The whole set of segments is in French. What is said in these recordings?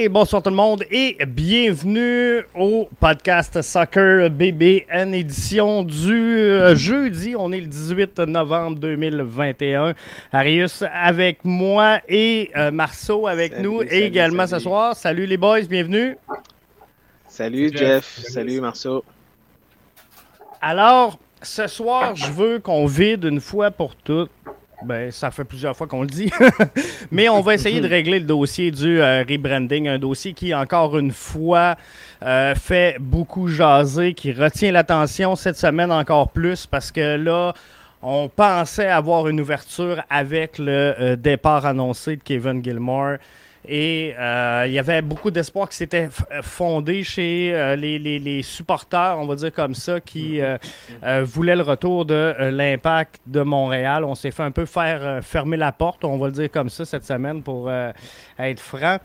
Hey, bonsoir tout le monde et bienvenue au podcast Soccer BBN édition du euh, jeudi. On est le 18 novembre 2021. Arius avec moi et euh, Marceau avec Salut, nous salut, également ce soir. Salut les boys, bienvenue. Salut Jeff. Salut Marceau. Alors, ce soir, je veux qu'on vide une fois pour toutes. Ben, ça fait plusieurs fois qu'on le dit. Mais on va essayer de régler le dossier du euh, rebranding, un dossier qui, encore une fois, euh, fait beaucoup jaser, qui retient l'attention cette semaine encore plus parce que là, on pensait avoir une ouverture avec le euh, départ annoncé de Kevin Gilmore. Et euh, il y avait beaucoup d'espoir qui s'était euh, fondé chez euh, les, les- les supporters, on va dire comme ça, qui euh, euh, voulaient le retour de l'impact de Montréal. On s'est fait un peu faire fermer la porte, on va le dire comme ça cette semaine pour être franc.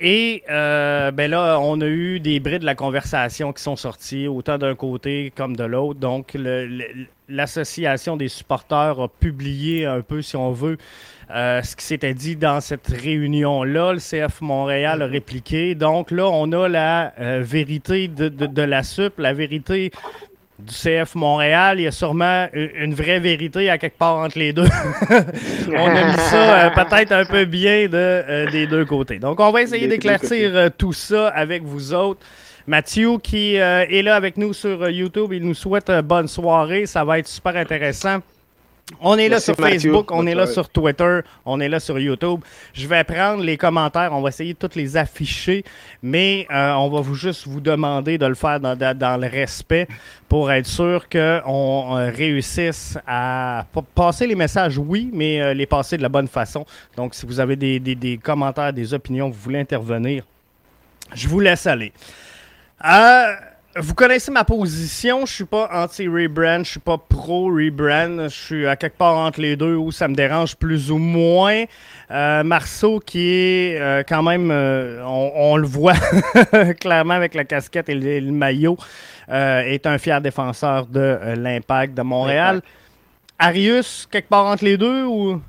Et euh, ben là, on a eu des bris de la conversation qui sont sortis, autant d'un côté comme de l'autre. Donc, l'association des supporters a publié un peu, si on veut, euh, ce qui s'était dit dans cette réunion-là. Le CF Montréal a répliqué. Donc là, on a la euh, vérité de, de- de la SUP, la vérité du CF Montréal. Il y a sûrement une, vraie vérité à quelque part entre les deux. on a mis ça euh, peut-être un peu bien de, euh, des deux côtés. Donc, on va essayer d'éclaircir euh, tout ça avec vous autres. Mathieu qui euh, est là avec nous sur YouTube, il nous souhaite bonne soirée. Ça va être super intéressant. On est là Merci, sur Mathieu. Facebook, on est là sur Twitter, on est là sur YouTube. Je vais prendre les commentaires, on va essayer de tous les afficher, mais euh, on va vous juste vous demander de le faire dans, le respect pour être sûr qu'on euh, réussisse à pa- passer les messages, oui, mais euh, les passer de la bonne façon. Donc, si vous avez des, des- des commentaires, des opinions, vous voulez intervenir, je vous laisse aller. Euh, vous connaissez ma position, je suis pas anti-rebrand, je suis pas pro-rebrand, je suis à quelque part entre les deux où ça me dérange plus ou moins. Euh, Marceau qui est euh, quand même, euh, on, on le voit clairement avec la casquette et le, et le maillot, euh, est un fier défenseur de euh, l'impact de Montréal. Arius, quelque part entre les deux ou...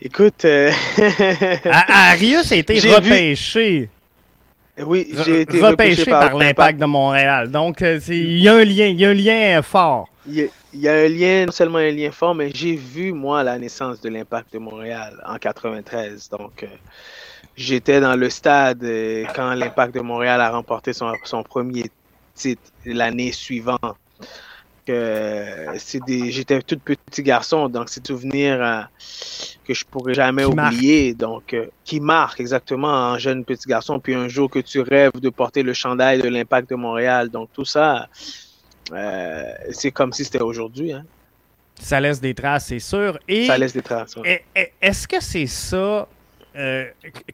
Écoute, euh, Arius a été vu- repêché. Oui, Re- j'ai été repêché par, l'impact de Montréal. Donc, euh, il y a un lien, il y a un lien euh, fort. Il y, a, il y a un lien, non seulement un lien fort, mais j'ai vu, moi, la naissance de l'impact de Montréal en 93. Donc, euh, j'étais dans le stade euh, quand l'impact de Montréal a remporté son, son premier titre l'année suivante. Que c'est des, j'étais tout petit garçon, donc c'est des souvenirs euh, que je pourrais jamais Qui oublier. Donc, euh, qui marque exactement un jeune petit garçon, puis un jour que tu rêves de porter le chandail de l'impact de Montréal. Donc, tout ça, euh, c'est comme si c'était aujourd'hui. Hein. Ça laisse des traces, c'est sûr. Et Ça laisse des traces. ouais. est-ce que c'est ça euh,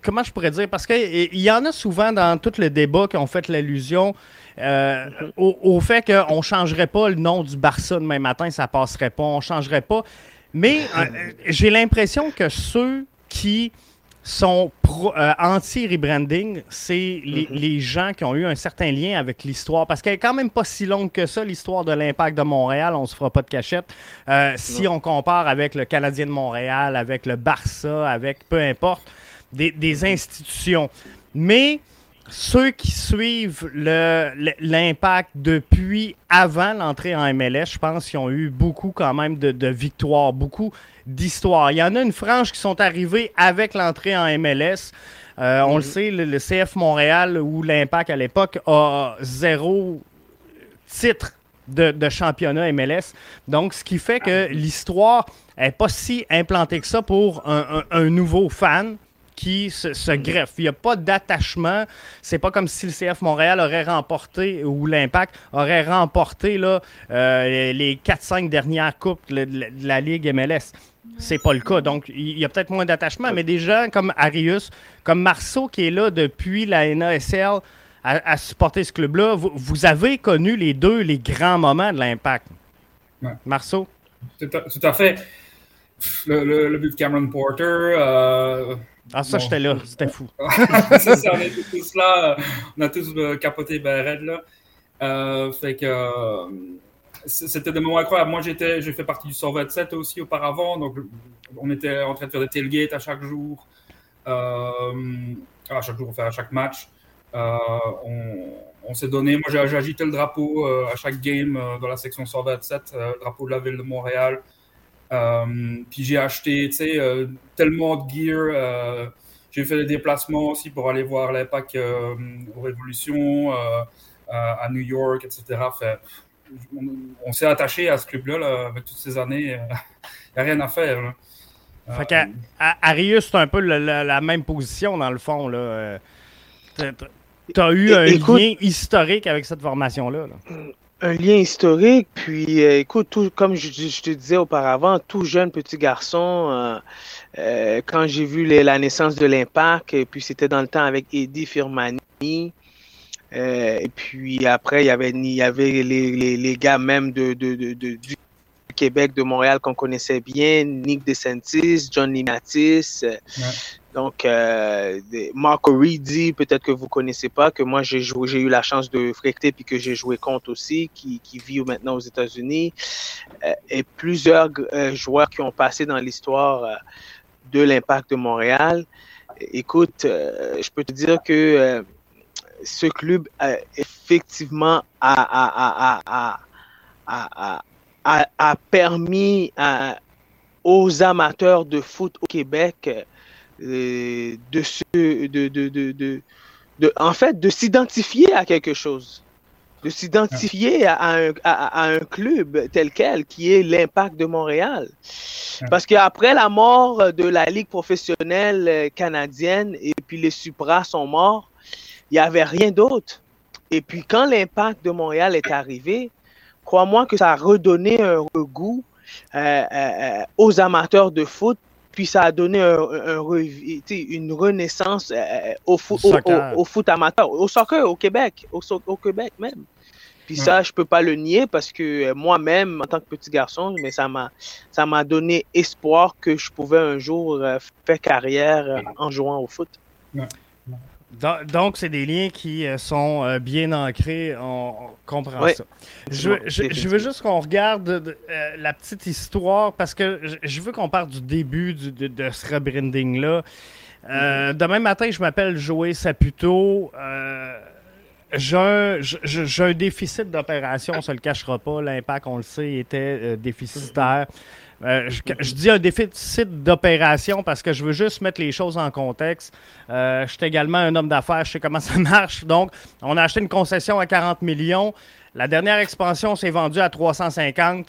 comment je pourrais dire? Parce qu'il y en a souvent dans tout le débat qui ont fait l'allusion euh, au, au fait qu'on ne changerait pas le nom du Barça demain matin, ça passerait pas, on ne changerait pas. Mais euh, euh, j'ai l'impression que ceux qui sont euh, anti-rebranding, c'est les, Mhm. les gens qui ont eu un certain lien avec l'histoire. Parce qu'elle est quand même pas si longue que ça, l'histoire de l'impact de Montréal. On se fera pas de cachette. Euh, si on compare avec le Canadien de Montréal, avec le Barça, avec peu importe, des, des institutions. Mais ceux qui suivent l'impact depuis avant l'entrée en MLS, je pense qu'ils ont eu beaucoup quand même de, victoires, beaucoup d'histoires. Il y en a une frange qui sont arrivées avec l'entrée en MLS. Euh, on le sait, le, CF Montréal ou l'Impact à l'époque a zéro titre de, championnat MLS. Donc, ce qui fait que l'histoire n'est pas si implantée que ça pour un nouveau fan qui se, se greffe. Il n'y a pas d'attachement. C'est pas comme si le CF Montréal aurait remporté ou l'Impact aurait remporté là, euh, les 4-5 dernières coupes de, de- de la Ligue MLS. C'est pas le cas. Donc, il y a peut-être moins d'attachement, mais des gens comme Arius, comme Marceau qui est là depuis la NASL à, à supporter ce club-là, vous, vous avez connu les deux, les grands moments de l'impact. Ouais. Marceau? Tout à, tout à fait. Le, le- le but de Cameron Porter. euh, Ah, ça, Bon. j'étais là. C'était fou. c'est ça, on était tous là. euh, On a tous euh, capoté ben là. Euh, fait que euh, c'était des moments incroyables. Moi, j'étais, j'ai fait partie du 127 aussi auparavant, donc on était en train de faire des tailgates à chaque jour. à chaque jour, enfin, à chaque match. on, on s'est donné, moi j'ai agité le drapeau à chaque game dans la section 127, le drapeau de la ville de Montréal. Puis j'ai acheté tellement de gear. j'ai fait des déplacements aussi pour aller voir l'impact aux révolutions à New York, etc. on, s'est attaché à ce club-là avec toutes ces années. Il n'y a rien à faire. Fait euh, Arius, c'est un peu la, même position dans le fond. Là. Tu as eu un lien historique avec cette formation-là. Un lien historique, puis euh, écoute, comme je, te disais auparavant, tout jeune petit garçon, euh, quand j'ai vu la naissance de l'Impact, et puis c'était dans le temps avec Eddie Firmani, euh, et puis après, il y avait, les, les, les gars même de, de, de, du Québec, de Montréal qu'on connaissait bien, Nick DeSantis, John Limatis. Donc, euh, Marco Reedy, peut-être que vous connaissez pas, que moi j'ai eu la chance de fréquenter puis que j'ai joué contre aussi, qui, vit maintenant aux États-Unis, euh, et plusieurs euh, joueurs qui ont passé dans l'histoire de l'Impact de Montréal. Écoute, je peux te dire que ce club effectivement a, a, a, a permis aux amateurs de foot au Québec de, se, de, de, de, de, en fait, de s'identifier à quelque chose, de s'identifier à, un, à, un club tel quel, qui est l'impact de Montréal. Parce qu'après la mort de la Ligue professionnelle canadienne et puis les Supras sont morts, il n'y avait rien d'autre. Et puis quand l'impact de Montréal est arrivé, crois-moi que ça a redonné un goût euh, euh, aux amateurs de foot, puis ça a donné un, une renaissance euh, au, foot, au, foot amateur, au soccer au Québec, au, au Québec même. Puis ça, je peux pas le nier parce que moi-même, en tant que petit garçon, mais ça m'a, ça m'a donné espoir que je pouvais un jour faire carrière en jouant au foot. Donc, c'est des liens qui euh, sont euh, bien ancrés, on, comprend ça. Je, veux juste qu'on regarde euh, la petite histoire parce que je, veux qu'on parle du début de, ce rebranding-là. Mm-hmm. demain matin, je m'appelle Joey Saputo. j'ai un, déficit d'opération, on ne se le cachera pas. L'impact, on le sait, était déficitaire. Euh, je, dis un déficit d'opération parce que je veux juste mettre les choses en contexte. Euh, je suis également un homme d'affaires, je sais comment ça marche. Donc, on a acheté une concession à 40 millions. La dernière expansion s'est vendue à 350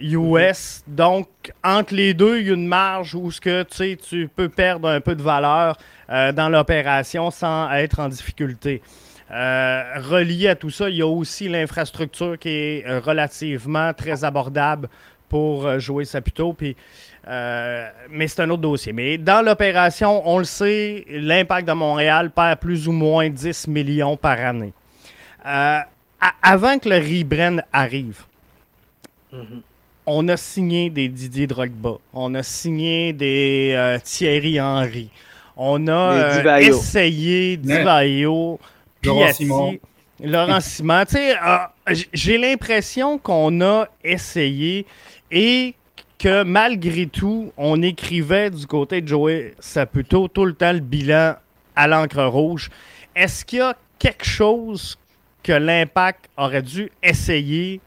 US. Donc, entre les deux, il y a une marge où ce que, tu peux perdre un peu de valeur euh, dans l'opération sans être en difficulté. relié à tout ça, il y a aussi l'infrastructure qui est relativement très abordable pour euh, jouer Saputo. Puis, euh, mais c'est un autre dossier. Mais dans l'opération, on le sait, l'impact de Montréal perd plus ou moins 10 millions par année. Euh, avant que le rebrand arrive, mm-hmm. on a signé des Didier Drogba, on a signé des Thierry Henry, on a essayé Divayo, Laurent Simon. Laurent Simon. J'ai l'impression qu'on a essayé et que malgré tout, on écrivait du côté de Joey Saputo tout le temps le bilan à l'encre rouge. Est-ce qu'il y a quelque chose que l'Impact aurait dû essayer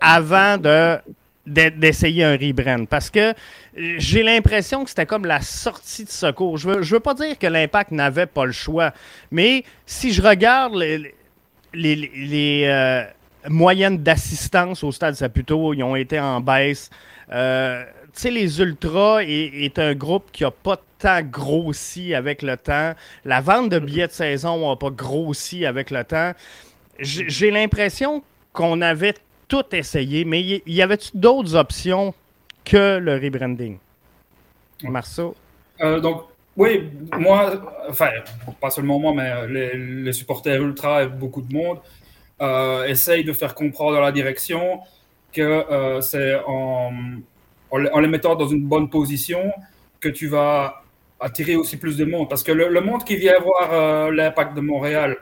avant de d'essayer un rebrand? Parce que j'ai l'impression que c'était comme la sortie de secours. Je veux, veux pas dire que l'impact n'avait pas le choix, mais si je regarde les, les, euh, moyenne d'assistance au stade Saputo, ils ont été en baisse. Euh, tu sais, les Ultras est, un groupe qui n'a pas tant grossi avec le temps. La vente de billets de saison n'a pas grossi avec le temps. J'ai l'impression qu'on avait tout essayé, mais il y, avait d'autres options que le rebranding? Marceau? Euh, donc, oui, moi, enfin, pas seulement moi, mais les, supporters ultra et beaucoup de monde, essaye de faire comprendre dans la direction que euh, c'est en, en, les mettant dans une bonne position que tu vas attirer aussi plus de monde. Parce que le, monde qui vient voir euh, l'impact de Montréal,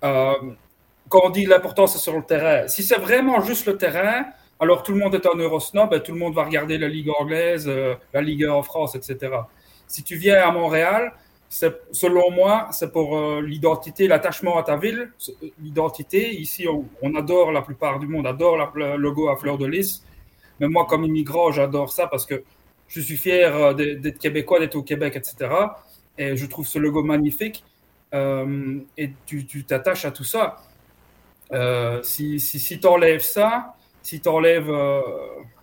quand on dit l'important c'est sur le terrain, si c'est vraiment juste le terrain, alors tout le monde est un Eurosnob et tout le monde va regarder la Ligue anglaise, la Ligue en France, etc. Si tu viens à Montréal, selon moi, c'est pour euh, l'identité, l'attachement à ta ville. L'identité, ici, on, adore, la plupart du monde adore le logo à fleur de lys. Mais moi, comme immigrant, j'adore ça parce que je suis fier euh, d'être québécois, d'être au Québec, etc. Et je trouve ce logo magnifique. Euh, et tu t'attaches à tout ça. si si, si tu enlèves ça, si tu enlèves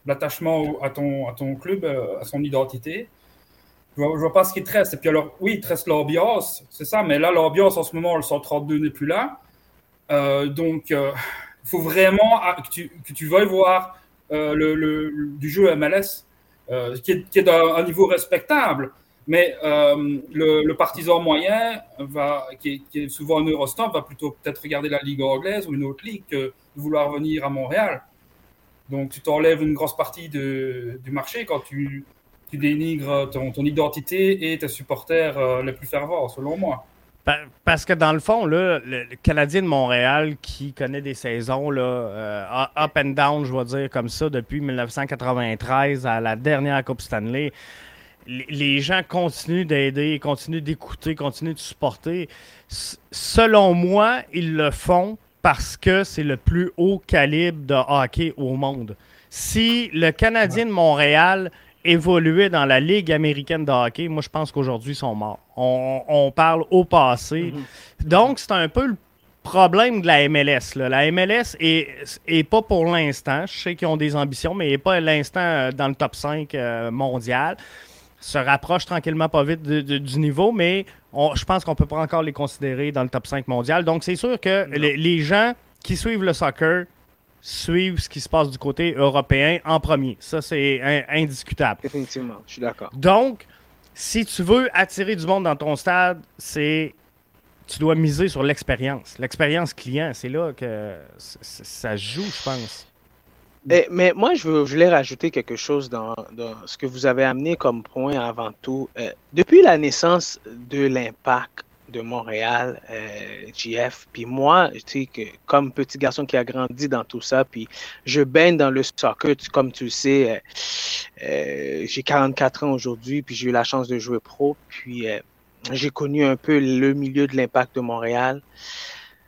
l'attachement à ton, à ton club, à son identité, je vois, vois pas ce qui te. Et puis alors, oui, il te reste l'ambiance, c'est ça, mais là, l'ambiance en ce moment, le 132 n'est plus là. Euh, donc, il euh, faut vraiment que tu, que tu veuilles voir euh, le, le, du jeu MLS, qui est, qui est d'un niveau respectable. Mais le, partisan moyen, qui, est, souvent un Eurostar, va plutôt peut-être regarder la Ligue anglaise ou une autre ligue que de vouloir venir à Montréal. Donc, tu t'enlèves une grosse partie de, du marché quand tu, tu dénigres ton, ton identité et tes supporters euh, les plus fervents, selon moi. Parce que dans le fond, là, le Canadien de Montréal qui connaît des saisons là, euh, up and down, je vais dire comme ça, depuis 1993 à la dernière Coupe Stanley, les gens continuent d'aider, continuent d'écouter, continuent de supporter. selon moi, ils le font parce que c'est le plus haut calibre de hockey au monde. Si le Canadien de Montréal évolué dans la Ligue américaine de hockey, moi, je pense qu'aujourd'hui, ils sont morts. On, parle au passé. Mhm. Donc, c'est un peu le problème de la MLS. La MLS est, pas pour l'instant, je sais qu'ils ont des ambitions, mais n'est pas l'instant euh, dans le top 5 euh, mondial. Se rapproche tranquillement pas vite du niveau, mais je pense qu'on peut pas encore les considérer dans le top 5 mondial. Donc, c'est sûr que les gens qui suivent le soccer suivre ce qui se passe du côté européen en premier. Ça, c'est indiscutable. Effectivement, je suis d'accord. Donc, si tu veux attirer du monde dans ton stade, c'est tu dois miser sur l'expérience. L'expérience client, c'est là que ça joue, je pense. Eh, mais moi, je, veux, je voulais rajouter quelque chose dans, ce que vous avez amené comme point avant tout. Euh, depuis la naissance de l'impact de Montréal, euh, JF. Puis moi, tu sais, que, comme petit garçon qui a grandi dans tout ça, puis je baigne dans le soccer, comme tu le sais, euh, euh, j'ai 44 ans aujourd'hui, puis j'ai eu la chance de jouer pro, puis euh, j'ai connu un peu le milieu de l'impact de Montréal.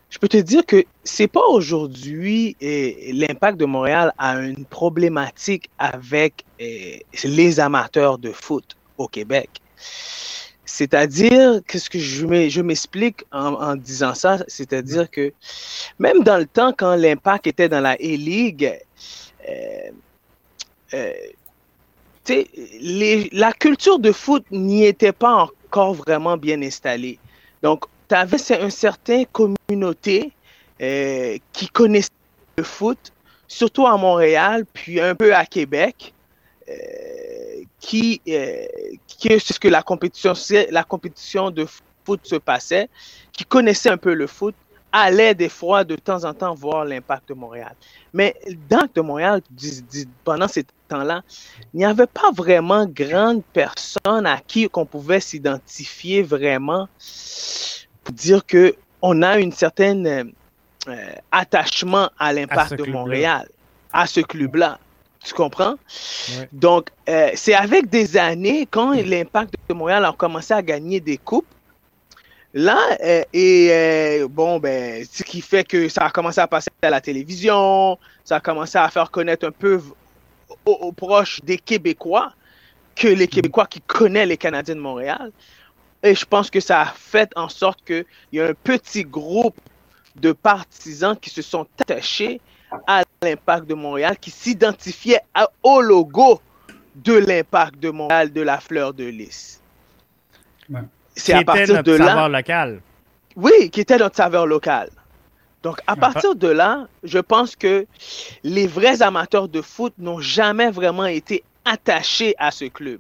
Je peux te dire que c'est pas aujourd'hui l'impact de Montréal a une problématique avec les amateurs de foot au Québec. C'est-à-dire, qu'est-ce que je m'explique en, disant ça, c'est-à-dire que même dans le temps, quand l'impact était dans la A-League, euh, euh, la culture de foot n'y était pas encore vraiment bien installée. Donc, tu avais une certaine communauté euh, qui connaissait le foot, surtout à Montréal, puis un peu à Québec qui, euh, qui est ce que la compétition, la compétition de foot se passait, qui connaissait un peu le foot, allait des fois de temps en temps voir l'impact de Montréal. Mais dans de Montréal, pendant ces temps-là, il n'y avait pas vraiment grande personne à qui qu'on pouvait s'identifier vraiment pour dire que on a une certaine euh, attachement à l'impact de Montréal, à ce club-là. Tu comprends? Donc, euh, c'est avec des années, quand l'impact de Montréal a commencé à gagner des coupes, là, euh, et euh, bon, ben, ce qui fait que ça a commencé à passer à la télévision, ça a commencé à faire connaître un peu aux, proches des Québécois que les Québécois qui connaissent les Canadiens de Montréal. Et je pense que ça a fait en sorte qu'il y a un petit groupe de partisans qui se sont attachés à l'impact de Montréal, qui s'identifiait au logo de l'impact de Montréal de la fleur de lys. C'est à partir notre de saveur local. Oui, qui était notre saveur locale. Donc, à partir de là, je pense que les vrais amateurs de foot n'ont jamais vraiment été attachés à ce club.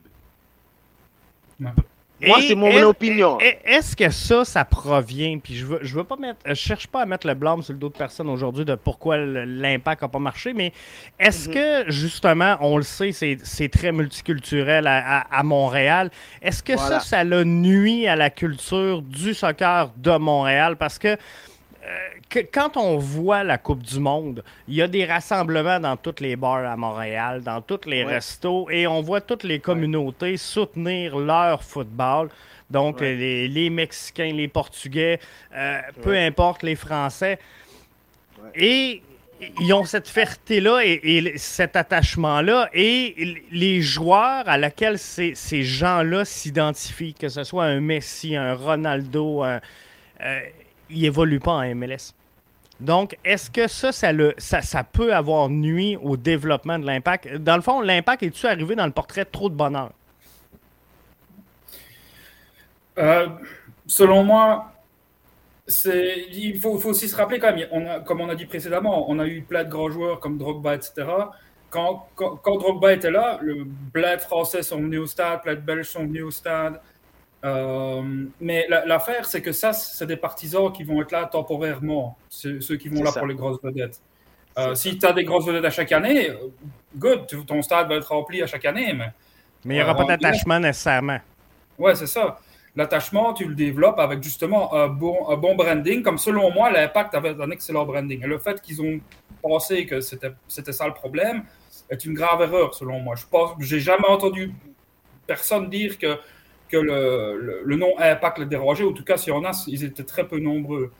Moi, c'est mon, opinion. Est-ce que ça, ça provient, puis je veux, je veux pas mettre, je cherche pas à mettre le blâme sur le dos de personne aujourd'hui de pourquoi l'impact n'a pas marché, mais est-ce mhm. que, justement, on le sait, c'est très multiculturel à, Montréal, est-ce que ça, ça l'a nuit à la culture du soccer de Montréal? Parce que que, quand on voit la Coupe du Monde, il y a des rassemblements dans tous les bars à Montréal, dans tous les restos, et on voit toutes les communautés soutenir leur football. Donc, les, les, Mexicains, les Portugais, peu importe les Français. Et ils ont cette fierté-là et, cet attachement-là. Et les joueurs à laquelle ces, gens-là s'identifient, que ce soit un Messi, un Ronaldo, euh, ils n'évoluent pas en MLS. Donc, est-ce que ça ça, le, ça, ça, peut avoir nuit au développement de l'impact? Dans le fond, l'impact est-tu arrivé dans le portrait trop de bonheur? Euh, selon moi, il faut, aussi se rappeler quand même, on a, comme on a dit précédemment, on a eu plein de grands joueurs comme Drogba, etc. Quand, quand, Drogba était là, le, plein de Français sont venus au stade, plein de Belges sont venus au stade. Euh, mais l'affaire, c'est que ça, c'est des partisans qui vont être là temporairement, ceux qui vont là pour les grosses vedettes. Euh, si tu as des grosses vedettes à chaque année, good, ton stade va être rempli à chaque année. Mais mais il n'y aura pas euh, d'attachement nécessairement. Ouais, c'est ça l'attachement, tu le développes avec justement un bon, bon branding. Comme selon moi, l'impact avait un excellent branding. Et le fait qu'ils ont pensé que c'était ça le problème est une grave erreur, selon moi. Je pense, j'ai jamais entendu personne dire que, que le, le, nom impact les dérangeait. En tout cas, s'il y en a, ils étaient très peu nombreux.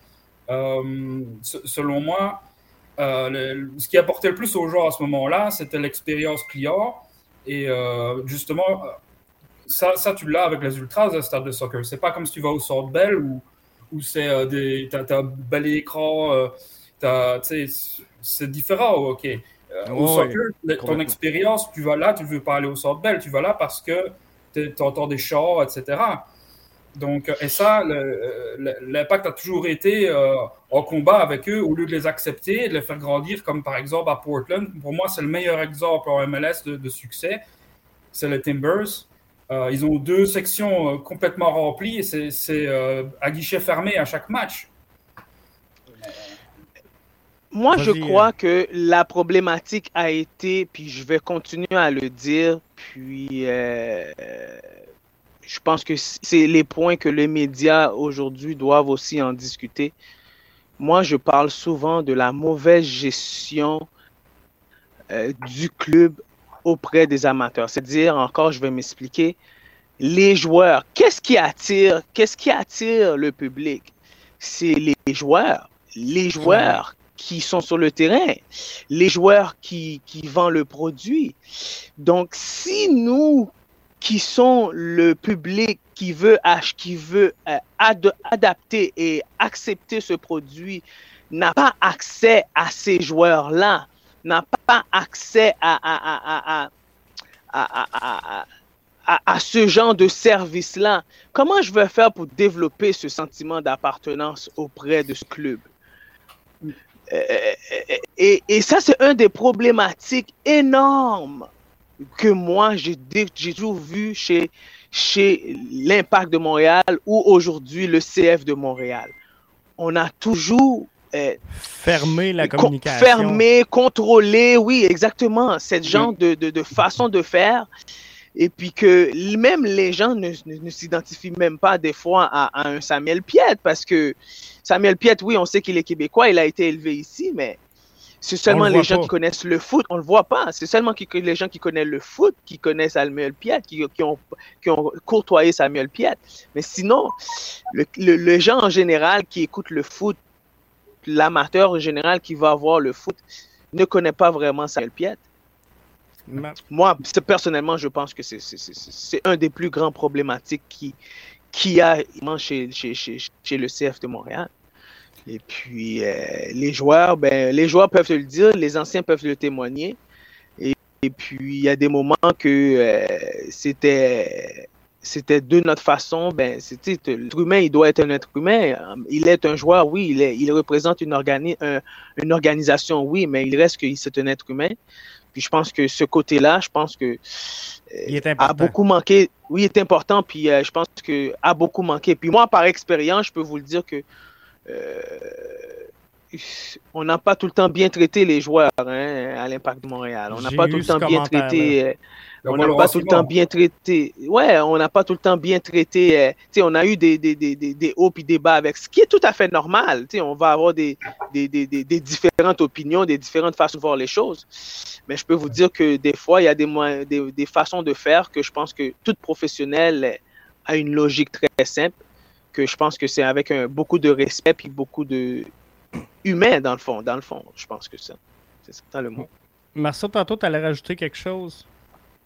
Euh, selon moi, euh, ce qui apportait le plus aux gens à ce moment-là, c'était l'expérience client. Et euh, justement, ça, ça, tu l'as avec les ultras un stade de soccer. C'est pas comme si tu vas au Centre Bell où, où c'est des, t'as, un bel écran, euh, c'est différent au hockey. Au soccer, ton expérience, tu vas là, tu veux pas aller au Centre Bell, tu vas là parce que tu entends des chants, etc. Donc, et ça, l'impact a toujours été en combat avec eux au lieu de les accepter de les faire grandir, comme par exemple à Portland. Pour moi, c'est le meilleur exemple en MLS de, succès. C'est les Timbers. Euh, ils ont deux sections euh, complètement remplies et c'est euh, à guichet fermé à chaque match. Moi, je crois que la problématique a été, puis je vais continuer à le dire, puis je pense que c'est les points que les médias aujourd'hui doivent aussi en discuter. Moi, je parle souvent de la mauvaise gestion du club auprès des amateurs. C'est-à-dire, encore, je vais m'expliquer, les joueurs, qu'est-ce qui attire, qu'est-ce qui attire le public? C'est les joueurs, les joueurs qui sont sur le terrain, les joueurs qui, qui vendent le produit. Donc, si nous, qui sont le public qui veut, qui veut euh, adapter et accepter ce produit, n'a pas accès à ces joueurs-là, n'a pas accès à, à, ce genre de service-là, comment je vais faire pour développer ce sentiment d'appartenance auprès de ce club? Euh, et, et, ça, c'est un des problématiques énormes que moi, j'ai toujours vu chez, chez l'Impact de Montréal ou aujourd'hui le CF de Montréal. On a toujours euh, fermer la communication. Fermer, contrôler, oui, exactement. Cette genre de, de, façon de faire. Et puis que même les gens ne, ne, s'identifient même pas des fois à, un Samuel Piette, parce que Samuel Piette, oui, on sait qu'il est québécois, il a été élevé ici, mais c'est seulement les gens qui connaissent le foot, on le voit pas. C'est seulement les gens qui connaissent le foot qui connaissent Samuel Piette, qui, qui, ont, qui ont courtoyé Samuel Piette. Mais sinon, le, le, les gens en général qui écoutent le foot l'amateur en général qui va voir le foot ne connaît pas vraiment Samuel Piette. Moi, personnellement, je pense que c'est un des plus grands problématiques qui, qui a chez, chez, le CF de Montréal. Et puis, euh, les joueurs, ben, les joueurs peuvent le dire, les anciens peuvent le témoigner. Et, puis, il y a des moments que euh, c'était de notre façon, ben, l'être humain, il doit être un être humain. Il est un joueur, oui, il représente une, une organisation, oui, mais il reste que c'est un être humain. Puis je pense que ce côté-là, je pense que il a beaucoup manqué. Oui, il est important. Puis euh, je pense que a beaucoup manqué. Puis moi, par expérience, je peux vous le dire que euh, on n'a pas tout le temps bien traité les joueurs hein, à l'Impact de Montréal. On n'a pas tout le temps bien traité. Euh, on n'a pas tout le temps bien traité. Ouais, on n'a pas tout le temps bien traité. Euh, sais, on a eu des, des, des, des hauts et des bas avec ce qui est tout à fait normal. sais, on va avoir des, des, des, des, différentes opinions, des différentes façons de voir les choses. Mais je peux vous dire que des fois, il y a des, des, des façons de faire que je pense que tout professionnel a une logique très simple. Que je pense que c'est avec un, beaucoup de respect et beaucoup de humain dans le fond. Dans le fond, je pense que ça. C'est ça le mot. Marceau, tantôt, tu allais rajouter quelque chose?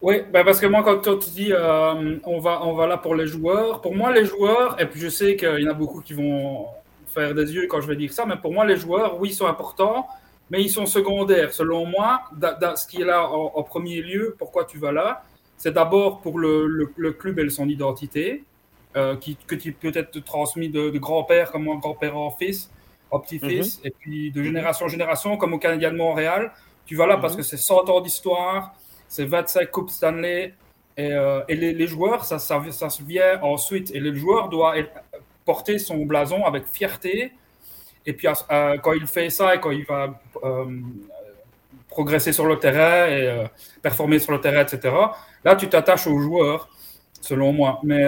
Oui, ben parce que moi, quand tu dis euh, on, va, on va là pour les joueurs, pour moi, les joueurs, et puis je sais qu'il y en a beaucoup qui vont faire des yeux quand je vais dire ça, mais pour moi, les joueurs, oui, ils sont importants, mais ils sont secondaires. Selon moi, ce qui est là en, premier lieu, pourquoi tu vas là, c'est d'abord pour le, le, club et son identité, euh, qui, que tu peut-être transmis de, de grand-père comme un grand-père en fils, au petit-fils, mhm. et puis de génération en génération, comme au Canadien de Montréal. Tu vas là parce mhm. que c'est 100 ans d'histoire, c'est 25 Coupes Stanley. Et, euh, et les, joueurs, ça, ça, ça, se vient ensuite. Et le joueur doit porter son blason avec fierté. Et puis, euh, quand il fait ça et quand il va euh, progresser sur le terrain et performer sur le terrain, etc., là, tu t'attaches aux joueurs, selon moi. Mais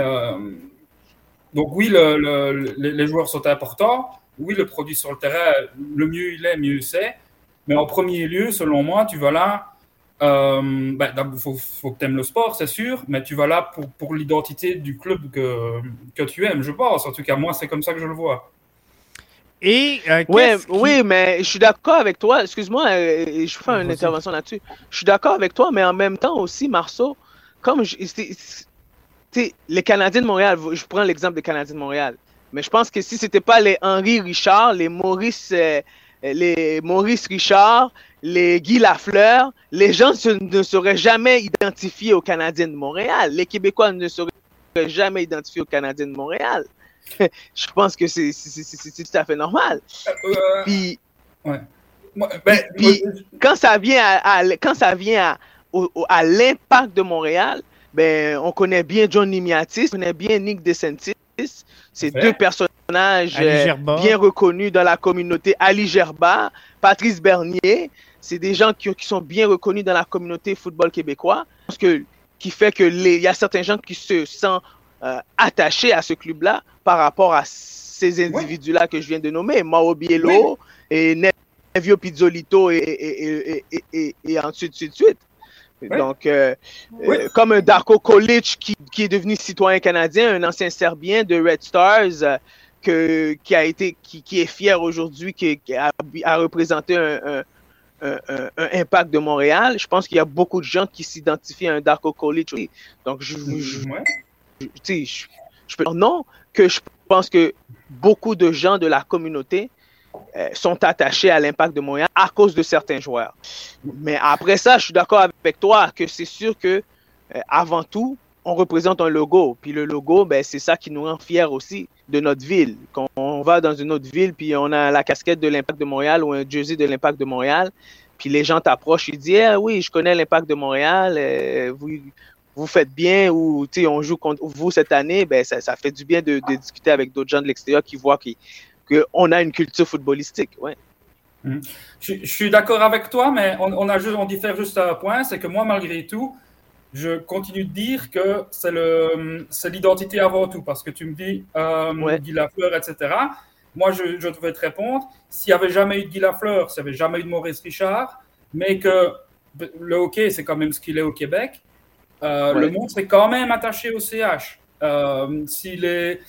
donc, oui, le, les joueurs sont importants. Oui, le produit sur le terrain, le mieux il est, mieux c'est. Mais en premier lieu, selon moi, tu vas là il euh, ben, faut, faut, que tu aimes le sport, c'est sûr, mais tu vas là pour, pour l'identité du club que, que tu aimes, je pense. En tout cas, moi, c'est comme ça que je le vois. Et euh, Oui, mais je suis d'accord avec toi. Excuse-moi, euh, je fais une intervention là-dessus. Je suis d'accord avec toi, mais en même temps aussi, Marceau, comme je, les Canadiens de Montréal, je prends l'exemple des Canadiens de Montréal, mais je pense que si c'était pas les Henri Richard, les Maurice, les Maurice Richard, les Guy Lafleur, les gens ne seraient jamais identifiés aux Canadiens de Montréal. Les Québécois ne seraient jamais identifiés aux Canadiens de Montréal. Je pense que c'est tout à fait normal. Euh, puis, ben, quand ça vient à, quand ça vient à, l'impact de Montréal, ben, on connaît bien John Nimiatis, on connaît bien Nick DeSantis. C'est deux personnages euh, bien reconnus dans la communauté. Ali Gerba, Patrice Bernier c'est des gens qui, sont bien reconnus dans la communauté football québécois, parce que, qui fait que il y a certains gens qui se sentent euh, attachés à ce club-là par rapport à ces individus-là que je viens de nommer, Mao Bielo et Nevio Pizzolito et, et, et, ensuite, suite, suite. Donc, euh, euh, comme Darko Kolic qui, est devenu citoyen canadien, un ancien Serbien de Red Stars, que, qui a été, qui, est fier aujourd'hui, qui, a, a représenté un, un, impact de Montréal, je pense qu'il y a beaucoup de gens qui s'identifient à un Darko College. Donc, je, je, je, peux dire non, que je pense que beaucoup de gens de la communauté euh, sont attachés à l'impact de Montréal à cause de certains joueurs. Mais après ça, je suis d'accord avec toi que c'est sûr que, euh, avant tout, on représente un logo. Puis le logo, ben, c'est ça qui nous rend fiers aussi de notre ville. Quand on va dans une autre ville, puis on a la casquette de l'Impact de Montréal ou un jersey de l'Impact de Montréal, puis les gens t'approchent, ils disent ah, oui, je connais l'Impact de Montréal, euh, vous, vous faites bien ou on joue contre vous cette année, ben, ça, fait du bien de, discuter avec d'autres gens de l'extérieur qui voient qu'on a une culture footballistique. Ouais. Hum. Je, suis d'accord avec toi, mais on, on, a juste, on diffère juste à un point, c'est que moi, malgré tout, je continue de dire que c'est le, c'est l'identité avant tout, parce que tu me dis euh, Guy Lafleur, etc. Moi, je, je devrais te répondre, s'il n'y avait jamais eu de Guy Lafleur, s'il n'y avait jamais eu de Maurice Richard, mais que le hockey, c'est quand même ce qu'il est au Québec, euh, le monde serait quand même attaché au CH. Euh, s'il est,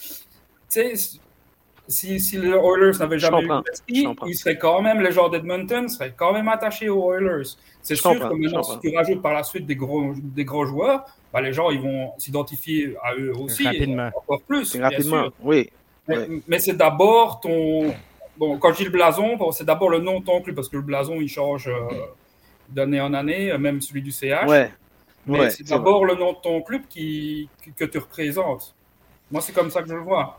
si, si les Oilers n'avaient jamais eu de ils seraient quand même, les joueurs d'Edmonton seraient quand même attachés aux Oilers. C'est sûr que maintenant, si tu rajoutes par la suite des gros, des gros joueurs, bah, les gens ils vont s'identifier à eux aussi. Rapidement. Encore plus. Rapidement, oui. Mais, c'est d'abord ton. Bon, quand je dis le blason, c'est d'abord le nom de ton club, parce que le blason, il change euh, d'année en année, même celui du CH. Ouais. Mais c'est d'abord le nom de ton club qui, que tu représentes. Moi, c'est comme ça que je le vois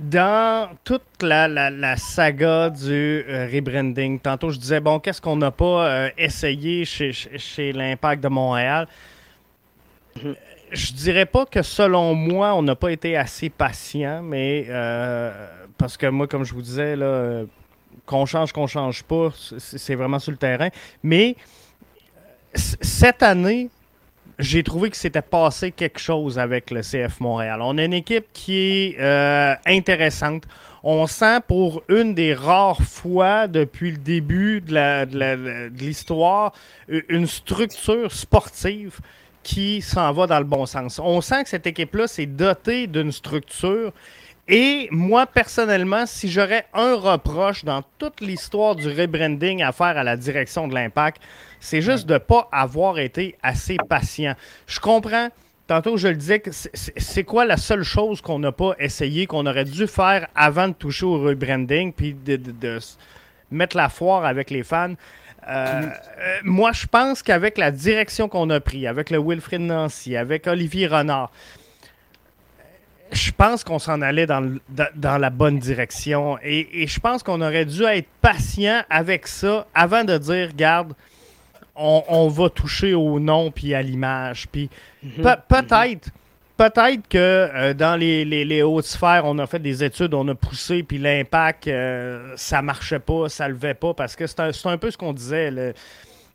dans toute la, la, saga du euh, rebranding, tantôt je disais, bon, qu'est-ce qu'on n'a pas euh, essayé chez, chez l'Impact de Montréal? Je dirais pas que selon moi, on n'a pas été assez patient, mais euh, parce que moi, comme je vous disais, qu'on change, qu'on change pas, c'est vraiment sur le terrain. Mais cette année, j'ai trouvé que c'était passé quelque chose avec le CF Montréal. On a une équipe qui est euh, intéressante. On sent pour une des rares fois depuis le début de l'histoire une structure sportive qui s'en va dans le bon sens. On sent que cette équipe-là s'est dotée d'une structure. Et moi, personnellement, si j'aurais un reproche dans toute l'histoire du rebranding à faire à la direction de l'impact, c'est juste de ne pas avoir été assez patient. Je comprends. Tantôt, je le disais, c'est quoi la seule chose qu'on n'a pas essayé, qu'on aurait dû faire avant de toucher au rebranding, puis de, mettre la foire avec les fans? Euh, euh, moi, je pense qu'avec la direction qu'on a pris, avec le Wilfrid Nancy, avec Olivier Renard, je pense qu'on s'en allait dans, dans, la bonne direction. Et, et je pense qu'on aurait dû être patient avec ça avant de dire, garde, on, va toucher au nom puis à l'image. Puis mhm. peut-être. Peut-être que euh, dans les, les, hautes sphères, on a fait des études, on a poussé, puis l'impact, euh, ça marchait pas, ça levait pas, parce que c'est un, peu ce qu'on disait.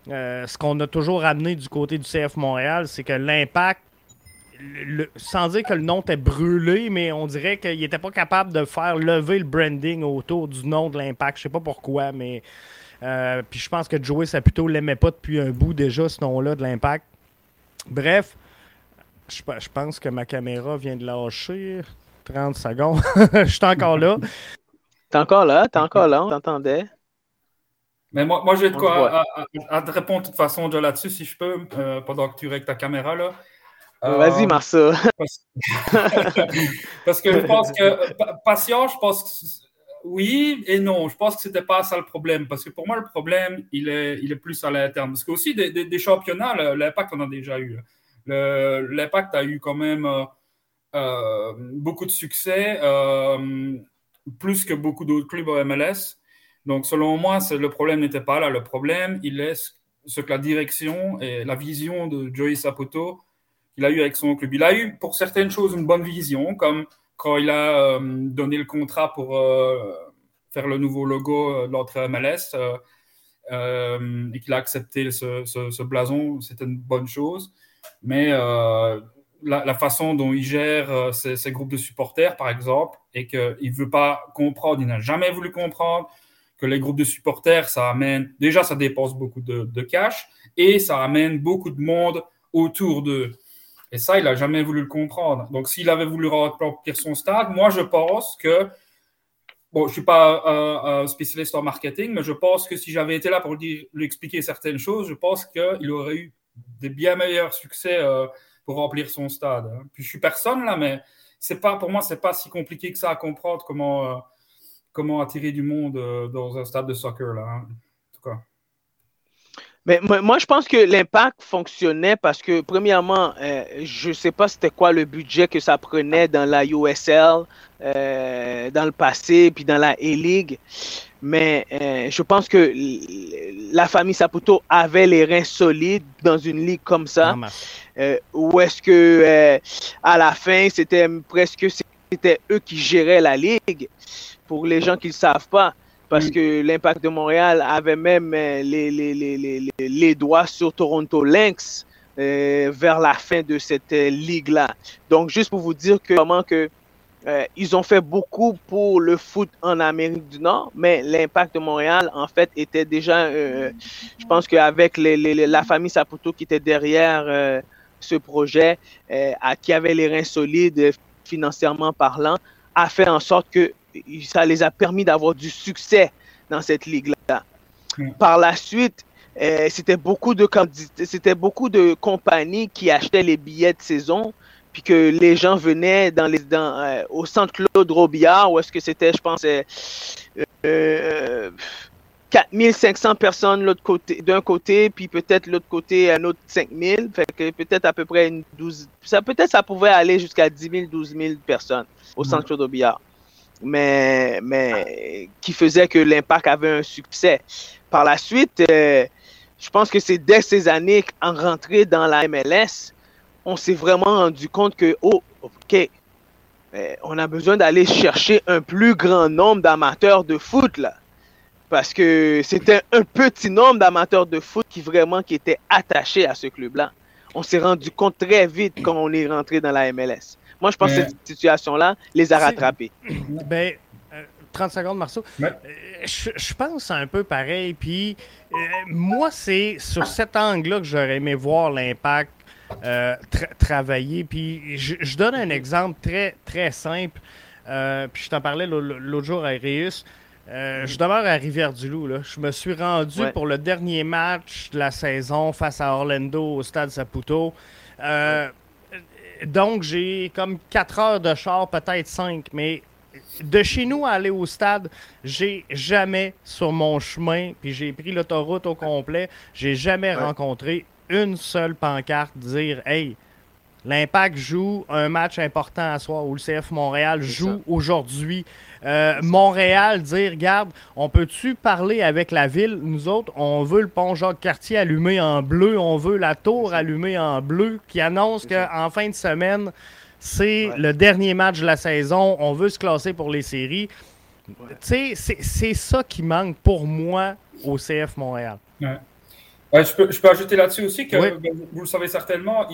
Euh, ce qu'on a toujours amené du côté du CF Montréal, c'est que l'impact, sans dire que le nom était brûlé, mais on dirait qu'il n'était pas capable de faire lever le branding autour du nom de l'impact. Je sais pas pourquoi, mais euh, puis je pense que Joey plutôt l'aimait pas depuis un bout déjà, ce nom-là, de l'impact. Bref, je, pense que ma caméra vient de lâcher. 30 secondes. je suis encore là. T'es encore là, t'es encore là, on t'entendait. Mais moi, moi j'ai de quoi à, te répondre de toute façon là-dessus, si je peux, euh, pendant que tu règles ta caméra. là. Vas-y, euh, Marceau. Parce... que je pense que, patient, je pense que oui et non. Je pense que c'était pas ça le problème. Parce que pour moi, le problème, il est, il est plus à l'interne. Parce qu'aussi, des, des, des championnats, l'impact, on a déjà eu. L'impact a eu quand même euh, euh, beaucoup de succès, euh, plus que beaucoup d'autres clubs au MLS. Donc, selon moi, le problème n'était pas là. Le problème, il est ce que la direction et la vision de Joey Sapoto qu'il a eu avec son club. Il a eu, pour certaines choses, une bonne vision, comme quand il a euh, donné le contrat pour euh, faire le nouveau logo euh, de l'entrée MLS et qu'il a accepté ce, blason, c'était une bonne chose. Mais la, façon dont il gère ses, groupes de supporters, par exemple, et qu'il ne veut pas comprendre, il n'a jamais voulu comprendre que les groupes de supporters, ça amène, déjà, ça dépense beaucoup de, de cash et ça amène beaucoup de monde autour d'eux. Et ça, il n'a jamais voulu le comprendre. Donc, s'il avait voulu remplir son stade, moi, je pense que, bon, je ne suis pas un, spécialiste en marketing, mais je pense que si j'avais été là pour lui, expliquer certaines choses, je pense qu'il aurait eu des bien meilleurs succès euh, pour remplir son stade. Hein. Puis, je suis personne là, mais c'est pas, pour moi, c'est pas si compliqué que ça à comprendre comment, euh, comment attirer du monde euh, dans un stade de soccer. Là, hein. Mais moi, je pense que l'impact fonctionnait parce que, premièrement, euh, je ne sais pas c'était quoi le budget que ça prenait dans la USL, euh, dans le passé, puis dans la A-League. Mais euh, je pense que la famille Saputo avait les reins solides dans une ligue comme ça. Ou est-ce que, à la fin, c'était presque c'était eux qui géraient la ligue, pour les gens qui ne le savent pas parce que l'Impact de Montréal avait même euh, les, les, les, les doigts sur Toronto Lynx euh, vers la fin de cette euh, ligue-là. Donc, juste pour vous dire que vraiment que ils ont fait beaucoup pour le foot en Amérique du Nord, mais l'Impact de Montréal, en fait, était déjà, je pense qu'avec la famille Saputo qui était derrière ce projet, à, qui avait les reins solides financièrement parlant, a fait en sorte que ça les a permis d'avoir du succès dans cette ligue-là. Par la suite, euh, c'était beaucoup de c'était beaucoup de compagnies qui achetaient les billets de saison, puis que les gens venaient dans les dans, euh, au centre Claude Robillard, où est-ce que c'était, je pense, euh, 4500 euh, personnes l'autre côté d'un côté, puis peut-être l'autre côté un autre 5000, fait que peut-être à peu près une 12 ça peut-être ça pouvait aller jusqu'à 10 000 12 000 personnes au centre Claude Robillard mais, mais qui faisait que l'impact avait un succès. Par la suite, euh, je pense que c'est dès ces années, en rentrée dans la MLS, on s'est vraiment rendu compte que, oh, OK, euh, on a besoin d'aller chercher un plus grand nombre d'amateurs de foot, là. Parce que c'était un petit nombre d'amateurs de foot qui vraiment qui étaient attachés à ce club-là. On s'est rendu compte très vite quand on est rentré dans la MLS. Moi, je pense que cette situation-là les a rattrapés. Ben, 30 euh, secondes, Marceau. Euh, je, pense un peu pareil. Puis, euh, moi, c'est sur cet angle-là que j'aurais aimé voir l'impact travailler. Puis, je, donne un exemple très, très simple. puis, je t'en parlais l'autre jour à Reus. je demeure à Rivière-du-Loup. Je me suis rendu pour le dernier match de la saison face à Orlando au stade Saputo. Donc, j'ai comme 4 heures de char, peut-être 5, mais de chez nous à aller au stade, j'ai jamais sur mon chemin, puis j'ai pris l'autoroute au complet, j'ai jamais rencontré une seule pancarte dire Hey, l'Impact joue un match important à soir, ou le CF Montréal joue aujourd'hui. Euh, Montréal, dire, regarde, on peut-tu parler avec la ville? Nous autres, on veut le pont Jacques-Cartier allumé en bleu, on veut la tour allumée en bleu, qui annonce qu'en fin de semaine, c'est le dernier match de la saison, on veut se classer pour les séries. Tu sais, c'est ça qui manque pour moi au CF Montréal. Je, peux, je, peux, ajouter là-dessus aussi que, ben, vous le savez certainement,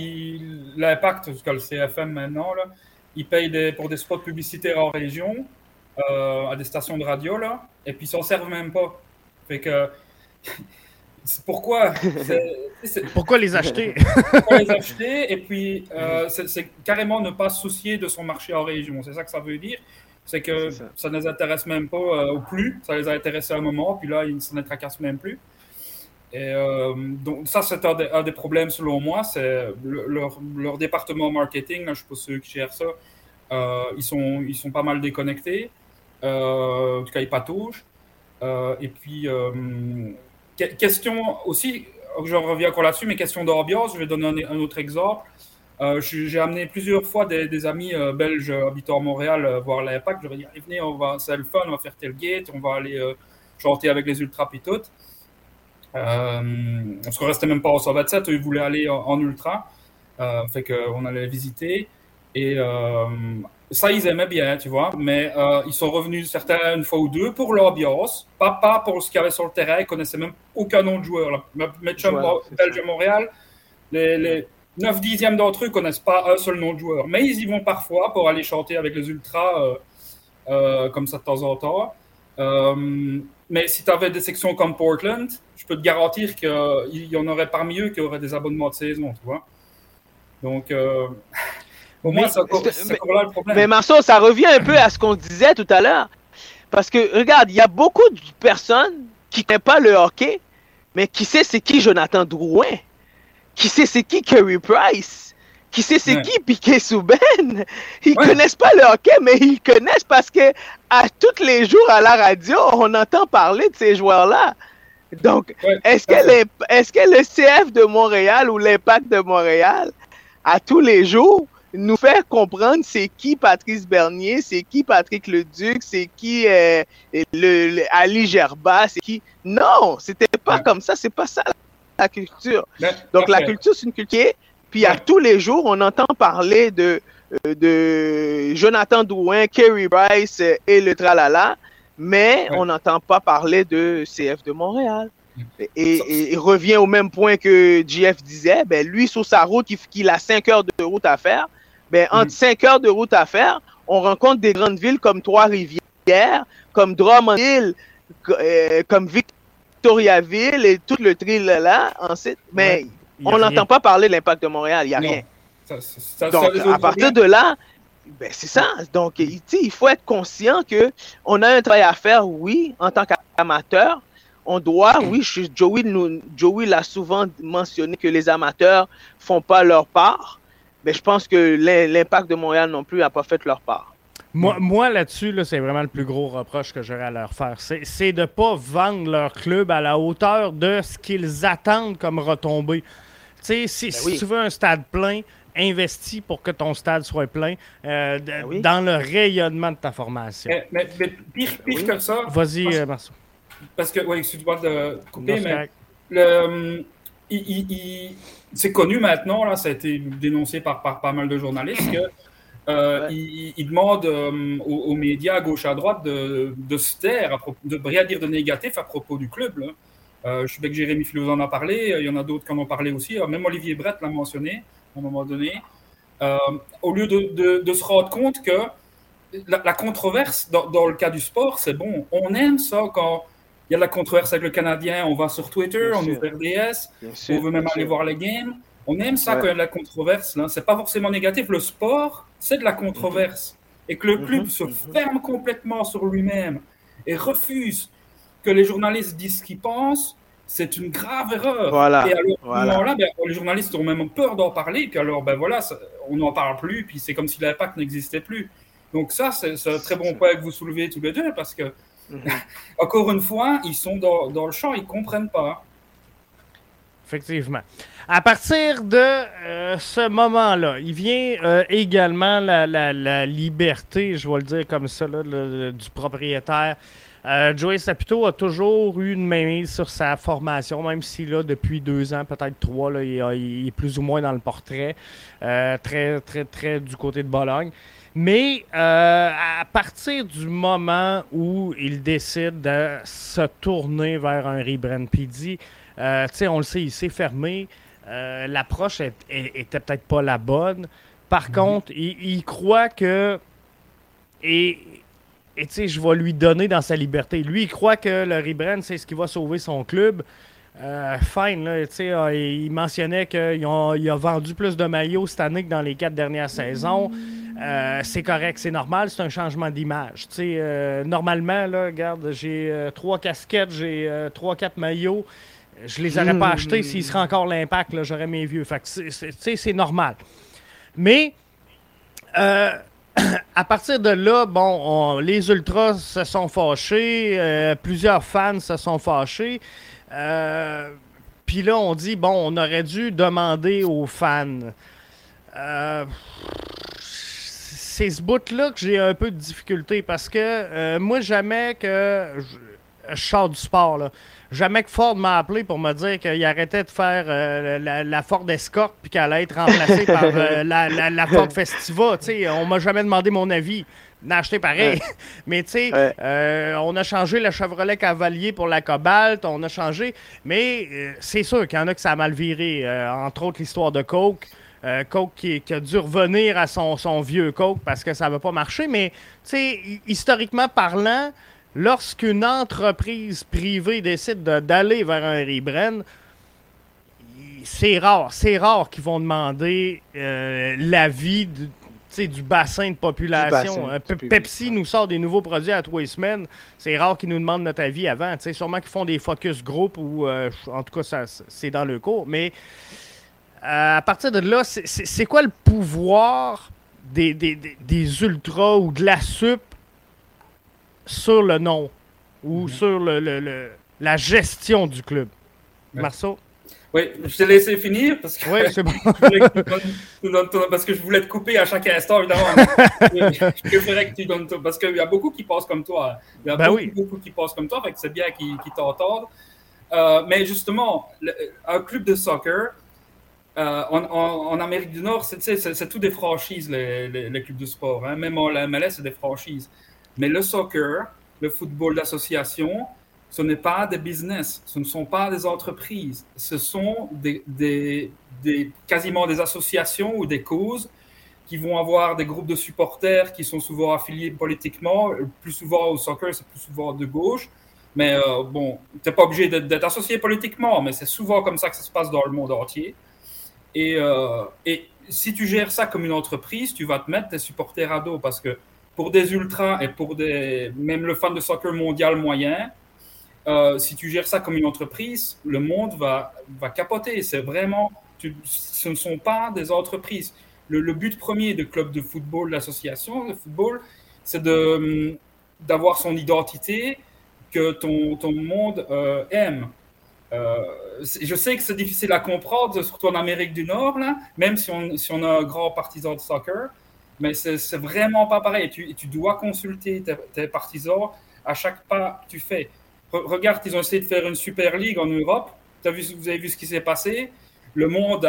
l'impact, que le CFM maintenant, là, il paye pour des spots publicitaires en région. Euh, à des stations de radio, là, et puis ils s'en servent même pas. Fait que. pourquoi Pourquoi les acheter? Pourquoi les acheter? Et puis, euh, c'est carrément ne pas se soucier de son marché en région. C'est ça que ça veut dire. C'est que ça. ne les intéresse même pas euh, au plus. Ça les a intéressés à un moment, puis là, ils ne s'en tracassent même plus. Et donc, ça, c'est un, des problèmes selon moi. C'est leur, département marketing, là, je suppose ceux qui gèrent ça, ils, sont, ils sont pas mal déconnectés. Euh, en tout cas, il patauge. Euh, et puis, euh, question aussi, je reviens encore là-dessus, mais question d'ambiance, je vais donner un, autre exemple. j'ai amené plusieurs fois des, amis belges habitant à Montréal voir l'impact. Je leur ai dit, venez, on va, c'est le fun, on va faire tailgate, on va aller chanter avec les ultras pitotes. Euh, parce qu'on restait même pas au 127, ils voulaient aller en, ultra. fait qu'on allait visiter. Et ça, ils aimaient bien, tu vois, mais euh, ils sont revenus certains une fois ou deux pour l'ambiance, pas, pas pour ce qu'il y avait sur le terrain, ils connaissaient même aucun nom de joueur. Mes chums belge Montréal, les, les 9 dixièmes d'entre eux connaissent pas un seul nom de joueur, mais ils y vont parfois pour aller chanter avec les ultras, euh, euh, comme ça de temps en temps. Mais si tu avais des sections comme Portland, je peux te garantir qu'il y en aurait parmi eux qui auraient des abonnements de saison, tu vois. Donc, mais, Mais Marceau, ça revient un peu à ce qu'on disait tout à l'heure. Parce que, regarde, il y a beaucoup de personnes qui connaissent pas le hockey, mais qui sait c'est qui Jonathan Drouin, qui sait c'est qui Kerry Price, qui sait c'est qui Piquet Souben. Ils ne connaissent pas le hockey, mais ils connaissent parce que à tous les jours à la radio, on entend parler de ces joueurs-là. Donc, est-ce que, est que le CF de Montréal ou l'Impact de Montréal, à tous les jours, nous faire comprendre c'est qui Patrice Bernier, c'est qui Patrick Leduc, c'est qui euh, le, Ali Gerba, c'est qui? Non, c'était pas comme ça, c'est pas ça la culture. Donc la culture, c'est une culture. Puis à tous les jours, on entend parler de, euh, de Jonathan Drouin, Kerry Bryce et le tralala, mais on n'entend pas parler de CF de Montréal. Et, il revient au même point que JF disait, ben lui, sur sa route, il, a cinq heures de route à faire. Ben, entre 5 heures de route à faire, on rencontre des grandes villes comme Trois-Rivières, comme Drummondville, euh, comme Victoriaville et tout le tri là. Ensuite, mais on n'entend pas parler de l'impact de Montréal, il n'y a rien. Donc, à partir de là, ben, c'est ça. Donc, il faut être conscient que on a un travail à faire, oui, en tant qu'amateur. On doit, oui, Joey, Joey l'a souvent mentionné que les amateurs font pas leur part. Mais je pense que l'impact de Montréal non plus n'a pas fait leur part. Moi, moi là-dessus, c'est vraiment le plus gros reproche que j'aurais à leur faire. C'est de ne pas vendre leur club à la hauteur de ce qu'ils attendent comme retombée. Tu sais, si, ben tu veux un stade plein, investis pour que ton stade soit plein euh, ben dans le rayonnement de ta formation. Mais, pire, pire que ça. Vas-y, euh, Marceau. Parce que, oui, excuse-moi de couper, mais le, il, c'est connu maintenant, là, ça a été dénoncé par, par pas mal de journalistes, que euh, il, demande euh, aux, médias à gauche à droite de, de se taire, de rien dire de négatif à propos du club. Euh, je sais que Jérémy Philo en a parlé, il y en a d'autres qui en ont parlé aussi, même Olivier Brett l'a mentionné à un moment donné. au lieu de, de, se rendre compte que la, controverse dans, dans, le cas du sport, c'est bon. On aime ça quand il y a de la controverse avec le Canadien, on va sur Twitter, on ouvre RDS, on veut même aller voir les games. On aime ça quand il y a de la controverse. Ce n'est pas forcément négatif. Le sport, c'est de la controverse. Et que le mhm. club se mhm. ferme complètement sur lui-même et refuse que les journalistes disent ce qu'ils pensent, c'est une grave erreur. Voilà. Et alors, là ben, les journalistes ont même peur d'en parler. Puis alors, ben voilà, on n'en parle plus. Puis c'est comme si l'impact n'existait plus. Donc ça, c'est un très bon point que vous soulevez tous les deux parce que, mhm. encore une fois, ils sont dans, dans le champ, ils comprennent pas. Effectivement. À partir de euh, ce moment-là, il vient euh, également la, liberté, je vais le dire comme ça, du propriétaire. Euh, Joey Saputo a toujours eu une mainmise sur sa formation, même si là, depuis deux ans, peut-être trois, là, il, est plus ou moins dans le portrait, très, très, très du côté de Bologne. Mais à partir du moment où il décide de se tourner vers un rebrand PD, euh, on le sait, il s'est fermé. Euh, l'approche était peut-être pas la bonne. Par mhm. contre, il, croit que. Et, et tu sais, je vais lui donner dans sa liberté. Lui, il croit que le rebrand, c'est ce qui va sauver son club. Euh, fine, là, euh, il mentionnait qu'il a, vendu plus de maillots cette année que dans les quatre dernières saisons. c'est correct, c'est normal, c'est un changement d'image. normalement, là, regarde, j'ai trois casquettes, j'ai trois, quatre maillots. Je les aurais pas achetés s'il serait encore l'impact, j'aurais mes vieux. Fait c'est normal. Mais euh, à partir de là, bon, les Ultras se sont fâchés, euh, plusieurs fans se sont fâchés. Euh, puis là, on dit, bon, on aurait dû demander aux fans. c'est ce bout-là que j'ai un peu de difficulté parce que moi, jamais que je, je sors du sport, là. Jamais que Ford m'a appelé pour me dire qu'il arrêtait de faire euh, la, Ford Escort puis qu'elle allait être remplacée par euh, la, Ford Festiva. sais, on m'a jamais demandé mon avis. N'a acheté pareil. Mais tu sais, euh, on a changé le Chevrolet Cavalier pour la Cobalt, on a changé. Mais c'est sûr qu'il y en a que ça a mal viré. entre autres, l'histoire de Coke. Coke qui, a dû revenir à son, son vieux Coke parce que ça va pas marcher. Mais, tu sais, historiquement parlant, lorsqu'une entreprise privée décide d'aller vers un rebrand, c'est rare, c'est rare qu'ils vont demander euh, l'avis du, bassin de population. Euh, Pepsi nous sort des nouveaux produits à trois semaines. C'est rare qu'ils nous demandent notre avis avant. sais, sûrement qu'ils font des focus group ou euh, en tout cas c'est dans le cours. Mais à partir de là, c'est quoi le pouvoir des, des, des ultras ou de la sup sur le nom ou mhm. sur le, la gestion du club. Marceau? Oui, je t'ai laissé finir parce que, oui, c'est bon. parce que je voulais te couper à chaque instant, évidemment. je préférais que tu donnes Parce qu'il y a beaucoup qui passent comme toi. Il y a ben beaucoup, qui passent comme toi, c'est bien qu'ils t'entendent. Euh, mais justement, un club de soccer, euh, en, Amérique du Nord, c'est tout des franchises, les, les, clubs de sport. Hein. Même en MLS, c'est des franchises. Mais le soccer, le football d'association, ce n'est pas des business, ce ne sont pas des entreprises, ce sont quasiment des associations ou des causes qui vont avoir des groupes de supporters qui sont souvent affiliés politiquement, plus souvent au soccer, c'est plus souvent de gauche. Mais euh, bon, tu n'es pas obligé d'être associé politiquement, mais c'est souvent comme ça que ça se passe dans le monde entier. Et, euh, et si tu gères ça comme une entreprise, tu vas te mettre tes supporters à dos parce que pour des ultras et pour des, même le fan de soccer mondial moyen, euh, si tu gères ça comme une entreprise, le monde va, va capoter. C'est vraiment, ce ne sont pas des entreprises. Le, but premier de club de football, l'association de football, c'est de, d'avoir son identité que ton, ton monde euh, aime. Euh, je sais que c'est difficile à comprendre, surtout en Amérique du Nord, là, même si on, si on a un grand partisan de soccer mais c'est vraiment pas pareil. Tu, tu dois consulter tes, partisans à chaque pas que tu fais. regarde, ils ont essayé de faire une Super Ligue en Europe. As vu, vous avez vu ce qui s'est passé? Le monde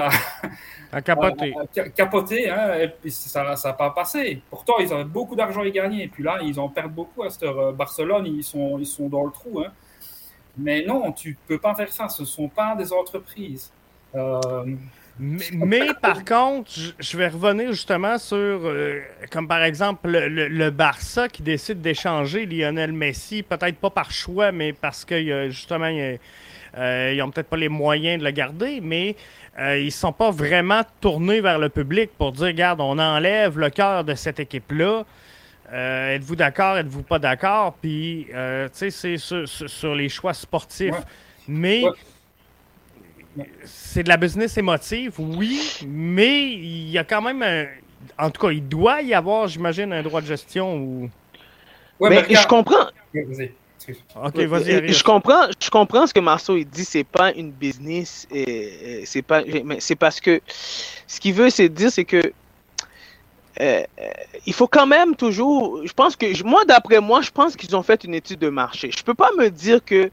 a, capoté. capoté hein, et puis ça n'a pas passé. Pourtant, ils avaient beaucoup d'argent à gagner. Et puis là, ils en perdent beaucoup à cette heure. Barcelone, ils sont, ils sont dans le trou. Hein. Mais non, tu peux pas faire ça. Ce ne sont pas des entreprises. Euh, mais, par contre, je vais revenir justement sur, euh, comme par exemple, le, Barça qui décide d'échanger Lionel Messi, peut-être pas par choix, mais parce que justement, euh, ils n'ont peut-être pas les moyens de le garder, mais ils ne sont pas vraiment tournés vers le public pour dire, regarde, on enlève le cœur de cette équipe-là. Euh, êtes-vous d'accord, êtes-vous pas d'accord? Puis, euh, tu sais, c'est sur, les choix sportifs. Mais c'est de la business émotive, oui, mais il y a quand même un... En tout cas, il doit y avoir, j'imagine, un droit de gestion ou. mais, je comprends. Ok, vas-y. Je comprends, je comprends ce que Marceau il dit. C'est pas une business. C'est pas. Mais c'est parce que ce qu'il veut, c'est dire, c'est que euh, euh, il faut quand même toujours. Je pense que moi, d'après moi, je pense qu'ils ont fait une étude de marché. Je peux pas me dire que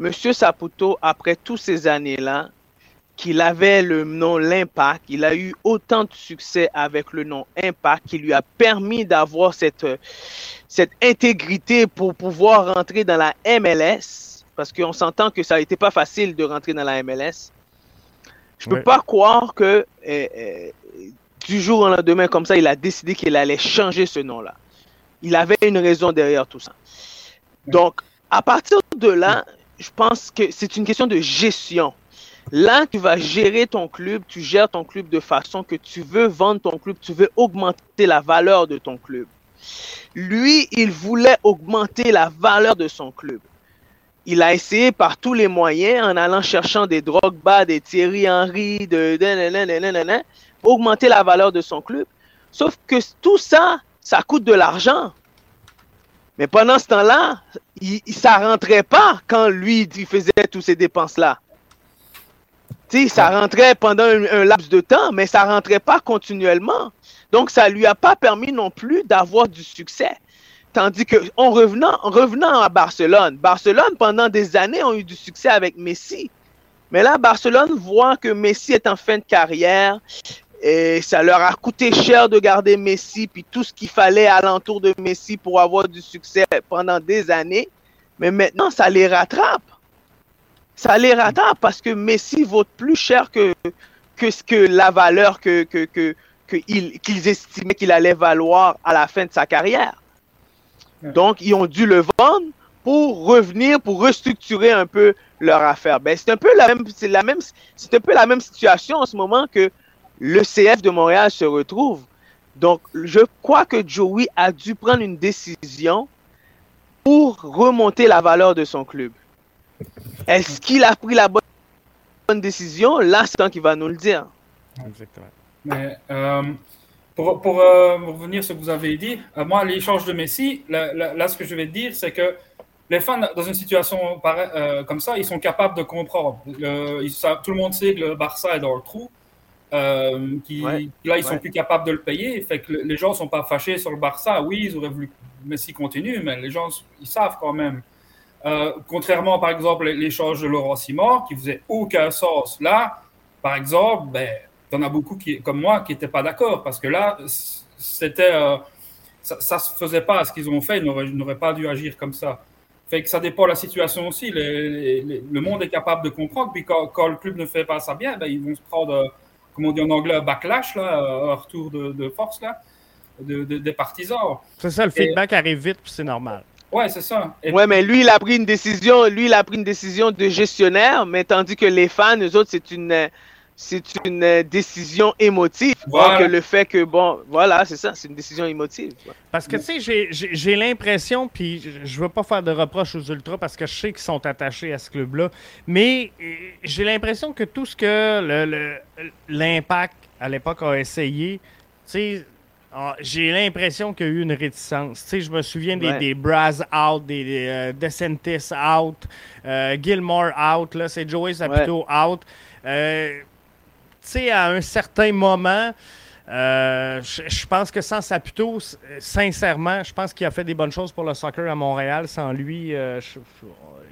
M. Saputo, après toutes ces années-là, qu'il avait le nom L'Impact, il a eu autant de succès avec le nom Impact qui lui a permis d'avoir cette, cette intégrité pour pouvoir rentrer dans la MLS, parce qu'on s'entend que ça été pas facile de rentrer dans la MLS. Je peux pas croire que euh, du jour au lendemain, comme ça, il a décidé qu'il allait changer ce nom-là. Il avait une raison derrière tout ça. Donc, à partir de là, je pense que c'est une question de gestion. Là, tu vas gérer ton club, tu gères ton club de façon que tu veux vendre ton club, tu veux augmenter la valeur de ton club. Lui, il voulait augmenter la valeur de son club. Il a essayé par tous les moyens en allant cherchant des bas, des Thierry Henry, de augmenter la valeur de son club. Sauf que tout ça, ça coûte de l'argent. Mais pendant ce temps-là, il, ça rentrait pas quand lui, il faisait toutes ces dépenses-là. Ça rentrait pendant un, laps de temps, mais ça rentrait pas continuellement. Donc, ça lui a pas permis non plus d'avoir du succès. Tandis que, en revenant, en revenant à Barcelone, Barcelone, pendant des années, ont eu du succès avec Messi. Mais là, Barcelone voit que Messi est en fin de carrière et ça leur a coûté cher de garder Messi, puis tout ce qu'il fallait alentour de Messi pour avoir du succès pendant des années. Mais maintenant, ça les rattrape. Ça les rattrape parce que Messi vaut plus cher que, que, ce que la valeur que, que, que, qu'ils estimaient qu'il allait valoir à la fin de sa carrière. Donc, ils ont dû le vendre pour revenir, pour restructurer un peu leur affaire. Ben, c'est un peu la même, c'est la même, c'est un peu la même situation en ce moment que le CF de Montréal se retrouve. Donc, je crois que Joey a dû prendre une décision pour remonter la valeur de son club. Est-ce qu'il a pris la bonne décision? Là, c'est temps qu'il va nous le dire. Exactement. Mais, euh, pour, pour euh, revenir sur ce que vous avez dit, euh, moi, l'échange de Messi, là, ce que je vais dire, c'est que les fans, dans une situation comme ça, ils sont capables de comprendre. tout le monde sait que le Barça est dans le trou. Euh, qui, là, ils sont plus capables de le payer. Fait que les gens sont pas fâchés sur le Barça. Oui, ils auraient voulu que Messi continue, mais les gens, ils savent quand même. Euh, contrairement, par exemple, l'échange de Laurent Simon, qui faisait aucun sens. Là, par exemple, ben, y en a beaucoup qui, comme moi qui n'étaient pas d'accord, parce que là, c'était, euh, ça, ne se faisait pas. Ce qu'ils ont fait, ils n'auraient pas dû agir comme ça. Fait que ça dépend de la situation aussi. le monde est capable de comprendre. Puis quand, quand, le club ne fait pas ça bien, ben, ils vont se prendre comme on dit en anglais, un backlash, là, un retour de, force là, de, des partisans. C'est ça, le feedback arrive vite, puis c'est normal. Ouais, c'est ça. ouais, mais lui, il a pris une décision, lui, il a pris une décision de gestionnaire, mais tandis que les fans, eux autres, c'est une, c'est une décision émotive. Que le fait que, bon, voilà, c'est ça, c'est une décision émotive. Parce que, tu sais, j'ai l'impression, puis je veux pas faire de reproches aux Ultras parce que je sais qu'ils sont attachés à ce club-là, mais euh, j'ai l'impression que tout ce que l'Impact à l'époque a essayé, tu sais, j'ai l'impression qu'il y a eu une réticence. Tu sais, je me souviens des, des Braz out, des, des euh, DeSantis out, euh, Gilmore out, là, c'est Joey Saputo out. Euh, sais, à un certain moment, euh, je, pense que sans Saputo, sincèrement, je pense qu'il a fait des bonnes choses pour le soccer à Montréal. Sans lui, euh,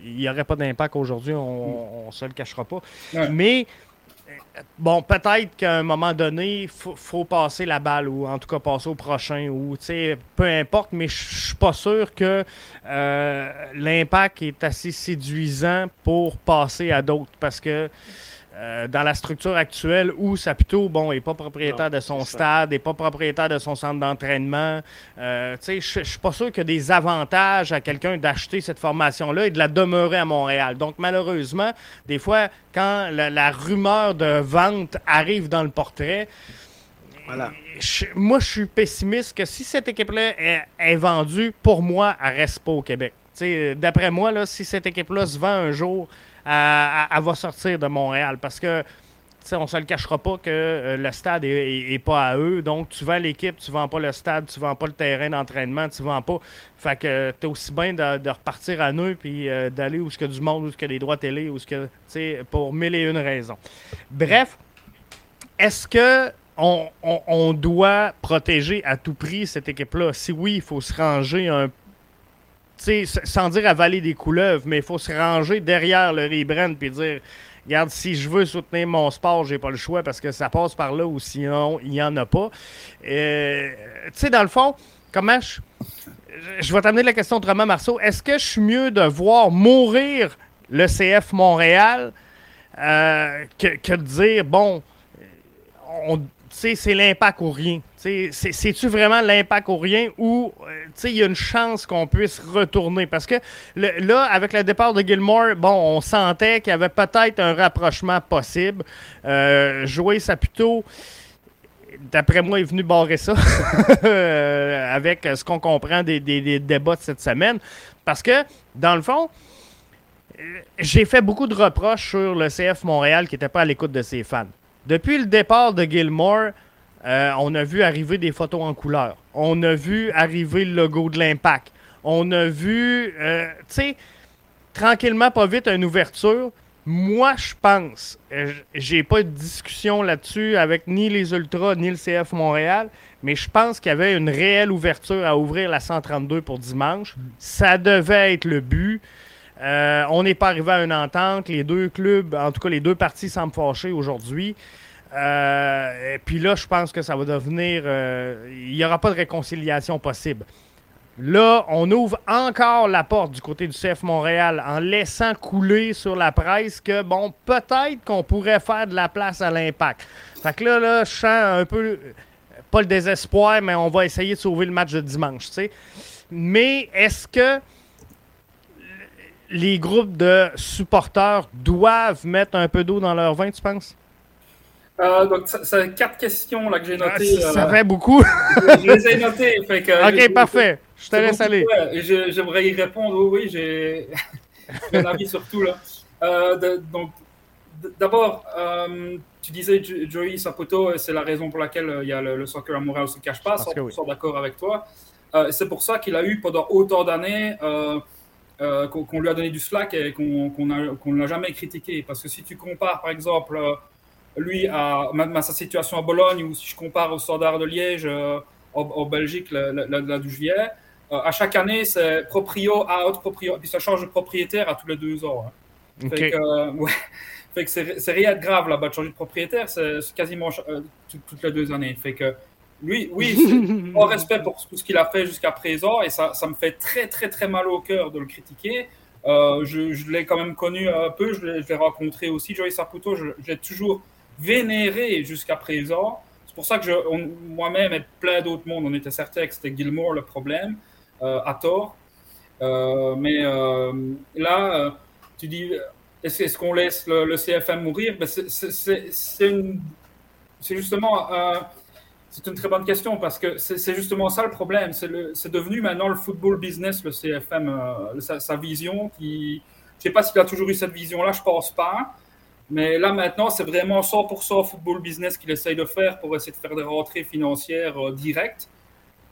il n'y aurait pas d'impact aujourd'hui, on ne se le cachera pas. Mais bon, peut-être qu'à un moment donné, faut, passer la balle ou en tout cas passer au prochain ou peu importe, mais je suis pas sûr que euh, l'impact est assez séduisant pour passer à d'autres parce que euh, dans la structure actuelle où Saputo, bon, n'est pas propriétaire de son stade, n'est pas propriétaire de son centre d'entraînement. Euh, je ne suis pas sûr qu'il y a des avantages à quelqu'un d'acheter cette formation-là et de la demeurer à Montréal. Donc, malheureusement, des fois, quand la, rumeur de vente arrive dans le portrait, moi, je suis pessimiste que si cette équipe-là est, vendue, pour moi, elle reste pas au Québec. D'après moi, là, si cette équipe-là se vend un jour elle, va sortir de Montréal parce que on ne se le cachera pas que euh, le stade est, pas à eux. Donc, tu vends l'équipe, tu vends pas le stade, tu vends pas le terrain d'entraînement, tu vends pas. Fait que tu es aussi bien de, repartir à nous puis euh, d'aller où ce que du monde, où ce que des droits télé, où ce que, pour mille et une raisons. Bref, est-ce que on, doit protéger à tout prix cette équipe-là? Si oui, il faut se ranger un sans dire avaler des couleuvres, mais il faut se ranger derrière le rebrand puis dire regarde, si je veux soutenir mon sport, j'ai pas le choix parce que ça passe par là ou sinon, il n'y en a pas. Euh, tu sais, dans le fond, comment je. Je vais t'amener la question autrement, Marceau. Est-ce que je suis mieux de voir mourir le CF Montréal euh, que, que, de dire, bon, on, c'est l'impact ou rien. C'est-tu vraiment l'impact ou rien ou euh, il y a une chance qu'on puisse retourner? Parce que là, avec le départ de Gilmore, bon, on sentait qu'il y avait peut-être un rapprochement possible. Euh, Joey Saputo, d'après moi, est venu barrer ça euh, avec ce qu'on comprend des, des, débats de cette semaine. Parce que, dans le fond, euh, j'ai fait beaucoup de reproches sur le CF Montréal qui n'était pas à l'écoute de ses fans. Depuis le départ de Gilmore, euh, on a vu arriver des photos en couleur. On a vu arriver le logo de l'impact. On a vu, euh, tu sais, tranquillement, pas vite, une ouverture. Moi, je pense, euh, j'ai pas de discussion là-dessus avec ni les Ultras ni le CF Montréal, mais je pense qu'il y avait une réelle ouverture à ouvrir la 132 pour dimanche. Ça devait être le but. Euh, on n'est pas arrivé à une entente. Les deux clubs, en tout cas les deux parties semblent fâcher aujourd'hui. Euh, et puis là, je pense que ça va devenir... Euh, il n'y aura pas de réconciliation possible. Là, on ouvre encore la porte du côté du CF Montréal en laissant couler sur la presse que, bon, peut-être qu'on pourrait faire de la place à l'impact. Fait que là, là, je sens un peu, pas le désespoir, mais on va essayer de sauver le match de dimanche, tu sais. Mais est-ce que les groupes de supporters doivent mettre un peu d'eau dans leur vin, tu penses? Euh, donc, c'est quatre questions là, que j'ai notées. Ah, ça fait beaucoup. je, les ai notées. ok, parfait. Je te laisse aller. J'aimerais y répondre. Oui, oui, j'ai un avis sur tout. Là. Euh, donc, d'abord, euh, tu disais Joey Saputo, c'est la raison pour laquelle il y a le, soccer à Montréal ne se cache pas. 100% d'accord avec toi. c'est pour ça qu'il a eu pendant autant d'années euh, qu'on lui a donné du slack et qu'on ne l'a jamais critiqué. Parce que si tu compares, par exemple, euh, lui à, à, sa situation à Bologne, ou si je compare au Standard de Liège, euh, en, Belgique, là d'où je viens, à chaque année, c'est proprio, out, proprio, puis ça change de propriétaire à tous les deux ans. Hein. Fait que, ouais, c'est rien de grave là-bas de changer de propriétaire, c'est quasiment toutes les deux années. Fait que lui, oui, en respect pour tout ce qu'il a fait jusqu'à présent, et ça, ça me fait très, très, très mal au cœur de le critiquer. Euh, je, je l'ai quand même connu un peu, je l'ai rencontré aussi, Joey Saputo, je, l'ai toujours vénéré jusqu'à présent. C'est pour ça que moi-même et plein d'autres mondes, on était certains que c'était Gilmore le problème, euh, à tort. Euh, mais là, tu dis, est-ce qu'on laisse le, CFM mourir? Ben C'est justement c'est une très bonne question parce que c'est justement ça le problème. C'est devenu maintenant le football business, le CFM, euh, sa, vision. Qui, je ne sais pas s'il a toujours eu cette vision-là, je ne pense pas. Mais là maintenant, c'est vraiment 100% football business qu'il essaye de faire pour essayer de faire des rentrées financières euh, directes.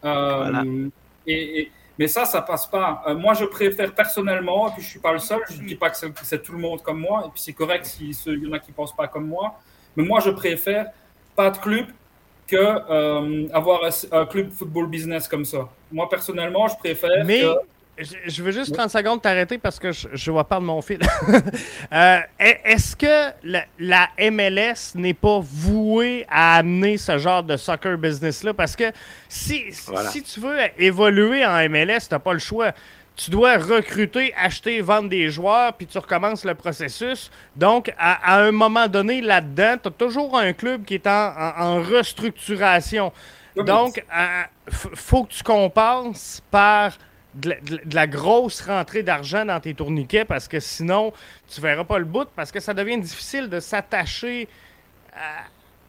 Euh, et, mais ça, ça passe pas. moi, je préfère personnellement, et puis je suis pas le seul, je ne dis pas que c'est tout le monde comme moi, et puis c'est correct s'il y en a qui ne pensent pas comme moi, mais moi, je préfère pas de club que euh, avoir un, club football business comme ça. Moi, personnellement, je préfère mais, je veux juste 30 secondes t'arrêter parce que je, je vais perdre mon fil. euh, Est-ce que la, la MLS n'est pas vouée à amener ce genre de soccer business-là? Parce que si, voilà. si tu veux évoluer en MLS, tu n'as pas le choix. Tu dois recruter, acheter, vendre des joueurs, puis tu recommences le processus. Donc, à, à un moment donné, là-dedans, tu as toujours un club qui est en, en, en restructuration. Donc, euh, faut que tu compenses par de la, de la, grosse rentrée d'argent dans tes tourniquets parce que sinon, tu verras pas le bout parce que ça devient difficile de s'attacher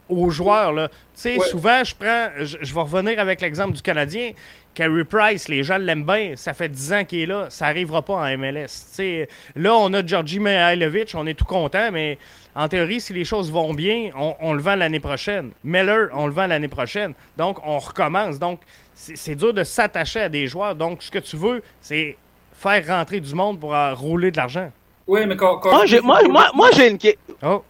aux joueurs. Là. Tu sais, ouais. souvent, je prends, je, je, vais revenir avec l'exemple du Canadien. Carey Price, les gens l'aiment bien, ça fait 10 ans qu'il est là, ça n'arrivera pas en MLS. sais, là, on a Georgi Mihailovic, on est tout content, mais en théorie, si les choses vont bien, on, on le vend l'année prochaine. Miller, on le vend l'année prochaine. Donc, on recommence. Donc, c'est dur de s'attacher à des joueurs. Donc, ce que tu veux, c'est faire rentrer du monde pour euh, rouler de l'argent. Oui, mais quand. quand moi, j'ai, moi, moi, une question. Oh.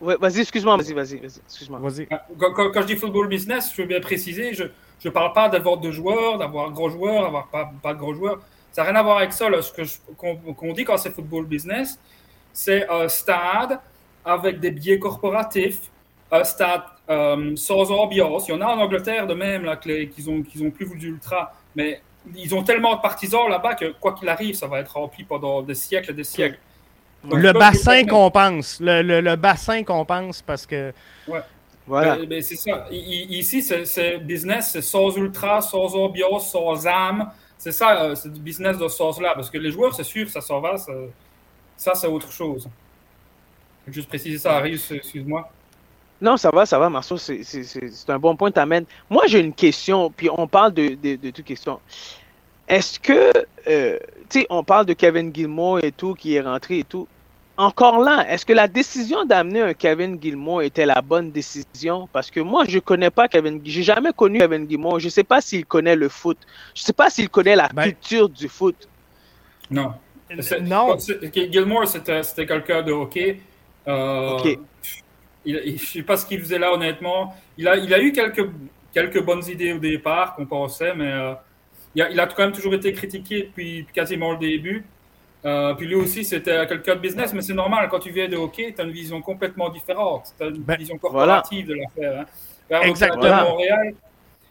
Ouais, vas-y, excuse-moi, vas-y, vas-y, vas excuse-moi. Vas-y. Quand, quand, quand, je dis football business, je veux bien préciser, je ne parle pas d'avoir de joueurs, d'avoir gros joueurs, d'avoir pas, pas de gros joueurs. Ça n'a rien à voir avec ça. Là. Ce que qu'on, dit quand c'est football business, c'est un stade avec des billets corporatifs, un stade euh, sans ambiance. Il y en a en Angleterre de même là, qu'ils ont, qu'ils ont plus voulu ultra, mais ils ont tellement de partisans là-bas que quoi qu'il arrive, ça va être rempli pendant des siècles et des siècles. Donc, le bassin compense. Le, le, le, bassin compense parce que. Ouais. Voilà. Mais, mais c'est ça. I, ici, c'est business, c'est sans ultra, sans ambiance, sans âme. C'est ça, euh, c'est du business de ce sens-là. Parce que les joueurs, c'est sûr, ça s'en va. Ça, ça c'est autre chose. Je juste préciser ça, Arius, excuse-moi. Non, ça va, ça va, Marceau, c'est un bon point que tu amènes. Moi, j'ai une question, puis on parle de, de, de toute question. Est-ce que, euh, tu sais, on parle de Kevin Gilmore et tout, qui est rentré et tout. Encore là, est-ce que la décision d'amener un Kevin Gilmore était la bonne décision? Parce que moi, je connais pas Kevin, j'ai jamais connu Kevin Gilmore. Je sais pas s'il connaît le foot. Je sais pas s'il connaît la ben, culture du foot. Non. Non. Gilmore, c'était quelqu'un de hockey. Euh, ok. Il, il, je sais pas ce qu'il faisait là, honnêtement. Il a, il a eu quelques, quelques bonnes idées au départ qu'on pensait, mais euh, il, a, il, a, quand même toujours été critiqué depuis quasiment le début. Euh, puis lui aussi, c'était quelqu'un de business, mais c'est normal, quand tu viens de hockey, tu as une vision complètement différente. Tu as une ben, vision corporative voilà. de l'affaire. Hein. Exactement. À Montréal,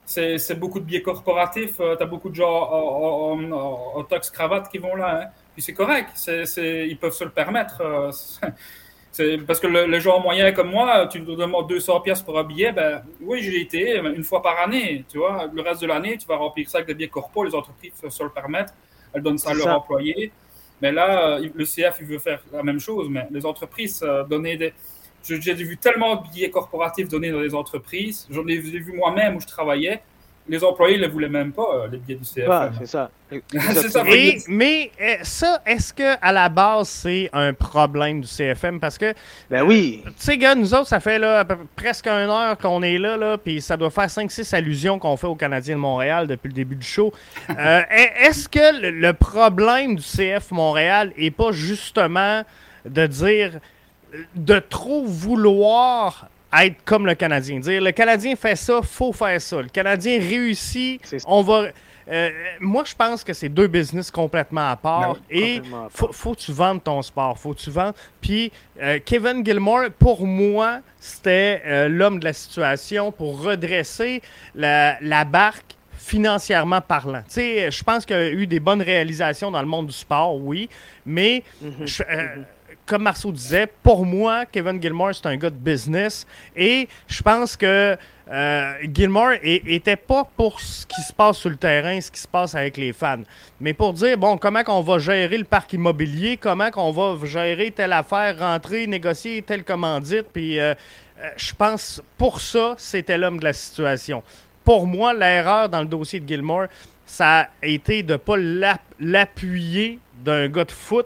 c'est beaucoup de biais corporatifs. tu as beaucoup de gens en, en, en, en tox cravate qui vont là. Hein. Puis c'est correct, c est, c est, ils peuvent se le permettre. C'est parce que le, le, genre moyen comme moi, tu te demandes 200 pièces pour un billet, ben oui, j'ai été une fois par année, tu vois. Le reste de l'année, tu vas remplir ça avec des billets corpo, les entreprises se le permettent, elles donnent ça à leurs employés. Mais là, le CF, il veut faire la même chose, mais les entreprises euh, donner des. J'ai vu tellement de billets corporatifs donnés dans les entreprises, j'en ai vu moi-même où je travaillais, les employés ne voulaient même pas, les billets du CFM. Ah, c'est ça. ça Et, mais ça, est-ce que à la base, c'est un problème du CFM? Parce que. Ben oui. Tu sais, gars, nous autres, ça fait là, presque une heure qu'on est là, là puis ça doit faire 5-6 allusions qu'on fait aux Canadiens de Montréal depuis le début du show. euh, est-ce que le, le problème du CF Montréal est pas justement de dire de trop vouloir être comme le Canadien. Dire le Canadien fait ça, faut faire ça. Le Canadien réussit, on va. Euh, moi, je pense que c'est deux business complètement à part. Non, et faut, faut que tu vendes ton sport. Faut que tu vendes. Puis euh, Kevin Gilmore, pour moi, c'était euh, l'homme de la situation pour redresser la, la barque financièrement parlant. Tu sais, je pense qu'il y a eu des bonnes réalisations dans le monde du sport, oui, mais mm -hmm. je, mm -hmm comme Marceau disait, pour moi, Kevin Gilmore, c'est un gars de business. Et je pense que euh, Gilmore était pas pour ce qui se passe sur le terrain, ce qui se passe avec les fans. Mais pour dire, bon, comment qu'on va gérer le parc immobilier, comment qu'on va gérer telle affaire, rentrer, négocier telle commandite. Puis euh, je pense, pour ça, c'était l'homme de la situation. Pour moi, l'erreur dans le dossier de Gilmore, ça a été de ne pas l'appuyer d'un gars de foot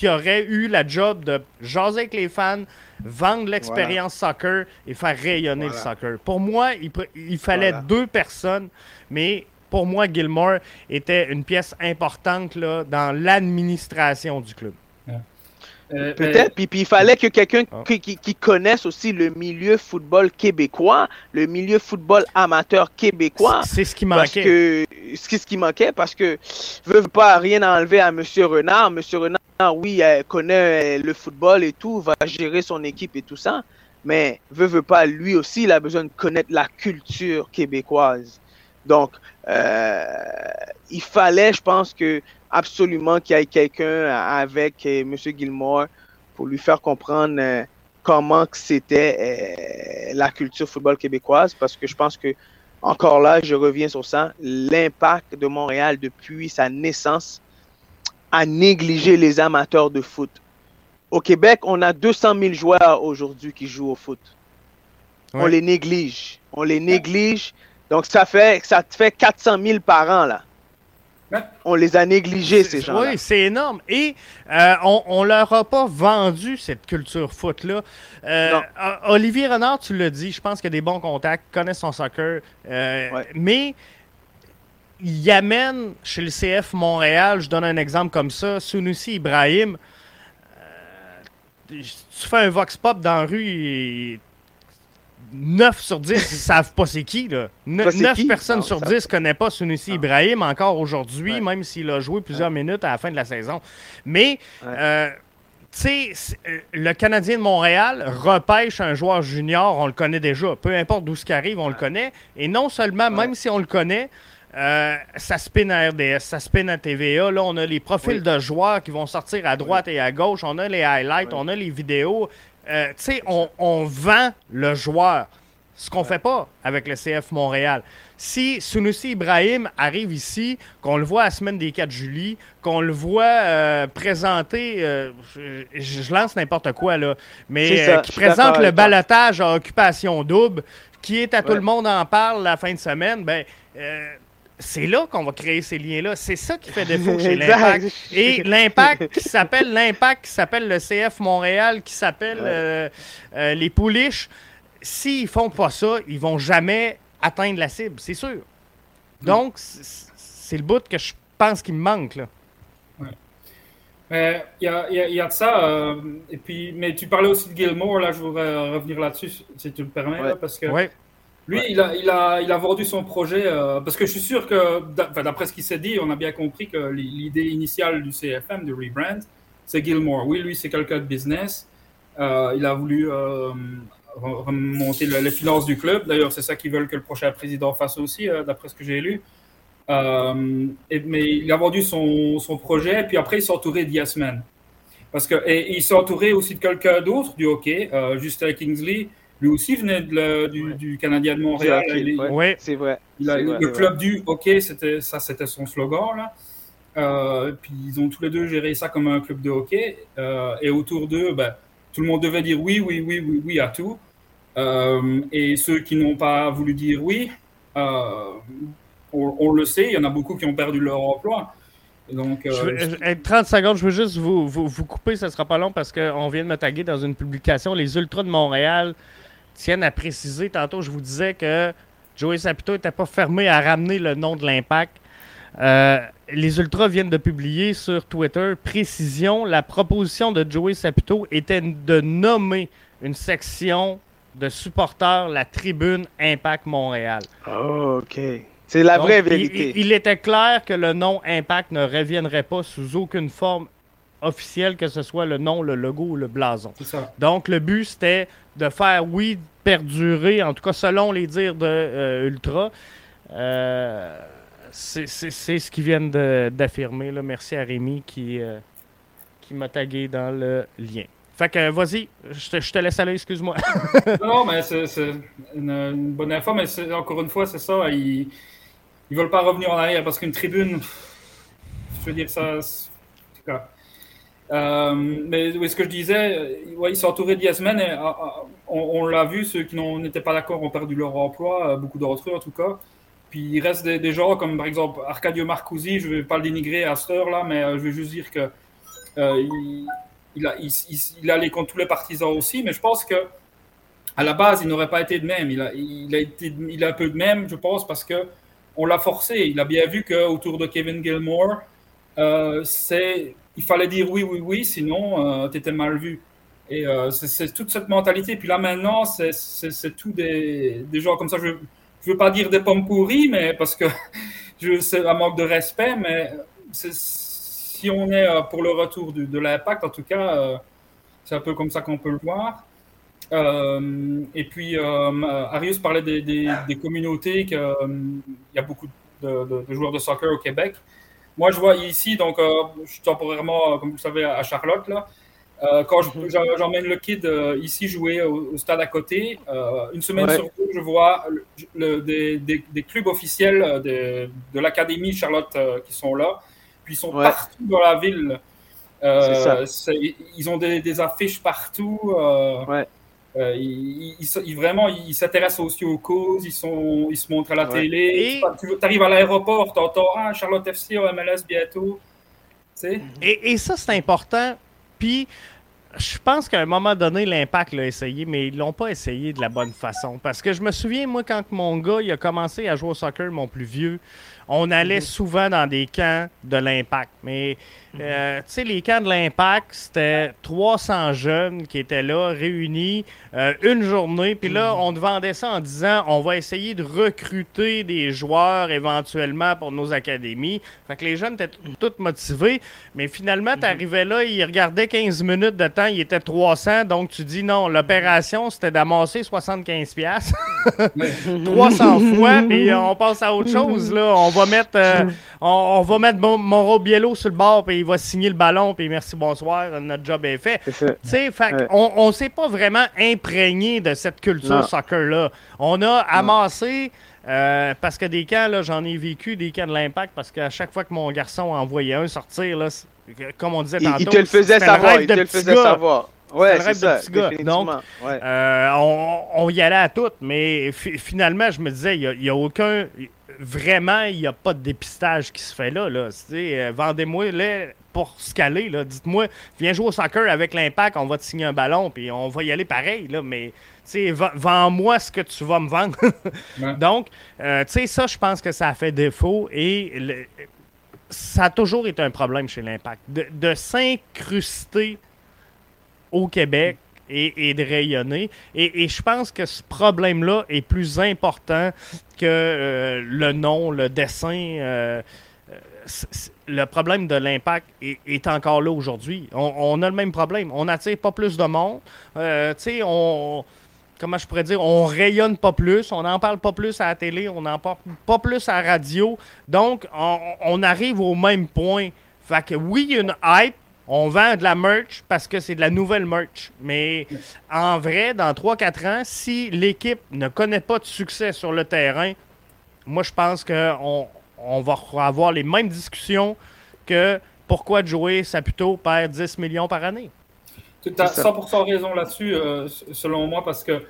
qui aurait eu la job de jaser avec les fans, vendre l'expérience voilà. soccer et faire rayonner voilà. le soccer. Pour moi, il, il fallait voilà. deux personnes, mais pour moi, Gilmore était une pièce importante là, dans l'administration du club. Euh, Peut-être. Puis, il fallait que quelqu'un ah. qui, connaisse aussi le milieu football québécois, le milieu football amateur québécois. C'est ce qui manquait. que, c'est ce qui manquait parce que veut pas rien enlever à M. Renard. M. Renard, oui, connaît le football et tout, va gérer son équipe et tout ça. Mais veut, veut pas, lui aussi, il a besoin de connaître la culture québécoise. Donc, euh, il fallait, je pense que absolument qu'il y ait quelqu'un avec euh, M. Gilmore pour lui faire comprendre euh, comment c'était la culture football québécoise, parce que je pense que encore là, je reviens sur ça, l'impact de Montréal depuis sa naissance a négligé les amateurs de foot. Au Québec, on a 200 000 joueurs aujourd'hui qui jouent au foot. On les néglige. On les néglige. Donc, ça fait, ça fait 400 000 par an, là. On les a négligés, ces gens-là. Oui, c'est énorme. Et euh, on ne leur a pas vendu cette culture foot-là. Euh, Olivier Renard, tu l'as dit, je pense qu'il a des bons contacts, connaît son soccer. Euh, mais il amène chez le CF Montréal, je donne un exemple comme ça, Sunusi Ibrahim. tu fais un vox pop dans la rue et 9 sur 10 ne savent pas c'est qui. Là. 9, personnes sur 10 ne connaissent pas Sunusi Ibrahim encore aujourd'hui, même s'il a joué plusieurs minutes à la fin de la saison. Mais, euh, tu sais, euh, le Canadien de Montréal repêche un joueur junior, on le connaît déjà. Peu importe d'où ce qui arrive, on le connaît. Et non seulement, même si on le connaît, euh, ça spin à RDS, ça spin à TVA. Là, on a les profils de joueurs qui vont sortir à droite et à gauche. On a les highlights, on a les vidéos. Euh, tu sais, on, vend le joueur. Ce qu'on ne fait pas avec le CF Montréal. Si Sunusi Ibrahim arrive ici, qu'on le voit à la semaine des 4 juillet, qu'on le voit euh, présenter, euh, je, lance n'importe quoi, là, mais qui présente le balotage à occupation double, qui est à tout le monde en parle la fin de semaine, ben c'est là qu'on va créer ces liens-là. C'est ça qui fait défaut chez l'Impact. Et l'Impact qui s'appelle l'Impact, qui s'appelle le CF Montréal, qui s'appelle euh, euh, les Pouliches, s'ils font pas ça, ils vont jamais atteindre la cible, c'est sûr. Donc, c'est le bout que je pense qu'il me manque. Là. Il y, a, de ça. Euh, et puis, mais tu parlais aussi de Gilmore, là, je voudrais revenir là-dessus, si tu me permets, parce que lui, il, a, il, a, il a vendu son projet euh, parce que je suis sûr que, d'après ce qu'il s'est dit, on a bien compris que l'idée initiale du CFM, du rebrand, c'est Gilmore. Oui, lui, c'est quelqu'un de business. Euh, il a voulu euh, remonter les finances du club. D'ailleurs, c'est ça qu'ils veulent que le prochain président fasse aussi, d'après ce que j'ai lu. Et, mais il a vendu son, son, projet, puis après, il s'est entouré d'Yasman. Parce que, et, il s'est entouré aussi de quelqu'un d'autre du hockey, Justin Kingsley lui aussi venait du, Canadien de Montréal. Oui, c'est vrai. le club du hockey, c'était ça, c'était son slogan là. Euh, puis ils ont tous les deux géré ça comme un club de hockey. Euh, et autour d'eux, ben, tout le monde devait dire oui, oui, oui, oui, oui à tout. Euh, et ceux qui n'ont pas voulu dire oui, on, le sait, il y en a beaucoup qui ont perdu leur emploi. Donc, 30 secondes, je veux juste vous, vous, vous couper, ça sera pas long parce qu'on vient de me taguer dans une publication. Les Ultras de Montréal tiennent à préciser, tantôt je vous disais que Joey Saputo n'était pas fermé à ramener le nom de l'impact. Euh, les Ultras viennent de publier sur Twitter précision. La proposition de Joey Saputo était de nommer une section de supporters la tribune Impact Montréal. Oh, OK. C'est la vraie vérité. Il, il, était clair que le nom Impact ne reviendrait pas sous aucune forme officielle, que ce soit le nom, le logo ou le blason. Donc, le but, c'était de faire, oui, perdurer, en tout cas selon les dires de euh, Ultra. Euh, c'est ce qu'ils viennent d'affirmer. Merci à Rémi qui, euh, qui m'a tagué dans le lien. Fait que vas-y, je te, je te, laisse aller, excuse-moi. non, mais c'est une, bonne info, mais encore une fois, c'est ça. Ils ne veulent pas revenir en arrière parce qu'une tribune, je veux dire, ça. En euh, mais oui, ce que je disais, euh, ouais, ils sont entourés d'Yasmen et euh, on, l'a vu, ceux qui n'étaient pas d'accord ont perdu leur emploi, beaucoup d'entre eux en tout cas. Puis il reste des, gens comme par exemple Arcadio Marcusi, je ne vais pas le dénigrer à cette heure-là, mais je vais juste dire que il, allait contre tous les partisans aussi, mais je pense que à la base, il n'aurait pas été de même. Il a, il a été, il a un peu de même, je pense, parce que on l'a forcé. Il a bien vu qu'autour de Kevin Gilmore, c'est il fallait dire oui, oui, oui, sinon tu étais mal vu. Et c'est toute cette mentalité. Puis là maintenant, c'est tout des, des gens comme ça. Je ne veux pas dire des pommes pourries, mais parce que c'est un manque de respect, mais si on est pour le retour de, de l'impact, en tout cas, c'est un peu comme ça qu'on peut le voir. Euh, et puis, euh, Arius parlait des, des, communautés, qu'il y a beaucoup de, joueurs de soccer au Québec. Moi, je vois ici, donc, euh, je suis temporairement, comme vous le savez, à Charlotte. Là. quand mhm. j'emmène le kid ici jouer au, stade à côté, une semaine sur deux, je vois le, des, des, clubs officiels de, de l'Académie Charlotte qui sont là. Puis ils sont partout dans la ville. ils ont des, affiches partout. ouais. Euh, ils, vraiment, ils s'intéressent aussi aux causes, ils, sont, ils se montrent à la télé. Tu, arrives à l'aéroport, tu entends Ah, Charlotte FC au MLS bientôt. Et, et, ça, c'est important. Puis, je pense qu'à un moment donné, l'impact l'a essayé, mais ils l'ont pas essayé de la bonne façon. Parce que je me souviens, moi, quand mon gars il a commencé à jouer au soccer, mon plus vieux, on allait mhm. souvent dans des camps de l'impact. Mais euh, tu sais, les camps de l'Impact, c'était 300 jeunes qui étaient là, réunis, euh, une journée. Puis là, on te vendait ça en disant on va essayer de recruter des joueurs éventuellement pour nos académies. Fait que les jeunes étaient tous motivés. Mais finalement, tu arrivais là, ils regardaient 15 minutes de temps, il était 300. Donc tu dis non, l'opération, c'était d'amasser 75$. 300 fois, puis on passe à autre chose. Là. On va mettre, euh, on, va mettre Moro Biello sur le bord, puis il va signer le ballon, puis merci, bonsoir, notre job est fait. Fait on ne s'est pas vraiment imprégné de cette culture soccer-là. On a amassé. Euh, parce que des camps, j'en ai vécu des camps de l'impact parce qu'à chaque fois que mon garçon envoyait un sortir, là, comme on disait tantôt, il te le faisait savoir. Il te le faisait savoir. Ouais, c'est ça. Donc, euh, on, y allait à toutes, mais finalement, je me disais, il n'y a, aucun vraiment, il n'y a pas de dépistage qui se fait là. là. Euh, vendez-moi là, pour se caler. Dites-moi, viens jouer au soccer avec l'impact, on va te signer un ballon, puis on va y aller pareil. Là, mais vends-moi ce que tu vas me vendre. Donc, euh, tu sais, ça, je pense que ça a fait défaut et ça a toujours été un problème chez l'impact. de s'incruster au Québec et, de rayonner. Et, je pense que ce problème-là est plus important que euh, le nom, le dessin. Euh, le problème de l'impact est, encore là aujourd'hui. On, a le même problème. On n'attire pas plus de monde. Euh, tu sais, on comment je pourrais dire, on rayonne pas plus, on n'en parle pas plus à la télé, on n'en parle pas plus à la radio. Donc, on, arrive au même point. Fait que oui, une hype, on vend de la merch parce que c'est de la nouvelle merch. Mais en vrai, dans 3-4 ans, si l'équipe ne connaît pas de succès sur le terrain, moi, je pense qu'on on va avoir les mêmes discussions que pourquoi jouer Saputo perd 10 millions par année. Tu as 100% raison là-dessus, euh, selon moi, parce que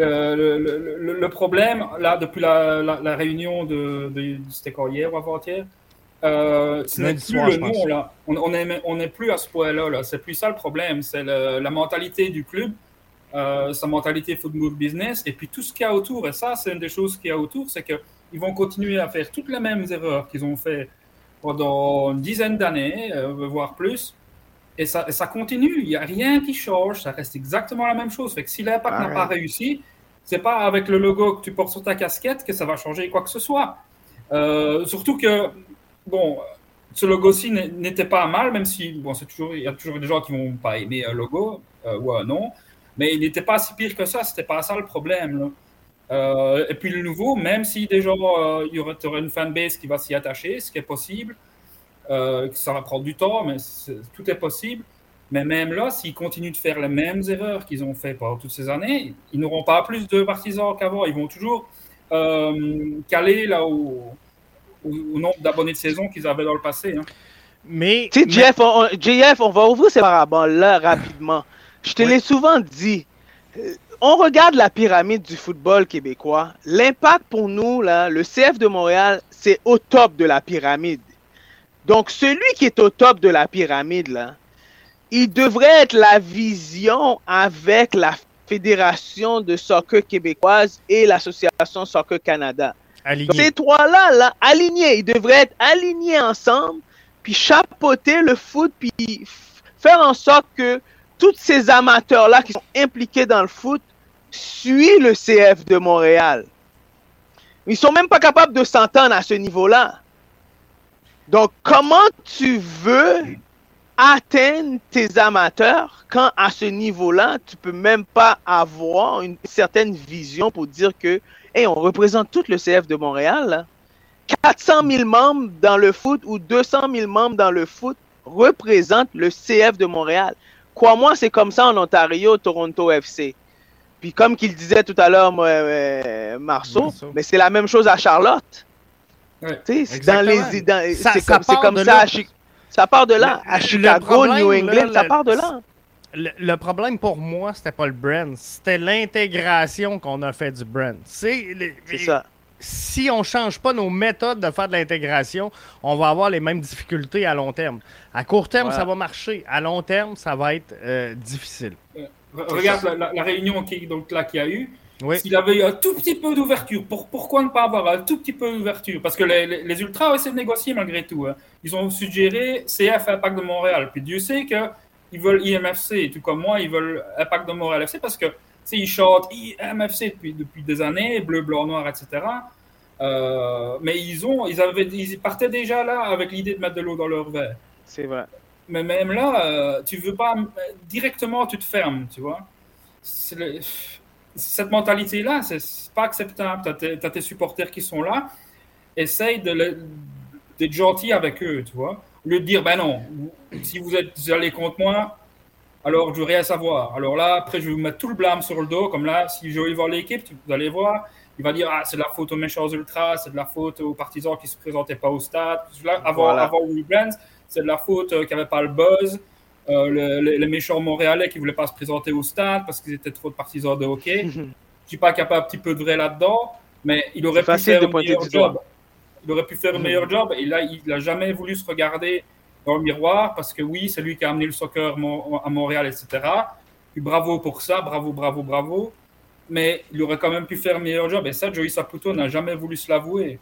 euh, le, problème, là, depuis la, réunion de, de, c'était hier ou avant-hier, euh, ce n'est plus le nom, là. On n'est on est plus à ce point-là. -là, c'est plus ça le problème. C'est la mentalité du club, euh, sa mentalité football business, et puis tout ce qu'il y a autour. Et ça, c'est une des choses qu'il y a autour, c'est qu'ils vont continuer à faire toutes les mêmes erreurs qu'ils ont fait pendant une dizaine d'années, euh, voire plus. Et ça, ça continue. Il n'y a rien qui change. Ça reste exactement la même chose. Fait que si l'impact n'a pas réussi, c'est pas avec le logo que tu portes sur ta casquette que ça va changer quoi que ce soit. surtout que bon, ce logo-ci n'était pas mal, même si, bon, c'est toujours, il y a toujours des gens qui vont pas aimer un logo euh, ou un nom, mais il n'était pas si pire que ça, c'était pas ça le problème. Euh, et puis le nouveau, même si déjà euh, il y aurait, une fanbase qui va s'y attacher, ce qui est possible, ça va prendre du temps, mais tout est possible. Mais même là, s'ils continuent de faire les mêmes erreurs qu'ils ont fait pendant toutes ces années, ils n'auront pas plus de partisans qu'avant. Ils vont toujours caler là où, au, nombre d'abonnés de saison qu'ils avaient dans le passé. Hein. Mais, tu sais, Jeff, on, JF, on va ouvrir ces paraboles-là rapidement. Je te l'ai souvent dit. Euh, on regarde la pyramide du football québécois. L'impact pour nous, là, le CF de Montréal, c'est au top de la pyramide. Donc, celui qui est au top de la pyramide, là, il devrait être la vision avec la Fédération de soccer québécoise et l'Association Soccer Canada. Ces trois-là, là, alignés, ils devraient être alignés ensemble. puis chapeauter le foot, puis faire en sorte que tous ces amateurs-là qui sont impliqués dans le foot suivent le CF de Montréal. Ils sont même pas capables de s'entendre à ce niveau-là. Donc, comment tu veux atteindre tes amateurs quand à ce niveau-là, tu peux même pas avoir une certaine vision pour dire que, hey, on représente tout le CF de Montréal. 400 000 membres dans le foot ou 200 000 membres dans le foot représentent le CF de Montréal. Crois-moi, c'est comme ça en Ontario, Toronto FC. Puis comme qu'il disait tout à l'heure, euh, Marceau, mais c'est la même chose à Charlotte. c'est comme, ça à Ça part de là. à Chicago, New England, ça part de là. Le, problème pour moi, c'était pas le brand, c'était l'intégration qu'on a fait du brand. C'est ça si on ne change pas nos méthodes de faire de l'intégration, on va avoir les mêmes difficultés à long terme. À court terme, ça va marcher. À long terme, ça va être euh, difficile. Euh, regarde la, réunion qui, donc, là qu'il y a eu. S'il y avait eu un tout petit peu d'ouverture, pourquoi ne pas avoir un tout petit peu d'ouverture? Parce que les, Ultras ont essayé de négocier malgré tout. Hein. Ils ont suggéré CF Impact de Montréal. Puis Dieu sait qu'ils veulent IMFC, tout comme moi, ils veulent Impact de Montréal FC parce que ils chantent IMFC depuis, depuis des années, bleu, blanc, noir, etc. Euh, mais ils, ont, ils, avaient, ils partaient déjà là avec l'idée de mettre de l'eau dans leur verre. C'est vrai. Mais même là, euh, tu veux pas directement, tu te fermes, tu vois. cette mentalité-là, c'est pas acceptable. Tu as, tes supporters qui sont là, essaye d'être gentil avec eux, tu vois. Au lieu de dire, ben non, si vous êtes allés contre moi, alors je veux rien savoir. Alors là, après, je vais vous mettre tout le blâme sur le dos, comme là, si je vais voir l'équipe, vous allez voir, il va dire, ah, c'est de la faute aux méchants ultras, c'est de la faute aux partisans qui ne se présentaient pas au stade. Là, avant, voilà. avant c'est de la faute euh, qu'il n'y avait pas le buzz. Euh, les méchants montréalais qui ne voulaient pas se présenter au stade parce qu'ils étaient trop de partisans de hockey. je ne suis pas capable un petit peu de vrai là-dedans, mais il aurait pu faire un meilleur job. Il aurait pu faire un meilleur job et là, il n'a jamais voulu se regarder dans le miroir parce que oui, c'est lui qui a amené le soccer à Montréal, etc. Bravo pour ça, bravo, bravo, bravo. Mais il aurait quand même pu faire un meilleur job. Et ça, Joey Saputo n'a jamais voulu se l'avouer.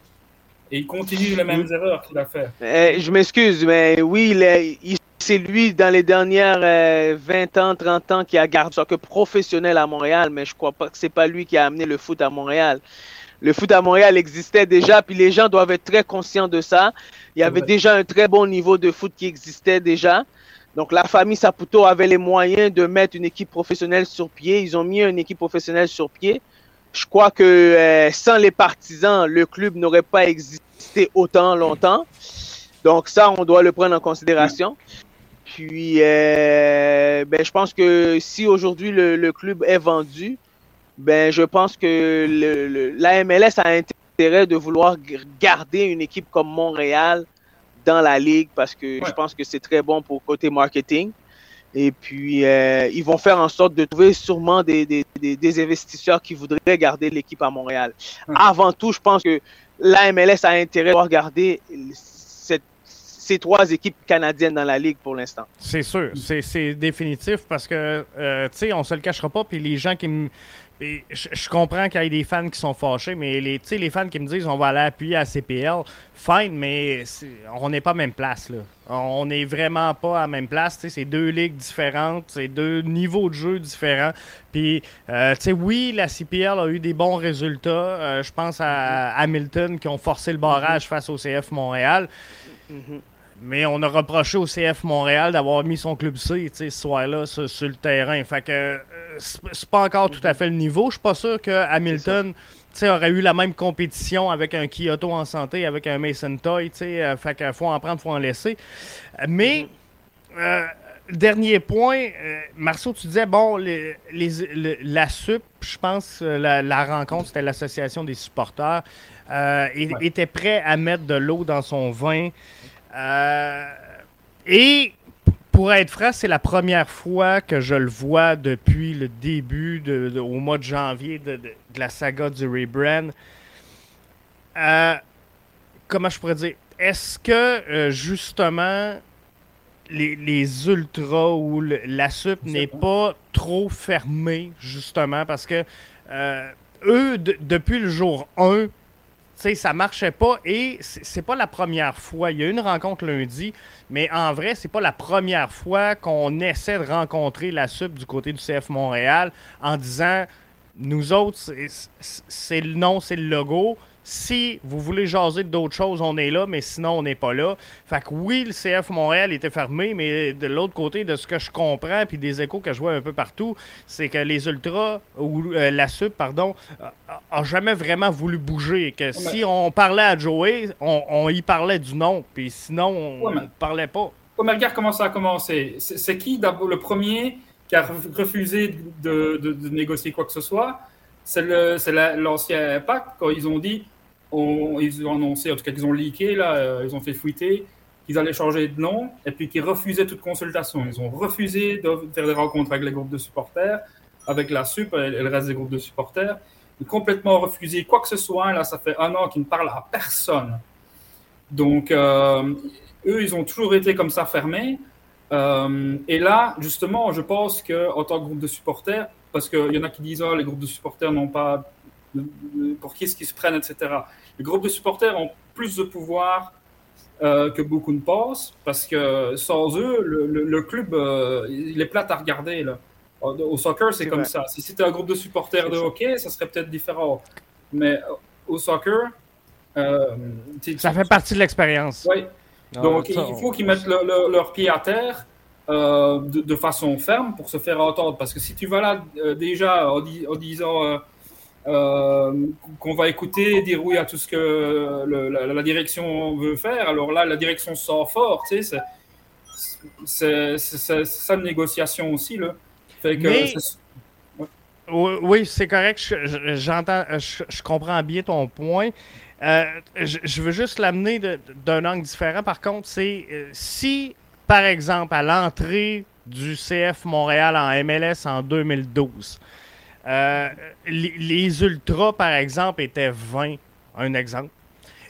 Et il continue les mêmes erreurs qu'il a fait. Eh, je m'excuse, mais oui, c'est lui, dans les dernières 20 euh, ans, 30 ans, qui a gardé le soccer professionnel à Montréal. Mais je crois pas que c'est pas lui qui a amené le foot à Montréal le foot à Montréal existait déjà, puis les gens doivent être très conscients de ça. Il y avait déjà un très bon niveau de foot qui existait déjà. Donc la famille Saputo avait les moyens de mettre une équipe professionnelle sur pied. Ils ont mis une équipe professionnelle sur pied. Je crois que euh, sans les partisans, le club n'aurait pas existé autant longtemps. Donc ça, on doit le prendre en considération. Puis, euh, ben, je pense que si aujourd'hui le, club est vendu, ben, je pense que le, la MLS a intérêt de vouloir garder une équipe comme Montréal dans la ligue parce que je pense que c'est très bon pour côté marketing. Et puis, euh, ils vont faire en sorte de trouver sûrement des, des, des, investisseurs qui voudraient garder l'équipe à Montréal. Avant tout, je pense que la MLS a intérêt de garder cette, ces trois équipes canadiennes dans la ligue pour l'instant. C'est sûr, c'est définitif parce que, euh, tu sais, on se le cachera pas, puis les gens qui me je, comprends qu'il y ait des fans qui sont fâchés, mais les, les fans qui me disent on va aller appuyer à CPL, fine, mais on n'est pas à même place. Là. On n'est vraiment pas à la même place. C'est deux ligues différentes, c'est deux niveaux de jeu différents. Puis, euh, oui, la CPL a eu des bons résultats. Euh, je pense à Hamilton qui ont forcé le barrage face au CF Montréal. Mm-hmm. Mais on a reproché au CF Montréal d'avoir mis son club C ce soir-là sur, le terrain. Fait que euh, c'est pas encore tout à fait le niveau. Je suis pas sûr que Hamilton aurait eu la même compétition avec un Kyoto en santé, avec un Mason Toy. Euh, fait qu'il faut en prendre, faut en laisser. Mais euh, dernier point, Marceau, tu disais, bon, les, la SUP, je pense, la, rencontre, c'était l'association des supporters, il était prêt à mettre de l'eau dans son vin. Euh, et pour être franc, c'est la première fois que je le vois depuis le début, de, au mois de janvier, de, la saga du rebrand. Euh, comment je pourrais dire? Est-ce que, euh, justement, les, ultras ou la SUP n'est pas trop fermée, justement, parce que eux, depuis le jour 1, sais, ça marchait pas et c'est pas la première fois. Il y a eu une rencontre lundi, mais en vrai, c'est pas la première fois qu'on essaie de rencontrer la SUP du côté du CF Montréal en disant nous autres, c'est le nom, c'est le logo. Si vous voulez jaser d'autres choses, on est là, mais sinon, on n'est pas là. Fait que oui, le CF Montréal était fermé, mais de l'autre côté, de ce que je comprends, puis des échos que je vois un peu partout, c'est que les Ultras, ou euh, la SUP, pardon, a, jamais vraiment voulu bouger. Que si on parlait à Joey, on, y parlait du nom, puis sinon, on ne parlait pas. mais regarde comment ça a commencé. C'est qui d'abord le premier qui a refusé de, de négocier quoi que ce soit? C'est l'ancien pacte quand ils ont dit ils ont annoncé, en tout cas qu'ils ont leaké, là, euh, ils ont fait fuiter qu'ils allaient changer de nom et puis qu'ils refusaient toute consultation. Ils ont refusé de faire des rencontres avec les groupes de supporters, avec la SUP et le reste des groupes de supporters. Ils ont complètement refusé quoi que ce soit. Là, ça fait un an qu'ils ne parlent à personne. Donc, euh, eux, ils ont toujours été comme ça fermés. Euh, et là, justement, je pense qu'en tant que groupe de supporters, parce qu'il y en a qui disent oh, les groupes de supporters n'ont pas pour qui est-ce qu'ils se prennent, etc. Les groupes de supporters ont plus de pouvoir euh, que beaucoup ne pensent, parce que sans eux, le, club, euh, il est plate à regarder. Là. Au soccer, c'est comme ça. Si c'était un groupe de supporters de hockey, ça serait peut-être différent. Mais euh, au soccer, ça fait partie de l'expérience. Oui. Donc, il faut qu'ils mettent leurs pieds à terre. de, façon ferme pour se faire entendre. Parce que si tu vas là déjà en disant euh, qu'on va écouter, dire oui à tout ce que la, direction veut faire. Alors là, la direction sort fort, tu sais, c'est ça de négociation aussi, là. Fait que, Oui, c'est correct. J'entends, je, comprends bien ton point. Euh, je, veux juste l'amener d'un angle différent. Par contre, c'est euh, si, par exemple, à l'entrée du CF Montréal en MLS en 2012, euh, les, Ultras, par exemple, étaient 20, un exemple.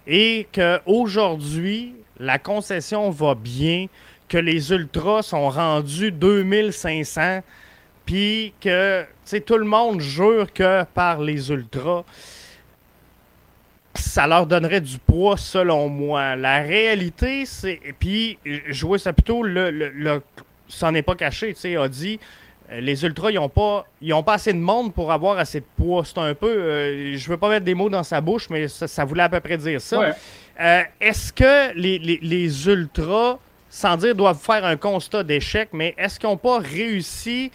Et qu'aujourd'hui, la concession va bien, que les Ultras sont rendus 2500, puis que tout le monde jure que par les Ultras, ça leur donnerait du poids, selon moi. La réalité, c'est. Puis, je vois ça plutôt, le, le, ça n'est pas caché, tu sais, a dit euh, les Ultras, ils n'ont pas, pas assez de monde pour avoir assez de poids. C'est un peu. Euh, je veux pas mettre des mots dans sa bouche, mais ça, voulait à peu près dire ça. Euh, est-ce que les, Ultras, sans dire doivent faire un constat d'échec, mais est-ce qu'ils n'ont pas réussi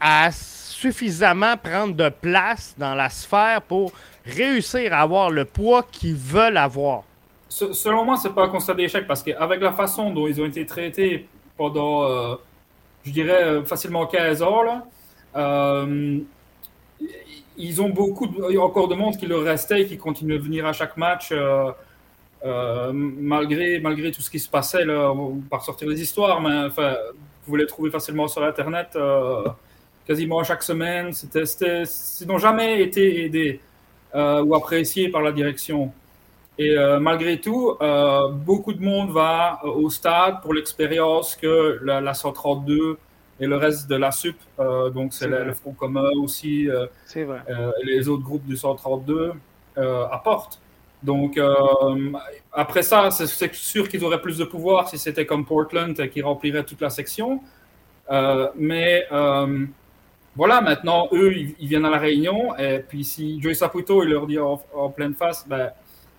à, suffisamment prendre de place dans la sphère pour réussir à avoir le poids qu'ils veulent avoir? Selon moi, c'est pas un constat d'échec parce qu'avec la façon dont ils ont été traités pendant je dirais, euh, facilement 15 heures. Euh, ils ont beaucoup, a encore de monde qui leur restait et qui continue de venir à chaque match. Euh, malgré, malgré tout ce qui se passait, là, par sortir les histoires, mais enfin, vous les trouver facilement sur Internet quasiment chaque semaine. C'était, ils n'ont jamais été aidés ou appréciés par la direction. Et malgré tout, beaucoup de monde va au stade pour l'expérience que la, la, 132 et le reste de la SUP, euh, donc c'est le, Front commun aussi, euh, les autres groupes du 132 apportent. Donc après ça, c'est sûr qu'ils auraient plus de pouvoir si c'était comme Portland qui remplirait toute la section. mais voilà, maintenant, eux, ils, viennent à la réunion, et puis si Joey Saputo, il leur dit en, pleine face, ben,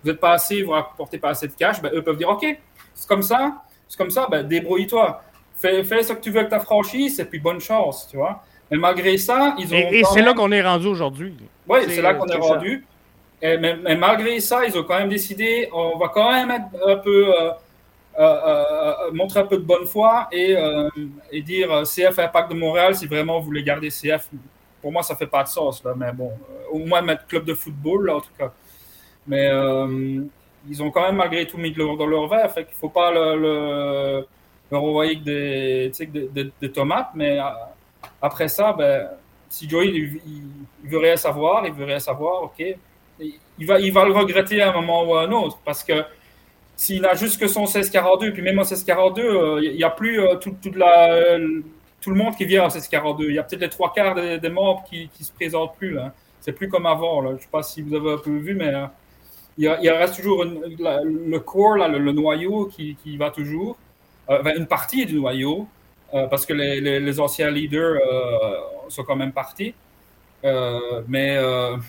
vous n'êtes pas assez, vous rapportez pas assez de cash, ben, eux peuvent dire, OK, c'est comme ça, c'est comme ça, ben, débrouille-toi. Fais, fais, ce que tu veux avec ta franchise, et puis bonne chance, tu vois. Mais malgré ça, ils ont. Et, c'est là qu'on est rendu aujourd'hui. Oui, c'est là qu'on est, rendu. mais, malgré ça, ils ont quand même décidé, on va quand même être un peu. Euh, euh, euh, montrer un peu de bonne foi et, et dire CF Impact de Montréal, si vraiment vous voulez garder CF, pour moi, ça fait pas de sens, là, mais bon, au moins mettre club de football, là, en tout cas. Mais ils ont quand même malgré tout mis de l'eau dans leur verre, fait qu'il faut pas le leur envoyer des, tomates, mais euh, après ça, ben, si Joey il, veut rien savoir, il veut rien savoir, ok, il va, il va le regretter à un moment ou à un autre, parce que s'il n'a juste que son 1642, puis même en 1642, euh, il n'y a plus euh, tout, la, tout le monde qui vient en 1642. Il y a peut-être les trois quarts des, membres qui ne se présentent plus. Là. C'est plus comme avant. Je ne sais pas si vous avez un peu vu, mais il reste toujours le core, le, noyau qui, qui, va toujours, une partie du noyau, parce que les, anciens leaders sont quand même partis. mais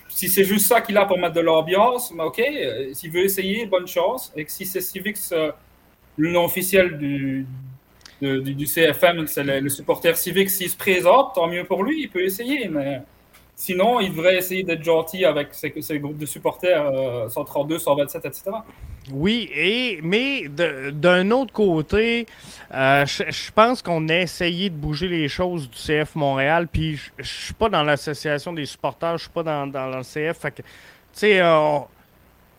si c'est juste ça qu'il a pour mettre de l'ambiance, ben, ok, s'il veut essayer, bonne chance. Et si c'est Civics, le nom officiel du, du, CFM, c'est le, supporter civique, s'il se présente, tant mieux pour lui, il peut essayer, mais sinon, il devrait essayer d'être gentil avec ses, groupes de supporters 132, 127, etc. Oui, et, mais d'un autre côté, euh, je, pense qu'on a essayé de bouger les choses du CF Montréal, puis je, suis pas dans l'association des supporters, je suis pas dans, le CF, fait que, tu sais,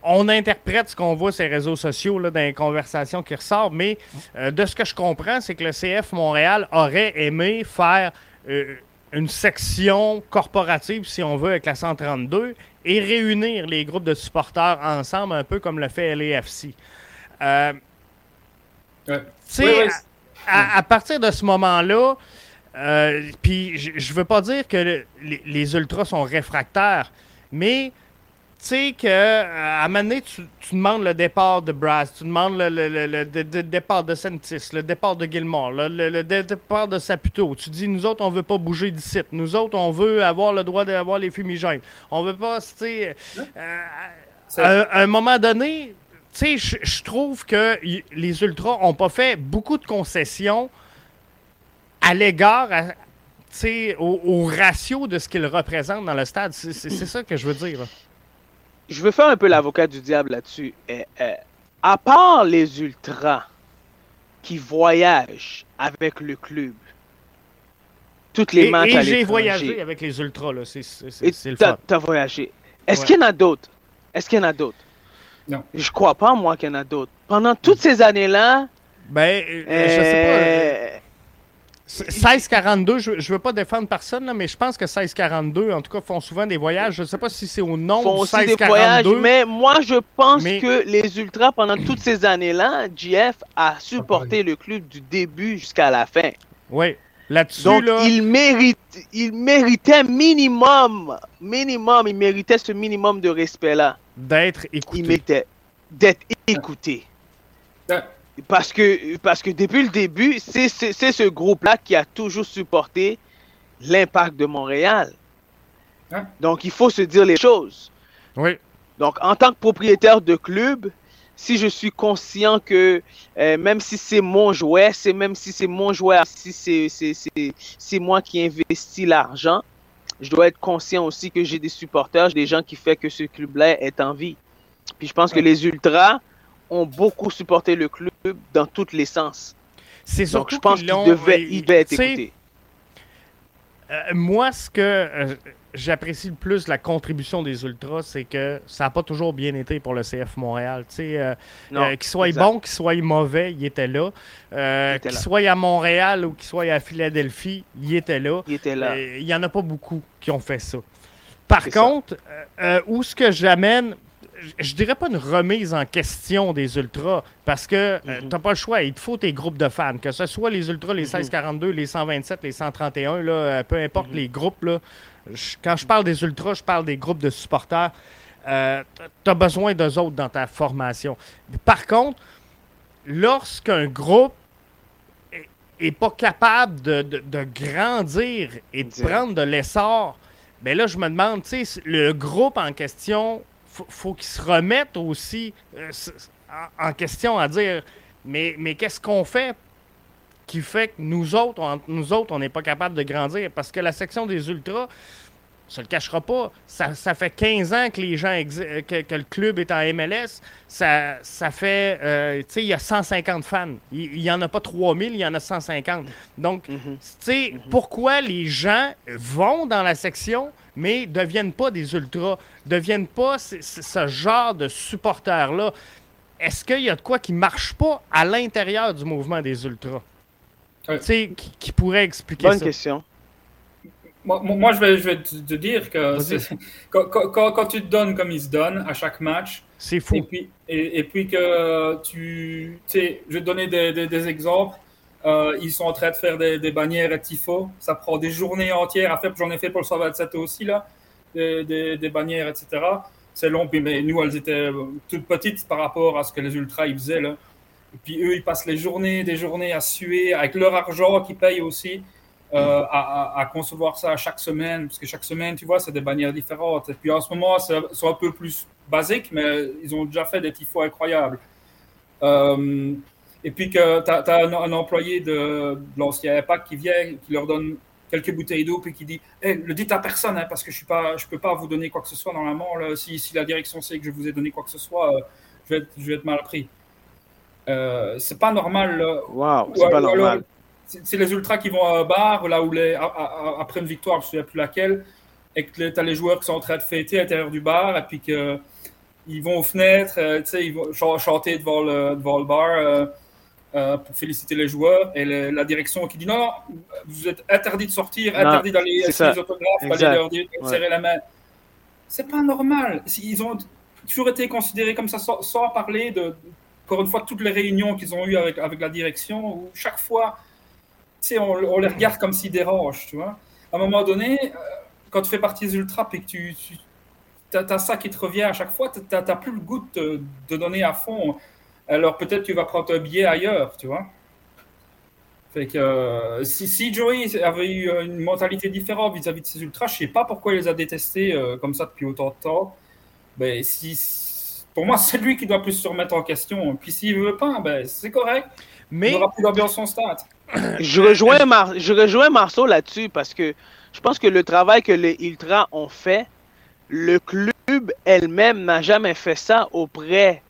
on interprète ce qu'on voit sur les réseaux sociaux là, dans les conversations qui ressortent, mais euh, de ce que je comprends, c'est que le CF Montréal aurait aimé faire euh, une section corporative, si on veut, avec la 132 et réunir les groupes de supporters ensemble, un peu comme le fait LAFC. Euh, À, partir de ce moment-là, puis je ne veux pas dire que les ultras sont réfractaires, mais sais que à un moment donné, tu, demandes le départ de Brass, tu demandes le, départ de Sentis, le départ de Gilmore, le, départ de Saputo. Tu dis, nous autres, on veut pas bouger d'ici. Nous autres, on veut avoir le droit d'avoir les fumigènes. On veut pas, tu sais... Euh, à, un moment donné, tu sais, je trouve que les Ultras ont pas fait beaucoup de concessions à l'égard... Au, au ratio de ce qu'ils représentent dans le stade. C'est ça que je veux dire je veux faire un peu l'avocat du diable là-dessus. Eh, eh, à part les ultras qui voyagent avec le club, toutes les matchs et, j'ai voyagé avec les ultras, là. C'est, le fun. T'as voyagé. Est-ce qu'il y en a d'autres? Est-ce qu'il y en a d'autres? Non. Je crois pas, moi, qu'il y en a d'autres. Pendant toutes ces années-là. Ben, euh, je sais pas. Euh, 1642, je ne veux pas défendre personne, mais je pense que 1642, en tout cas, font souvent des voyages. Je ne sais pas si c'est au nom font aussi des voyages, mais moi, je pense que les Ultras, pendant toutes ces années-là, GF a supporté le club du début jusqu'à la fin. Oui. Là-dessus, Donc, il, mérite, il méritait minimum, minimum, il méritait ce minimum de respect-là. D'être écouté. Il méritait d'être écouté. Parce que, parce que depuis le début, c'est ce groupe-là qui a toujours supporté l'impact de Montréal. Hein? Donc, il faut se dire les choses. Oui. Donc, en tant que propriétaire de club, si je suis conscient que euh, même si c'est mon jouet, c'est même si c'est mon jouet, si c'est moi qui investis l'argent, je dois être conscient aussi que j'ai des supporters, des gens qui font que ce club-là est en vie. Puis je pense que les Ultras, ont beaucoup supporté le club dans tous les sens. C'est surtout je pense qu'il devait, il devait être écouté. Euh, moi, ce que euh, j'apprécie le plus la contribution des Ultras, c'est que ça n'a pas toujours bien été pour le CF Montréal. Euh, qu'il soit bon, qu'il soit mauvais, il était là. qu'il soit à Montréal ou qu'il soit à Philadelphie, il était là. Il était là. Il n'y en a pas beaucoup qui ont fait ça. Par contre, où ce que j'amène, je dirais pas une remise en question des ultras parce que euh, mhm. tu n'as pas le choix. Il te faut tes groupes de fans, que ce soit les ultras, les 1642, mhm. les 127, les 131, là, euh, peu importe mhm. les groupes. Là, quand je parle des ultras, je parle des groupes de supporters. Euh, tu as besoin d'eux autres dans ta formation. Par contre, lorsqu'un groupe est, pas capable de, grandir et de prendre de l'essor, ben là, je me demande, tu sais, le groupe en question faut, qu'ils se remettent aussi euh, en, question à dire mais, mais qu'est-ce qu'on fait qui fait que nous autres, on, nous autres, on n'est pas capable de grandir? Parce que la section des ultras, ça le cachera pas, ça, fait 15 ans que les gens que, le club est en MLS. Ça, ça fait, euh, tu sais, il y a 150 fans. Il n'y en a pas 3000, il y en a 150. Donc, mhm. tu sais, mhm. pourquoi les gens vont dans la section mais ne deviennent pas des ultras, ne deviennent pas ce genre de supporters-là. Est-ce qu'il y a de quoi qui ne marche pas à l'intérieur du mouvement des ultras? Tu sais, qui, pourrait expliquer Bonne ça? Bonne question. Moi, je, vais, je, vais, te dire que quand, tu te donnes comme ils se donnent à chaque match, c'est fou. Et puis, et, puis que tu, tu sais, je vais te donner des, des exemples. Euh, ils sont en train de faire des, bannières à tifo. Ça prend des journées entières à faire. J'en ai fait pour le 127 aussi, là, des, bannières, etc. c'est long. Mais nous, elles étaient toutes petites par rapport à ce que les ultras ils faisaient. Là. Et puis eux, ils passent les journées, des journées à suer avec leur argent qu'ils payent aussi. Euh, à, concevoir ça chaque semaine, parce que chaque semaine, tu vois, c'est des bannières différentes. Et puis en ce moment, c'est un peu plus basique, mais ils ont déjà fait des tifos incroyables. Euh, et puis que tu as, un, employé de, de l'ancien EPAC qui vient, qui leur donne quelques bouteilles d'eau, puis qui dit hey, Le dites à personne, hein, parce que je ne peux pas vous donner quoi que ce soit normalement. Là, si, si, la direction sait que je vous ai donné quoi que ce soit, euh, je, vais être, je, vais être, mal pris. Euh, c'est pas normal. Waouh, c'est pas normal. C'est les ultras qui vont à un bar, là où les, après une victoire, je ne sais plus laquelle, et que tu as les joueurs qui sont en train de fêter à l'intérieur du bar, et puis qu'ils vont aux fenêtres, euh, ils vont chanter devant le, devant le bar. Euh, pour féliciter les joueurs et la direction qui dit non, vous êtes interdit de sortir, interdit d'aller signer les autographes, aller leur dire, serrer la main. C'est pas normal. Ils ont toujours été considérés comme ça, sans, parler de, encore une fois, toutes les réunions qu'ils ont eues avec, avec la direction, où chaque fois, on, on les regarde comme s'ils dérangent, tu vois. À un moment donné, euh, quand tu fais partie des ultras et que tu, tu as, ça qui te revient à chaque fois, tu n'as plus le goût de, de donner à fond alors peut-être tu vas prendre un billet ailleurs, tu vois. Fait que euh, si, si, Joey avait eu une mentalité différente vis-à-vis de ses ultras, je sais pas pourquoi il les a détestés euh, comme ça depuis autant de temps. Ben, si, pour moi, c'est lui qui doit plus se remettre en question. Puis s'il veut pas, ben, c'est correct. Mais... Il aura plus d'ambiance en stade. Je rejoins, je rejoins Marceau là-dessus parce que je pense que le travail que les ultras ont fait, le club elle-même n'a jamais fait ça auprès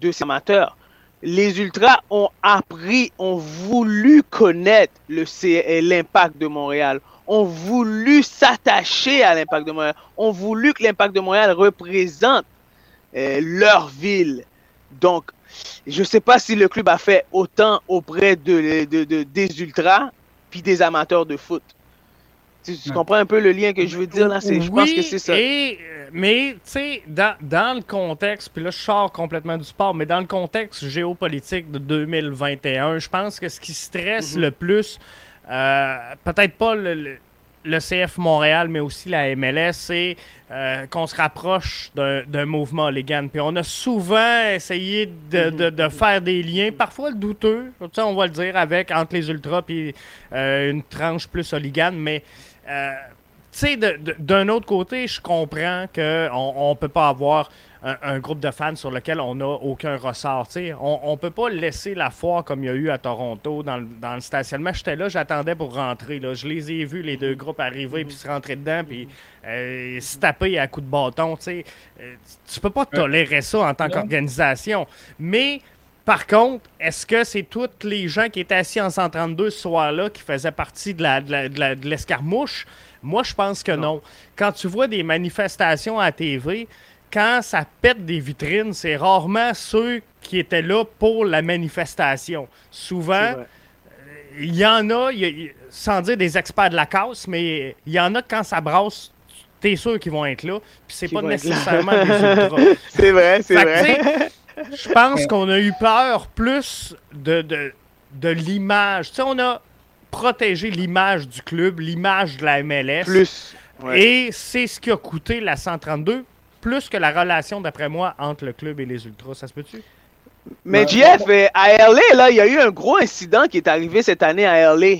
de ses amateurs les Ultras ont appris, ont voulu connaître l'impact de Montréal, ont voulu s'attacher à l'impact de Montréal, ont voulu que l'impact de Montréal représente euh, leur ville. Donc, je ne sais pas si le club a fait autant auprès de, des Ultras puis des amateurs de foot. Tu, comprends un peu le lien que je veux dire là? Je pense que c'est ça. Euh, mais, tu sais, dans, dans, le contexte, puis là, je sors complètement du sport, mais dans le contexte géopolitique de 2021, je pense que ce qui stresse mhm. le plus, euh, peut-être pas le, le, CF Montréal, mais aussi la MLS, c'est euh, qu'on se rapproche d'un mouvement légal. Puis on a souvent essayé de, de, de, faire des liens, parfois douteux, on va le dire, avec entre les ultras et une tranche plus hooligan, mais euh, tu sais, d'un autre côté, je comprends qu'on ne peut pas avoir un, groupe de fans sur lequel on n'a aucun ressort. on ne peut pas laisser la foire comme il y a eu à Toronto dans, le stationnement. J'étais là, j'attendais pour rentrer. Là. Je les ai vus, les deux groupes arriver, puis se rentrer dedans, puis euh, se taper à coups de bâton. Tu euh, tu peux pas tolérer ça en tant qu'organisation. Mais par contre, est-ce que c'est tous les gens qui étaient assis en 132 ce soir-là qui faisaient partie de l'escarmouche? Moi, je pense que non. Quand tu vois des manifestations à TV, quand ça pète des vitrines, c'est rarement ceux qui étaient là pour la manifestation. Souvent, il y en a, sans dire des experts de la casse, mais il y en a quand ça brasse, t'es sûr qu'ils vont être là. Puis c'est pas nécessairement des ultras. C'est vrai, c'est vrai. Je pense qu'on a eu peur plus de, de, l'image. Tu sais, on a protégé l'image du club, l'image de la MLS. Plus. Et c'est ce qui a coûté la 132, plus que la relation, d'après moi, entre le club et les Ultras. Ça se peut-tu? Mais ben, Jeff, euh, à LA, là, il y a eu un gros incident qui est arrivé cette année à LA.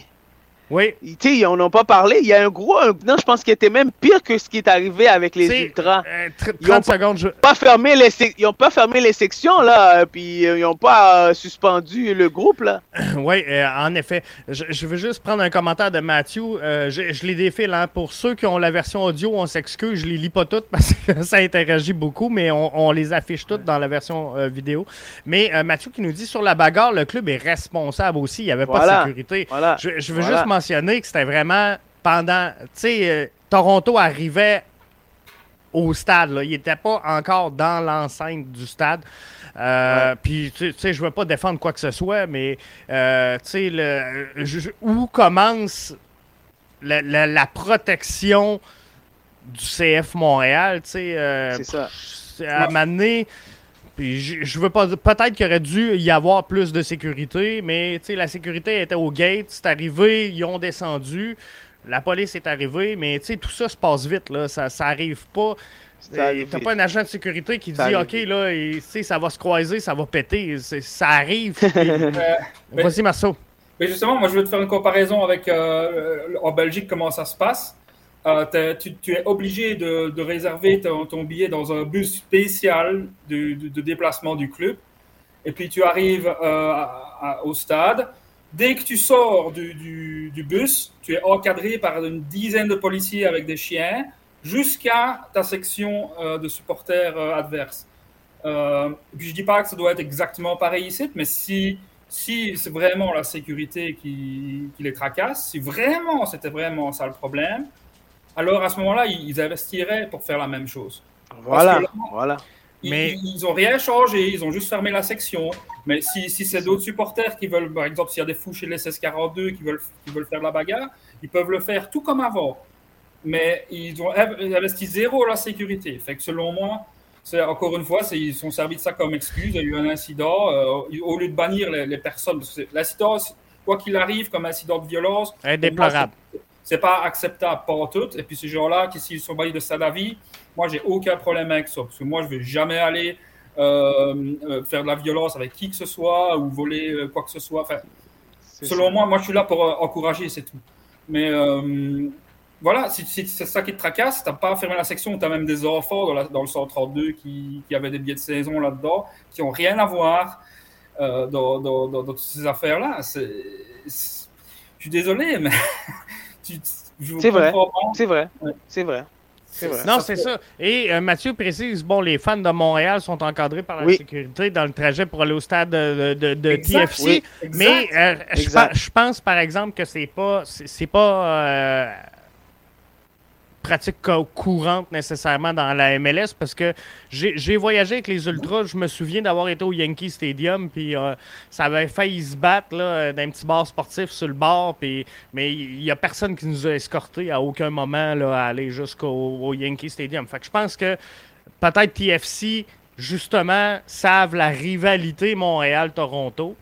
Oui. Tu sais, on n'a pas parlé. Il y a un gros. non, je pense qu'il était même pire que ce qui est arrivé avec les Ultras. 30 euh, secondes. Pas fermé les ils n'ont pas fermé les sections, là. Euh, puis euh, ils n'ont pas suspendu le groupe, là. oui, en effet. Je, veux juste prendre un commentaire de Matthew. je, l'ai défait, là. Pour ceux qui ont la version audio, on s'excuse. Je les lis pas toutes parce que ça interagit beaucoup, mais on, les affiche toutes dans la version vidéo. Mais Mathieu qui nous dit sur la bagarre, le club est responsable aussi. Il n'y avait pas de sécurité. Voilà. Je, veux juste que c'était vraiment pendant. Tu sais, euh, Toronto arrivait au stade. Là. Il n'était pas encore dans l'enceinte du stade. Euh, puis, tu sais, je ne veux pas défendre quoi que ce soit, mais, euh, tu sais, où commence la, protection du CF Montréal, tu sais. C'est ça. À m'amener puis je, veux pas peut-être qu'il aurait dû y avoir plus de sécurité, mais la sécurité était au gate, c'est arrivé, ils ont descendu. la police est arrivée, mais tout ça se passe vite. Là. Ça, ça arrive pas. T'as pas un agent de sécurité qui dit OK, là, ça va se croiser, ça va péter. Ça arrive. Vas-y, Marceau. Mais justement, moi, je veux te faire une comparaison avec euh, en Belgique, comment ça se passe. Euh, tu, es obligé de, réserver ton, billet dans un bus spécial de, déplacement du club. Et puis tu arrives euh, au stade. Dès que tu sors du, bus, tu es encadré par une dizaine de policiers avec des chiens jusqu'à ta section euh, de supporters adverses. puis je dis pas que ça doit être exactement pareil ici, mais si si c'est vraiment la sécurité qui, les tracasse, si vraiment c'était vraiment ça le problème, alors à ce moment-là, ils investiraient pour faire la même chose. Voilà, voilà. Ils, mais... ils n'ont rien changé, ils ont juste fermé la section. Mais si, si c'est d'autres supporters qui veulent, par exemple, s'il y a des fous chez les 1642 qui veulent, qui veulent faire la bagarre, ils peuvent le faire tout comme avant. Mais ils ont investi zéro la sécurité. Fait que selon moi, c'est encore une fois, ils sont servis de ça comme excuse. Il y a eu un incident. Euh, au lieu de bannir les, les personnes, l'incident, quoi qu'il arrive, comme incident de violence, indéplorable c'est pas acceptable pour tout. Et puis ces gens-là, qui s'ils sont baillés de ça d'avis, moi j'ai aucun problème avec ça. Parce que moi je vais jamais aller euh, euh, faire de la violence avec qui que ce soit ou voler euh, quoi que ce soit. Enfin, selon moi, moi je suis là pour encourager, c'est tout. Mais voilà, si, c'est ça qui te tracasse, tu n'as pas fermé la section, tu as même des enfants dans, dans le 132 qui, qui, avaient des billets de saison là-dedans, qui n'ont rien à voir dans, dans, dans, toutes ces affaires-là. Je suis désolé, mais c'est vrai. C'est vrai. C'est vrai. Non, c'est ça. Et euh, Mathieu précise, bon, les fans de Montréal sont encadrés par la sécurité dans le trajet pour aller au stade de, de, TFC. Mais euh, je, pense, par exemple, que c'est pas, c'est pas euh, pratique courante nécessairement dans la MLS parce que j'ai voyagé avec les Ultras. Je me souviens d'avoir été au Yankee Stadium, puis euh, ça avait failli se battre d'un petit bar sportif sur le bord, puis, mais il n'y a personne qui nous a escortés à aucun moment là, à aller jusqu'au Yankee Stadium. Fait que je pense que peut-être TFC, justement, savent la rivalité Montréal-Toronto.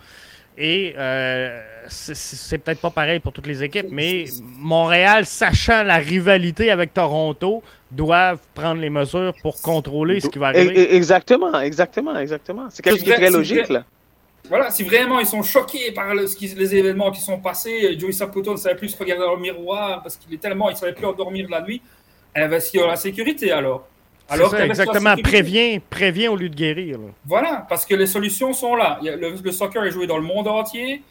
Et euh, c'est peut-être pas pareil pour toutes les équipes, mais Montréal, sachant la rivalité avec Toronto, doivent prendre les mesures pour contrôler ce qui va arriver. Exactement, exactement, exactement. C'est quelque chose de très logique, là. Voilà, si vraiment ils sont choqués par les événements qui sont passés, Joey Saputo ne savait plus se regarder dans le miroir parce qu'il est tellement, il savait plus endormir la nuit, investir dans la sécurité alors. Alors ça, exactement, prévient, prévient au lieu de guérir. Voilà, parce que les solutions sont là. Le, soccer est joué dans le monde entier.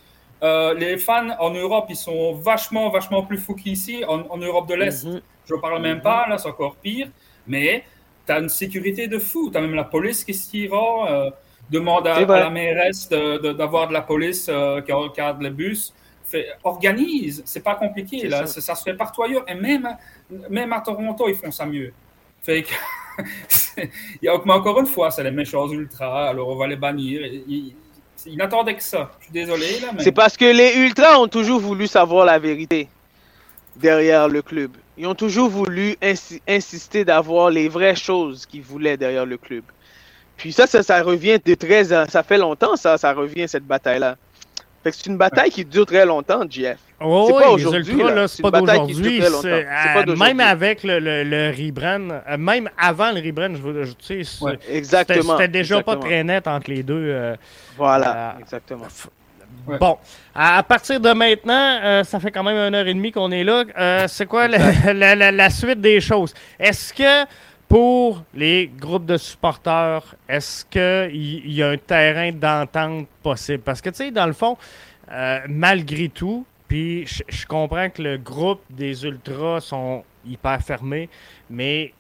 Euh, les fans en Europe, ils sont vachement, vachement plus fous qu'ici. En, Europe de l'Est, mhm. je ne parle même pas, là, c'est encore pire. Mais tu as une sécurité de fou. Tu as même la police qui s'y rend. Euh, demande à, la mairesse d'avoir de, la police euh, qui encadre les bus. Fait, organise, c'est pas compliqué. Là. Ça. ça. se fait partout ailleurs. Et même, même à Toronto, ils font ça mieux. Fait que a, encore une fois, c'est les méchants ultras, alors on va les bannir. Ils, n'attendaient que ça. Je suis désolé. C'est parce que les ultras ont toujours voulu savoir la vérité derrière le club. Ils ont toujours voulu insister d'avoir les vraies choses qu'ils voulaient derrière le club. Puis ça, ça, revient de très... Ça fait longtemps, ça, ça revient, cette bataille-là c'est une bataille qui dure très longtemps, Jeff. Oh, c'est pas aujourd'hui. C'est pas d'aujourd'hui. Même avec le, le, rebrand, euh, même avant le rebrand, je, tu sais, exactement. C'était déjà pas très net entre les deux. Euh, voilà, euh, exactement. Bon, à partir de maintenant, ça fait quand même une heure et demie qu'on est là. c'est quoi la, la, suite des choses? Est-ce que pour les groupes de supporters, est-ce qu'il y, a un terrain d'entente possible? Parce que, tu sais, dans le fond, euh, malgré tout, puis je comprends que le groupe des Ultras sont hyper fermés, mais,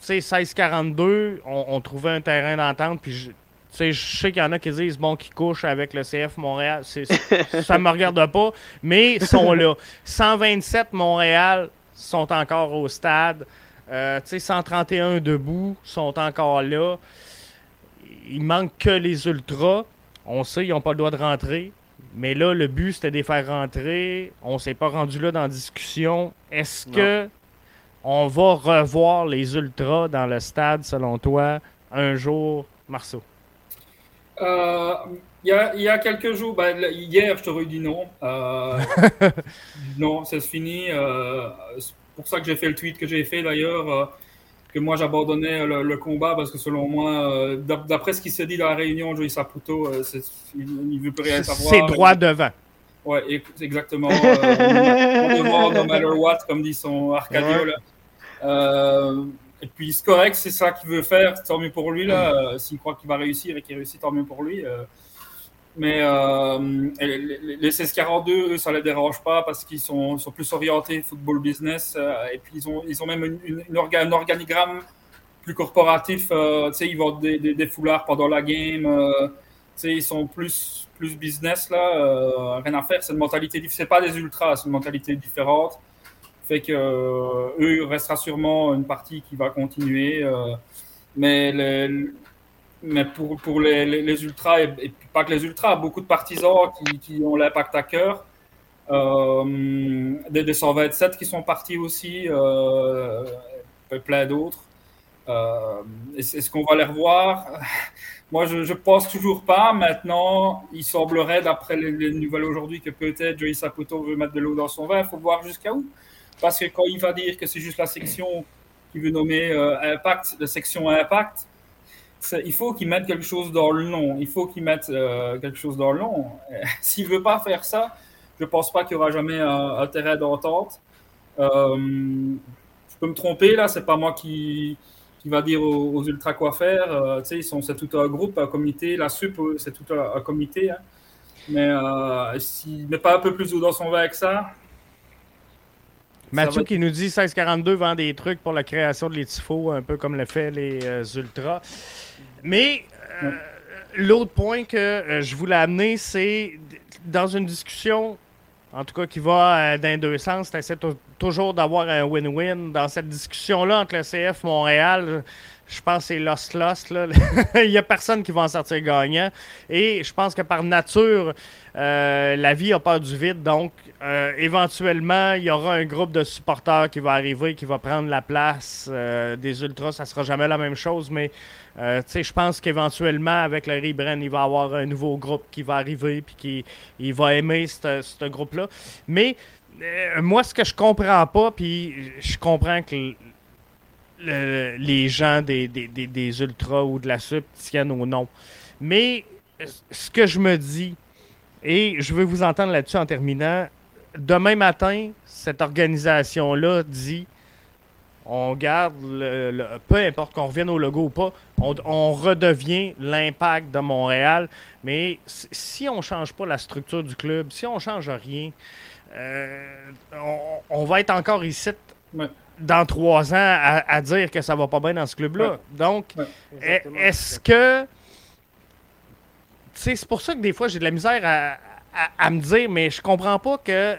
tu sais, 1642, on, on, trouvait un terrain d'entente, puis je, sais, je sais qu'il y en a qui disent bon qui couchent avec le CF Montréal, ça me regarde pas, mais ils sont là. 127 Montréal sont encore au stade. Euh, 131 debout sont encore là. Il manque que les ultras. On sait, ils n'ont pas le droit de rentrer. Mais là, le but, c'était de les faire rentrer. On ne s'est pas rendu là dans la discussion. Est-ce que on va revoir les ultras dans le stade, selon toi, un jour, Marceau? Euh, il y, a, il y a quelques jours, ben, hier, je t'aurais dit non. Euh, non, c'est fini. Euh, c'est pour ça que j'ai fait le tweet que j'ai fait d'ailleurs, euh, que moi j'abandonnais le, combat parce que selon moi, d'après ce qui s'est dit dans la réunion, Joey Saputo, il ne veut plus rien savoir. C'est droit devant. Ouais, exactement. devant, no matter what, comme dit son Arcadio. Là. et puis c'est correct, c'est ça qu'il veut faire, tant mieux pour lui. là. S'il croit qu'il va réussir et qu'il réussit, tant mieux pour lui. Mais euh, les, les 1642, eux, ça les dérange pas parce qu'ils sont, sont, plus orientés football business. Euh, et puis, ils ont, ils ont même une, un organigramme plus corporatif. Euh, tu sais, ils vendent des, foulards pendant la game. Euh, tu sais, ils sont plus, plus business, là. rien à faire. C'est une mentalité C'est pas des ultras, c'est une mentalité différente. Fait que eux, il restera sûrement une partie qui va continuer. mais les, mais pour, pour les, les, ultras, et, pas que les ultras, beaucoup de partisans qui, qui ont l'impact à cœur, euh, des, des, 127 qui sont partis aussi, euh, plein d'autres. Euh, Est-ce qu'on va les revoir? Moi, je, je pense toujours pas. Maintenant, il semblerait, d'après les, nouvelles aujourd'hui, que peut-être Joey Saputo veut mettre de l'eau dans son vin. Il faut voir jusqu'à où. Parce que quand il va dire que c'est juste la section qu'il veut nommer Impact, la section Impact, il faut qu'il mette quelque chose dans le nom. Il faut qu'il mette euh, quelque chose dans le nom. S'il veut pas faire ça, je pense pas qu'il y aura jamais un, intérêt d'entente. Euh, je peux me tromper là, c'est pas moi qui, qui va dire aux, ultra quoi faire. Euh, ils sont, c'est tout un groupe, un comité. La SUP, c'est tout un, comité. Hein. Mais s'il met pas un peu plus d'eau dans son verre que ça, Mathieu qui nous dit 1642 vend des trucs pour la création de l'étifo, un peu comme le fait les Ultras. Mais euh, l'autre point que euh, je voulais amener, c'est dans une discussion, en tout cas qui va euh, dans deux sens, tu toujours d'avoir un win-win. Dans cette discussion-là entre le CF Montréal, je pense que c'est lost-lost. Il n'y a personne qui va en sortir gagnant. Et je pense que par nature, la vie a peur du vide. Donc, éventuellement, il y aura un groupe de supporters qui va arriver, qui va prendre la place des Ultras. Ça sera jamais la même chose, mais euh, je pense qu'éventuellement, avec le rebrand, il va y avoir un nouveau groupe qui va arriver puis qui il va aimer ce groupe-là. Mais euh, moi, ce que je comprends pas, puis je comprends que les gens des, des, ultras ou de la SUP tiennent au nom. Mais ce que je me dis, et je veux vous entendre là-dessus en terminant, demain matin, cette organisation-là dit on garde, le, peu importe qu'on revienne au logo ou pas, on, redevient l'impact de Montréal. Mais si on ne change pas la structure du club, si on ne change rien, euh, on, va être encore ici dans trois ans à, dire que ça va pas bien dans ce club-là. Donc, est-ce que. C'est pour ça que des fois, j'ai de la misère à, à, me dire, mais je comprends pas que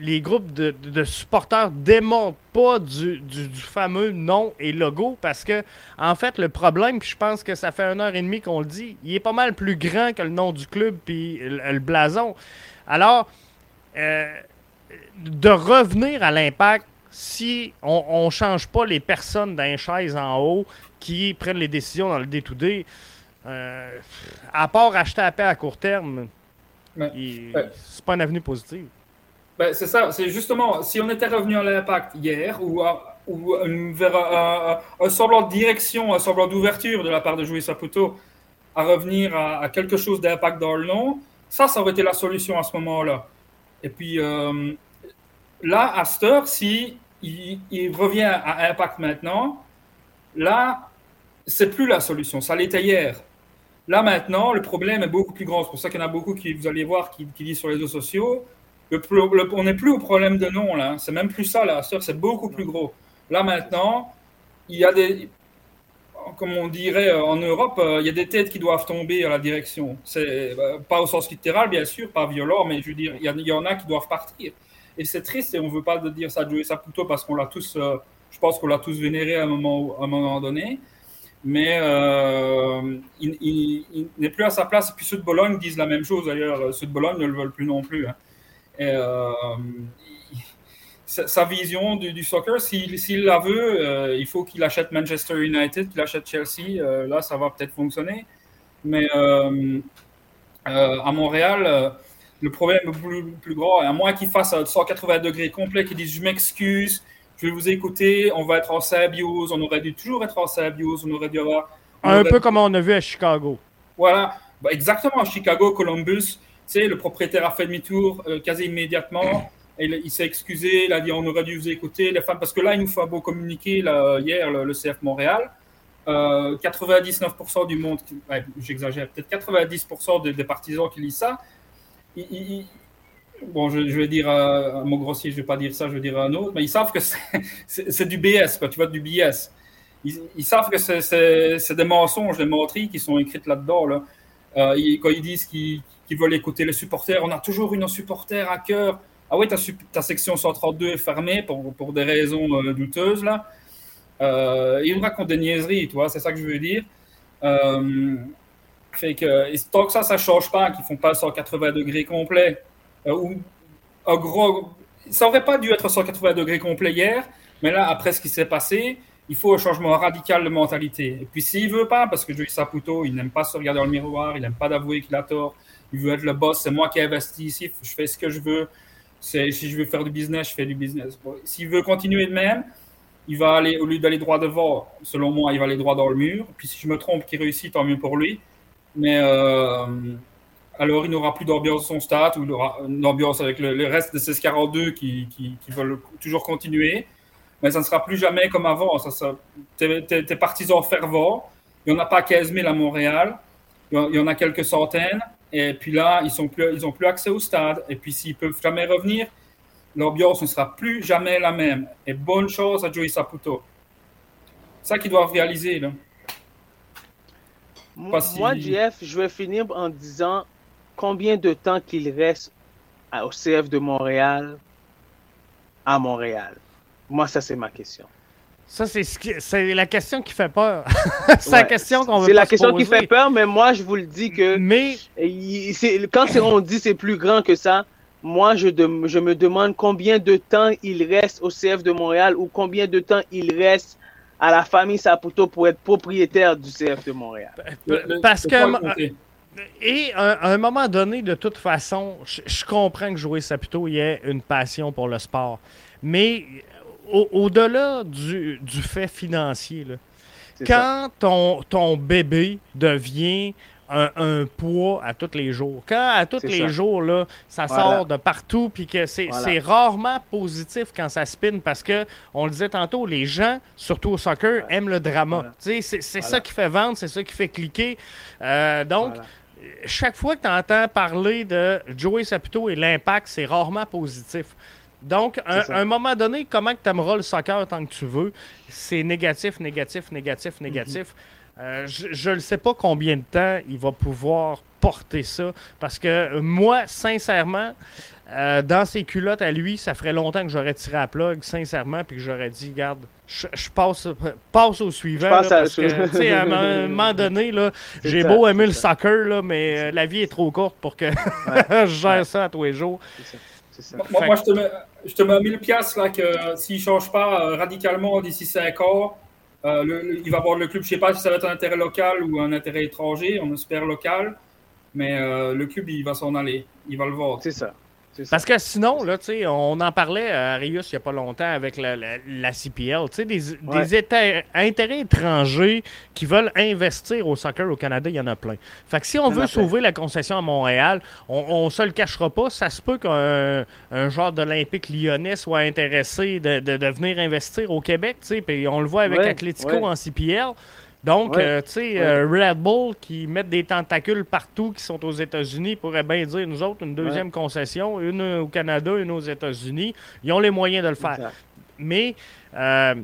les groupes de, supporters démontent pas du, fameux nom et logo parce que, en fait, le problème, puis je pense que ça fait une heure et demie qu'on le dit, il est pas mal plus grand que le nom du club puis le, blason. Alors, euh, de revenir à l'impact, si on ne change pas les personnes d'un chaise en haut qui prennent les décisions dans le D2D, euh, à part acheter à paix à court terme, c'est pas une avenue positive. Ben, c'est ça, c'est justement, si on était revenu à l'impact hier, ou, ou vers un, semblant de direction, un semblant d'ouverture de la part de Jouy Saputo, à revenir à, quelque chose d'impact dans le nom, ça, ça aurait été la solution à ce moment-là. Et puis euh, là, à cette heure, si il, revient à impact maintenant, là, c'est plus la solution. Ça l'était hier. Là, maintenant, le problème est beaucoup plus grand. C'est pour ça qu'il y en a beaucoup qui, vous allez voir, qui, qui sur les réseaux sociaux, on n'est plus au problème de nom, là. C'est même plus ça, là. C'est beaucoup plus gros. Là, maintenant, il y a des. Comme on dirait euh, en Europe, euh, il y a des têtes qui doivent tomber à la direction. C'est euh, pas au sens littéral, bien sûr, pas violent, mais je veux dire, il y, en a qui doivent partir. Et c'est triste, et on ne veut pas dire ça ça plutôt parce qu'on l'a tous, je pense qu'on l'a tous vénéré à un moment donné mais il, n'est plus à sa place. Et puis ceux de Bologne disent la même chose d'ailleurs. Ceux de Bologne ne le veulent plus non plus. Hein. Euh, sa vision du, soccer, s'il la veut, euh, il faut qu'il achète Manchester United, qu'il achète Chelsea. Euh, là, ça va peut-être fonctionner. Mais à Montréal, le problème le plus, plus grand, à moins qu'ils fassent un 180 degrés complet, qu'ils disent je m'excuse, je vais vous écouter, on va être en symbiose, on aurait dû toujours être en symbiose, on aurait dû avoir. un peu comme on a vu à Chicago. Voilà, bah, exactement, à Chicago, Columbus, tu sais, le propriétaire a fait demi-tour euh, quasi immédiatement. Il, s'est excusé, il a dit on aurait dû vous écouter, les femmes, parce que là, il nous faut un beau communiqué là, hier, le, CF Montréal. 99% euh, du monde, j'exagère, peut-être 90% des, des, partisans qui lisent ça, bon, je, vais dire un mot grossier, je ne vais pas dire ça, je vais dire un autre, mais ils savent que c'est du BS, quoi, tu vois, du BS. Ils, savent que c'est des mensonges, des menteries qui sont écrites là-dedans. Là. Euh, quand ils disent qu'ils veulent écouter les supporters, on a toujours une supporter à cœur. Ah oui, ta, section 132 est fermée pour, pour des raisons euh, douteuses. Là. Euh, ils nous racontent des niaiseries, tu vois, c'est ça que je veux dire. Euh, fait que, tant que ça, ça ne change pas, qu'ils ne font pas 180 degrés complet, euh, ou un gros. Ça n'aurait pas dû être 180 degrés complet hier, mais là, après ce qui s'est passé, il faut un changement radical de mentalité. Et puis, s'il veut pas, parce que Joey Saputo, il n'aime pas se regarder dans le miroir, il n'aime pas d'avouer qu'il a tort, il veut être le boss, c'est moi qui ai investi ici, je fais ce que je veux. Si je veux faire du business, je fais du business. S'il veut continuer de même, il va aller, au lieu d'aller droit devant, selon moi, il va aller droit dans le mur. Puis si je me trompe, qu'il réussit, tant mieux pour lui. Mais euh, alors, il n'aura plus d'ambiance son stade ou il aura une ambiance avec le, reste de ces 42 qui, qui, veulent toujours continuer. Mais ça ne sera plus jamais comme avant. Ça, ça, tes, partisans fervents, il n'y en a pas 15 000 à Montréal. Il y en a quelques centaines. Et puis là, ils n'ont plus, ils plus accès au stade. Et puis, s'ils peuvent jamais revenir, l'ambiance ne sera plus jamais la même. Et bonne chose à Joey Saputo. C'est ça qu'ils doivent réaliser. Là. Moi, Jeff, je vais finir en disant combien de temps qu'il reste au CF de Montréal à Montréal? Moi, ça, c'est ma question. Ça, c'est la question qui fait peur. c'est la question qu'on veut C'est la question qui fait peur, mais moi, je vous le dis que. Mais. quand on dit c'est plus grand que ça, moi, je, je me demande combien de temps il reste au CF de Montréal ou combien de temps il reste à la famille Saputo pour être propriétaire du CF de Montréal. Parce que. Et à, un moment donné, de toute façon, je, comprends que jouer Saputo y ait une passion pour le sport. Mais au-delà du, fait financier, quand ton, ton bébé devient un, poids à tous les jours. Quand à tous les jours, là, ça sort de partout, puis que c'est rarement positif quand ça spin parce que, on le disait tantôt, les gens, surtout au soccer, aiment le drama. C'est ça qui fait vendre, c'est ça qui fait cliquer. Euh, donc, chaque fois que tu entends parler de Joey Saputo et l'impact, c'est rarement positif. Donc, à un, moment donné, comment tu aimeras le soccer tant que tu veux, c'est négatif, négatif, négatif, négatif. Euh, je ne sais pas combien de temps il va pouvoir porter ça. Parce que moi, sincèrement, euh, dans ses culottes à lui, ça ferait longtemps que j'aurais tiré à plug, sincèrement, puis que j'aurais dit, garde, je, passe, passe au suivant. parce que, à un moment donné, j'ai beau aimer le soccer, là, mais euh, la vie est trop courte pour que je gère ça à tous les jours. Moi, je, te mets, je te mets 1000 piastres là, que s'il ne change pas radicalement d'ici 5 ans, euh, il va avoir le club, je ne sais pas si ça va être un intérêt local ou un intérêt étranger, on espère local, mais euh, le club, il va s'en aller, il va le voir. C'est ça. Parce que sinon, là, on en parlait à Rius il n'y a pas longtemps avec la, la, CPL, des, des intérêts étrangers qui veulent investir au soccer au Canada, il y en a plein. Fait que si on veut sauver la concession à Montréal, on ne se le cachera pas, ça se peut qu'un un genre d'Olympique lyonnais soit intéressé de, de, venir investir au Québec, puis on le voit avec Atletico en CPL. Donc, euh, tu sais, euh, Red Bull qui mettent des tentacules partout, qui sont aux États-Unis, pourrait bien dire, nous autres, une deuxième concession, une au Canada, une aux États-Unis. Ils ont les moyens de le faire. Mais, euh,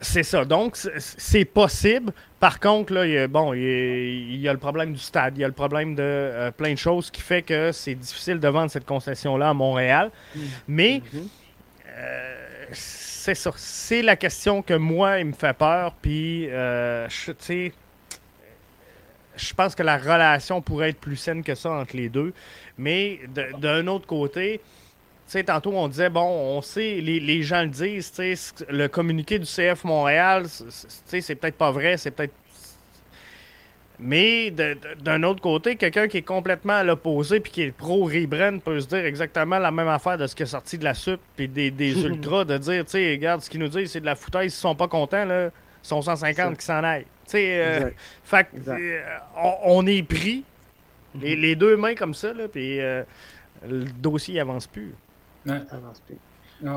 c'est ça. Donc, c'est possible. Par contre, là, il y a, bon, il y a, le problème du stade, il y a le problème de plein de choses qui fait que c'est difficile de vendre cette concession-là à Montréal. Mm. Mais, mm-hmm c'est ça. C'est la question que moi, il me fait peur. Puis, euh, tu sais, je pense que la relation pourrait être plus saine que ça entre les deux. Mais d'un autre côté, tu sais, tantôt on disait, bon, on sait, les, gens le disent, le communiqué du CF Montréal, c'est peut-être pas vrai, c'est peut-être. Mais d'un autre côté, quelqu'un qui est complètement à l'opposé puis qui est pro Rebrand peut se dire exactement la même affaire de ce qui est sorti de la soupe puis des, des ultras, de dire, tu sais, regarde, ce qu'ils nous disent, c'est de la foutaise, ils sont pas contents, là, ils sont 150 qui s'en aillent. Tu sais, euh, fait euh, on, est pris, les, les, deux mains comme ça, là, puis euh, le dossier avance plus. Avance plus.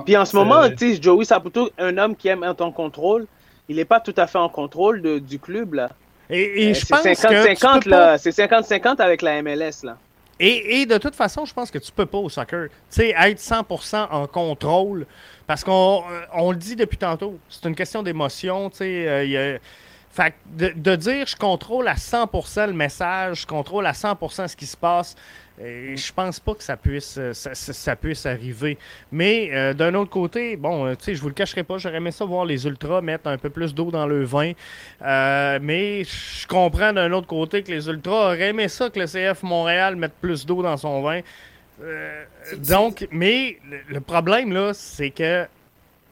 Puis en ce moment, tu sais, Joey Saputo, un homme qui aime être en contrôle, il n'est pas tout à fait en contrôle de, du club, là. Et, et je pense 50 là. C'est 50-50 avec la MLS, là. Et, et, de toute façon, je pense que tu peux pas au soccer. Tu sais, être 100% en contrôle, parce qu'on euh, on le dit depuis tantôt, c'est une question d'émotion, tu sais. Euh, fait de, de, dire je contrôle à 100% le message, je contrôle à 100% ce qui se passe, et je pense pas que ça puisse, euh, ça, puisse arriver. Mais euh, d'un autre côté, bon, euh, tu sais, je vous le cacherai pas, j'aurais aimé ça voir les Ultras mettre un peu plus d'eau dans le vin. mais je comprends d'un autre côté que les Ultras auraient aimé ça que le CF Montréal mette plus d'eau dans son vin. donc, mais le, problème, là, c'est que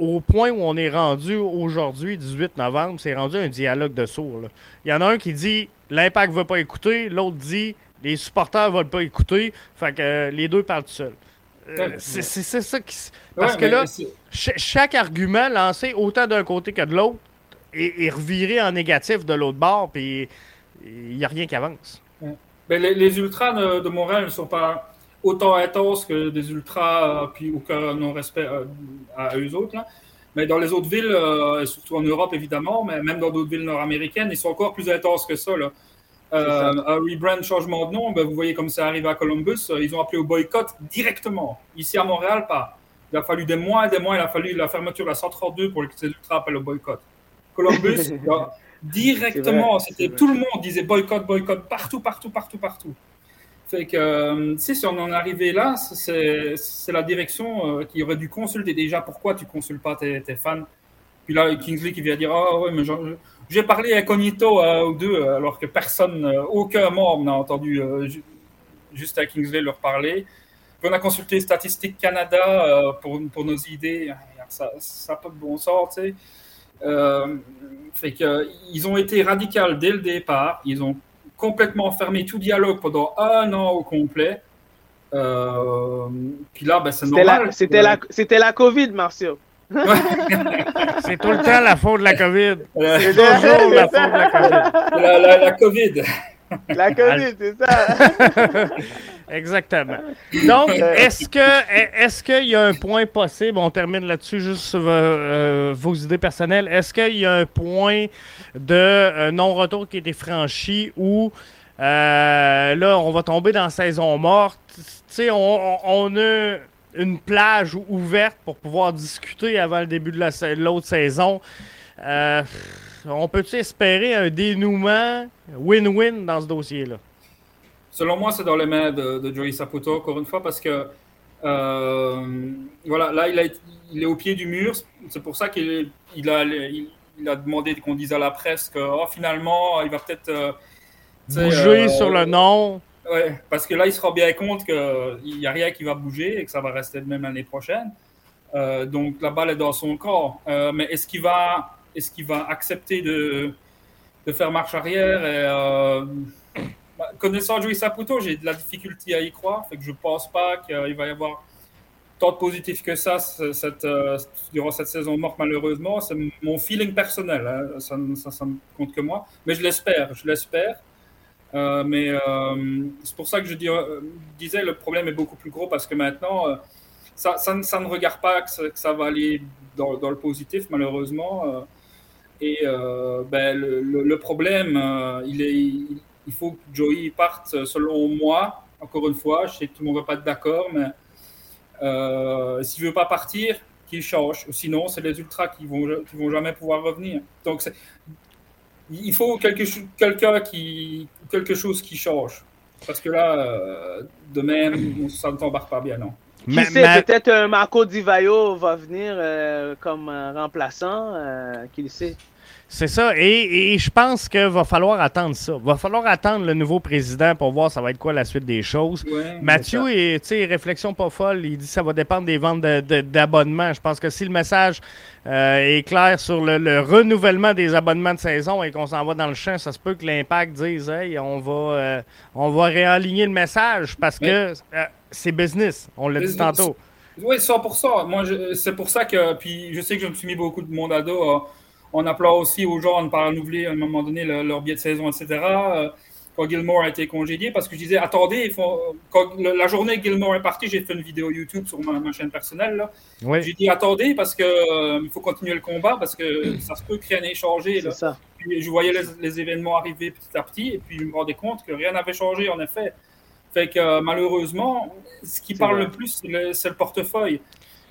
au point où on est rendu aujourd'hui, 18 novembre, c'est rendu un dialogue de sourds. Il y en a un qui dit l'impact ne veut pas écouter, l'autre dit les supporters ne veulent pas écouter. Fait que euh, les deux parlent seuls. Euh, c'est ça qui. Parce que là, chaque argument lancé autant d'un côté que de l'autre est, reviré en négatif de l'autre bord, puis il n'y a rien qui avance. Ben, les, ultras de, Montréal ne sont pas autant intenses que des ultras, euh, puis aucun non-respect à eux autres. Mais dans les autres villes, surtout en Europe évidemment, mais même dans d'autres villes nord-américaines, ils sont encore plus intenses que ça. Là. Euh, un rebrand, changement de nom, ben, vous voyez comme ça arrive à Columbus, euh, ils ont appelé au boycott directement. Ici à Montréal, pas. Il a fallu des mois et des mois, il a fallu la fermeture de la 132 pour que les ultras appellent au boycott. Columbus, directement, c'était tout le monde disait boycott, boycott, partout, partout, partout, partout. Fait que euh, si on en arrivé là, c'est la direction qui aurait dû consulter déjà pourquoi tu consultes pas tes, fans. Puis là, Kingsley qui vient dire Ah ouais, mais j'ai parlé incognito euh, ou deux, euh, alors que personne, euh, aucun membre n'a entendu juste à Kingsley leur parler. on a consulté Statistique Canada pour, nos idées. Ça n'a pas de bon sens, tu sais. fait qu'ils ont été radicaux dès le départ. Ils ont complètement fermé tout dialogue pendant un an au complet. puis là, ben, c'est normal. C'était la, la, la, COVID, Marcio. c'est tout le temps la faute de la COVID. C'est toujours la faute de la COVID. La, COVID. La COVID, c'est ça. Exactement. Donc, est-ce que est-ce qu'il y a un point possible, on termine là-dessus juste sur euh, vos idées personnelles, est-ce qu'il y a un point de euh, non-retour qui a été franchi où euh, là, on va tomber dans la saison morte? Tu sais, on, on, a une plage ouverte pour pouvoir discuter avant le début de l'autre saison. Euh, on peut-tu espérer un dénouement win-win dans ce dossier-là? Selon moi, c'est dans les mains de, Joey Saputo, encore une fois, parce que euh, voilà, là, il, il, est au pied du mur. C'est pour ça qu'il il a, il, a, demandé qu'on dise à la presse que oh, finalement, il va peut-être euh, bouger sur le nom. Ouais, parce que là, il se rend bien compte qu'il n'y a rien qui va bouger et que ça va rester de même l'année prochaine. Euh, donc la balle est dans son corps. Euh, mais est-ce qu'il va, est qu'il va accepter de, de, faire marche arrière et, euh, bah, Connaissant Joey Saputo, j'ai de la difficulté à y croire. Fait que je ne pense pas qu'il va y avoir tant de positifs que ça cette, durant cette saison morte, malheureusement. C'est mon feeling personnel. Hein. Ça, me compte que moi. Mais je l'espère. Je l'espère. Euh, mais euh, c'est pour ça que je euh, disais le problème est beaucoup plus gros parce que maintenant, ça, ça, ne regarde pas que ça, va aller dans, le positif, malheureusement. et ben, le, problème, il, est, faut que Joey parte, selon moi, encore une fois. Je sais que tout le monde ne va pas être d'accord, mais s'il ne veut pas partir, qu'il change. Sinon, c'est les ultras qui vont, qui vont jamais pouvoir revenir. Donc, il faut quelque, quelqu'un qui, quelque chose qui change. Parce que là, euh, de même, ça ne t'embarque pas bien, non? Qui sait, peut-être un Marco Di Vaio va venir euh, comme remplaçant, euh, qui le sait. C'est ça. Et, je pense qu'il va falloir attendre ça. Va falloir attendre le nouveau président pour voir ça va être quoi la suite des choses. Mathieu, tu sais, réflexion pas folle. Il dit que ça va dépendre des ventes d'abonnements. Je pense que si le message euh, est clair sur le, renouvellement des abonnements de saison et qu'on s'en va dans le champ, ça se peut que l'impact dise Hey, on va, euh, on va réaligner le message parce que euh, c'est business. On l'a dit tantôt. Oui, 100%. Moi, c'est pour ça que. Puis je sais que je me suis mis beaucoup de monde à dos en appelant aussi aux gens de ne pas renouveler à un moment donné leur, billet de saison, etc. Euh, quand Gilmore a été congédié, parce que je disais, attendez, il faut, quand la journée que Gilmore est parti, j'ai fait une vidéo YouTube sur ma, chaîne personnelle. J'ai dit, attendez, parce qu'il euh, faut continuer le combat, parce que ça se peut que rien n'ait changé. Ça. Puis je voyais les, événements arriver petit à petit, et puis je me rendais compte que rien n'avait changé, en effet. Fait que malheureusement, ce qui parle le plus, c'est le portefeuille.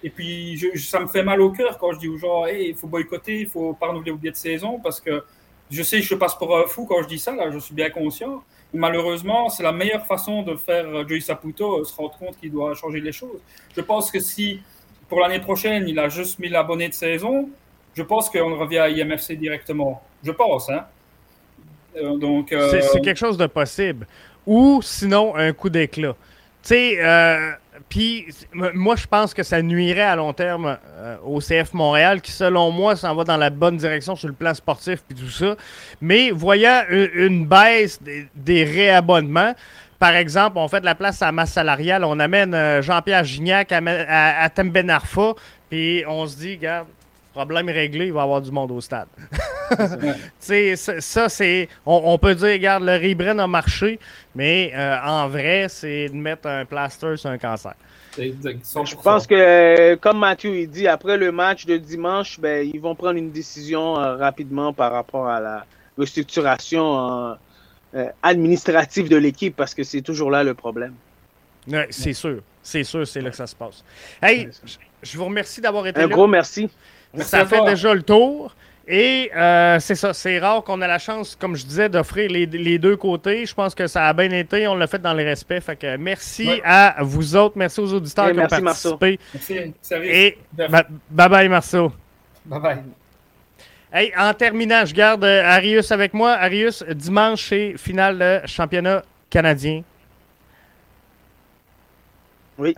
Et puis, ça me fait mal au cœur quand je dis aux gens, il faut boycotter, il faut pas renouveler vos billets de saison, parce que je sais que je passe pour un fou quand je dis ça, là, je suis bien conscient. Malheureusement, c'est la meilleure façon de faire euh, Joey Saputo euh, se rendre compte qu'il doit changer les choses. Je pense que si, pour l'année prochaine, il a juste mis l'abonné de saison, je pense qu'on revient à IMFC directement. Je pense, hein. Euh, donc, c'est quelque chose de possible. Ou sinon, un coup d'éclat. Tu sais, puis, moi, je pense que ça nuirait à long terme euh, au CF Montréal, qui, selon moi, s'en va dans la bonne direction sur le plan sportif et tout ça. Mais voyant une, baisse des, réabonnements, par exemple, on fait de la place à la masse salariale, on amène euh, Jean-Pierre Gignac à, à, à Tembenarfa, puis on se dit, regarde, problème réglé, il va y avoir du monde au stade. ça, ça c'est. On, peut dire, regarde, le Ribren a marché, mais euh, en vrai, c'est de mettre un plaster sur un cancer. Je pense que, comme Mathieu il dit, après le match de dimanche, ben, ils vont prendre une décision euh, rapidement par rapport à la restructuration euh, administrative de l'équipe, parce que c'est toujours là le problème. c'est sûr. C'est sûr, c'est là que ça se passe. Hey, je vous remercie d'avoir été là. Un gros merci ça fait déjà le tour. Et euh, c'est ça, c'est rare qu'on ait la chance, comme je disais, d'offrir les, deux côtés. Je pense que ça a bien été, on l'a fait dans le respect. Fait que merci à vous autres, merci aux auditeurs qui ont participé. Merci, Et bye bye, Marceau. Bye bye. Hey, en terminant, je garde euh, Arius avec moi. Arius, dimanche, c'est finale de championnat canadien. Oui.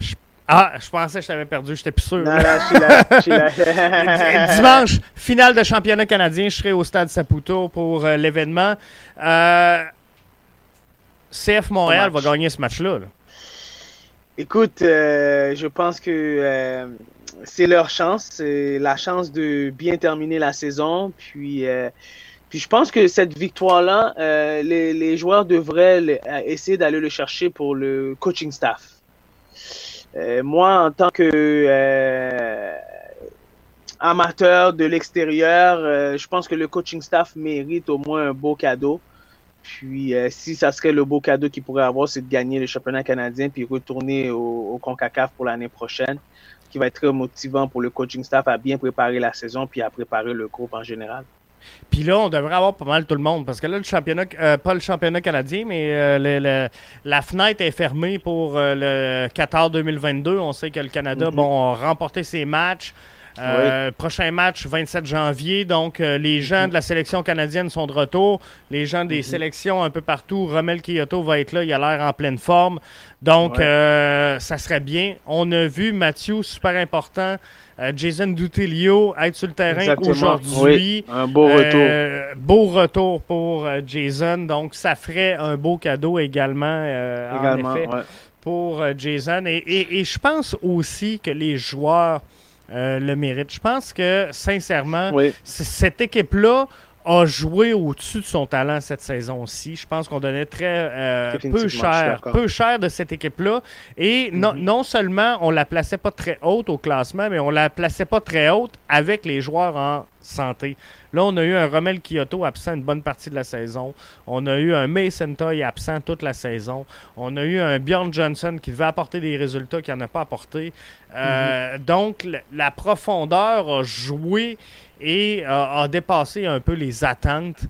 Ah, je pensais que je t'avais perdu, j'étais plus sûr. Non, je suis là. Dimanche, finale de championnat canadien, je serai au stade Saputo pour euh, l'événement. Euh, CF Montréal va gagner ce match-là. Écoute, euh, je pense que c'est leur chance, c'est la chance de bien terminer la saison. Puis, puis je pense que cette victoire-là, les, les, joueurs devraient essayer d'aller le chercher pour le coaching staff. Euh, moi, en tant que euh, amateur de l'extérieur, euh, je pense que le coaching staff mérite au moins un beau cadeau. Puis, si ça serait le beau cadeau qu'il pourrait avoir, c'est de gagner le championnat canadien puis retourner au, CONCACAF pour l'année prochaine, qui va être très motivant pour le coaching staff à bien préparer la saison puis à préparer le groupe en général. Puis là, on devrait avoir pas mal tout le monde. Parce que là, le championnat, euh, pas le championnat canadien, mais euh, la fenêtre est fermée pour euh, le Qatar 2022. On sait que le Canada, mm-hmm. bon, a remporté ses matchs. Prochain match, 27 janvier. Donc, les gens mm-hmm. de la sélection canadienne sont de retour. Les gens des mm-hmm. sélections un peu partout. Romel Kyoto va être là. Il a l'air en pleine forme. Donc, ça serait bien. On a vu Mathieu, super important. Euh, Jason Dutilio être sur le terrain aujourd'hui. un beau euh, retour. beau retour pour euh, Jason. Donc, ça ferait un beau cadeau également, en effet, pour Jason. Et, je pense aussi que les joueurs le méritent. Je pense que, sincèrement, cette équipe-là a joué au-dessus de son talent cette saison-ci. Je pense qu'on donnait très euh, peu cher, peu cher de cette équipe-là. Et non, mhm. non, seulement on la plaçait pas très haute au classement, mais on la plaçait pas très haute avec les joueurs en santé. Là, on a eu un Romel Kyoto absent une bonne partie de la saison. On a eu un Mason Toy absent toute la saison. On a eu un Bjorn Johnson qui devait apporter des résultats qu'il n'a pas apporté. Euh, mhm. Donc, la profondeur a joué et a, dépassé un peu les attentes.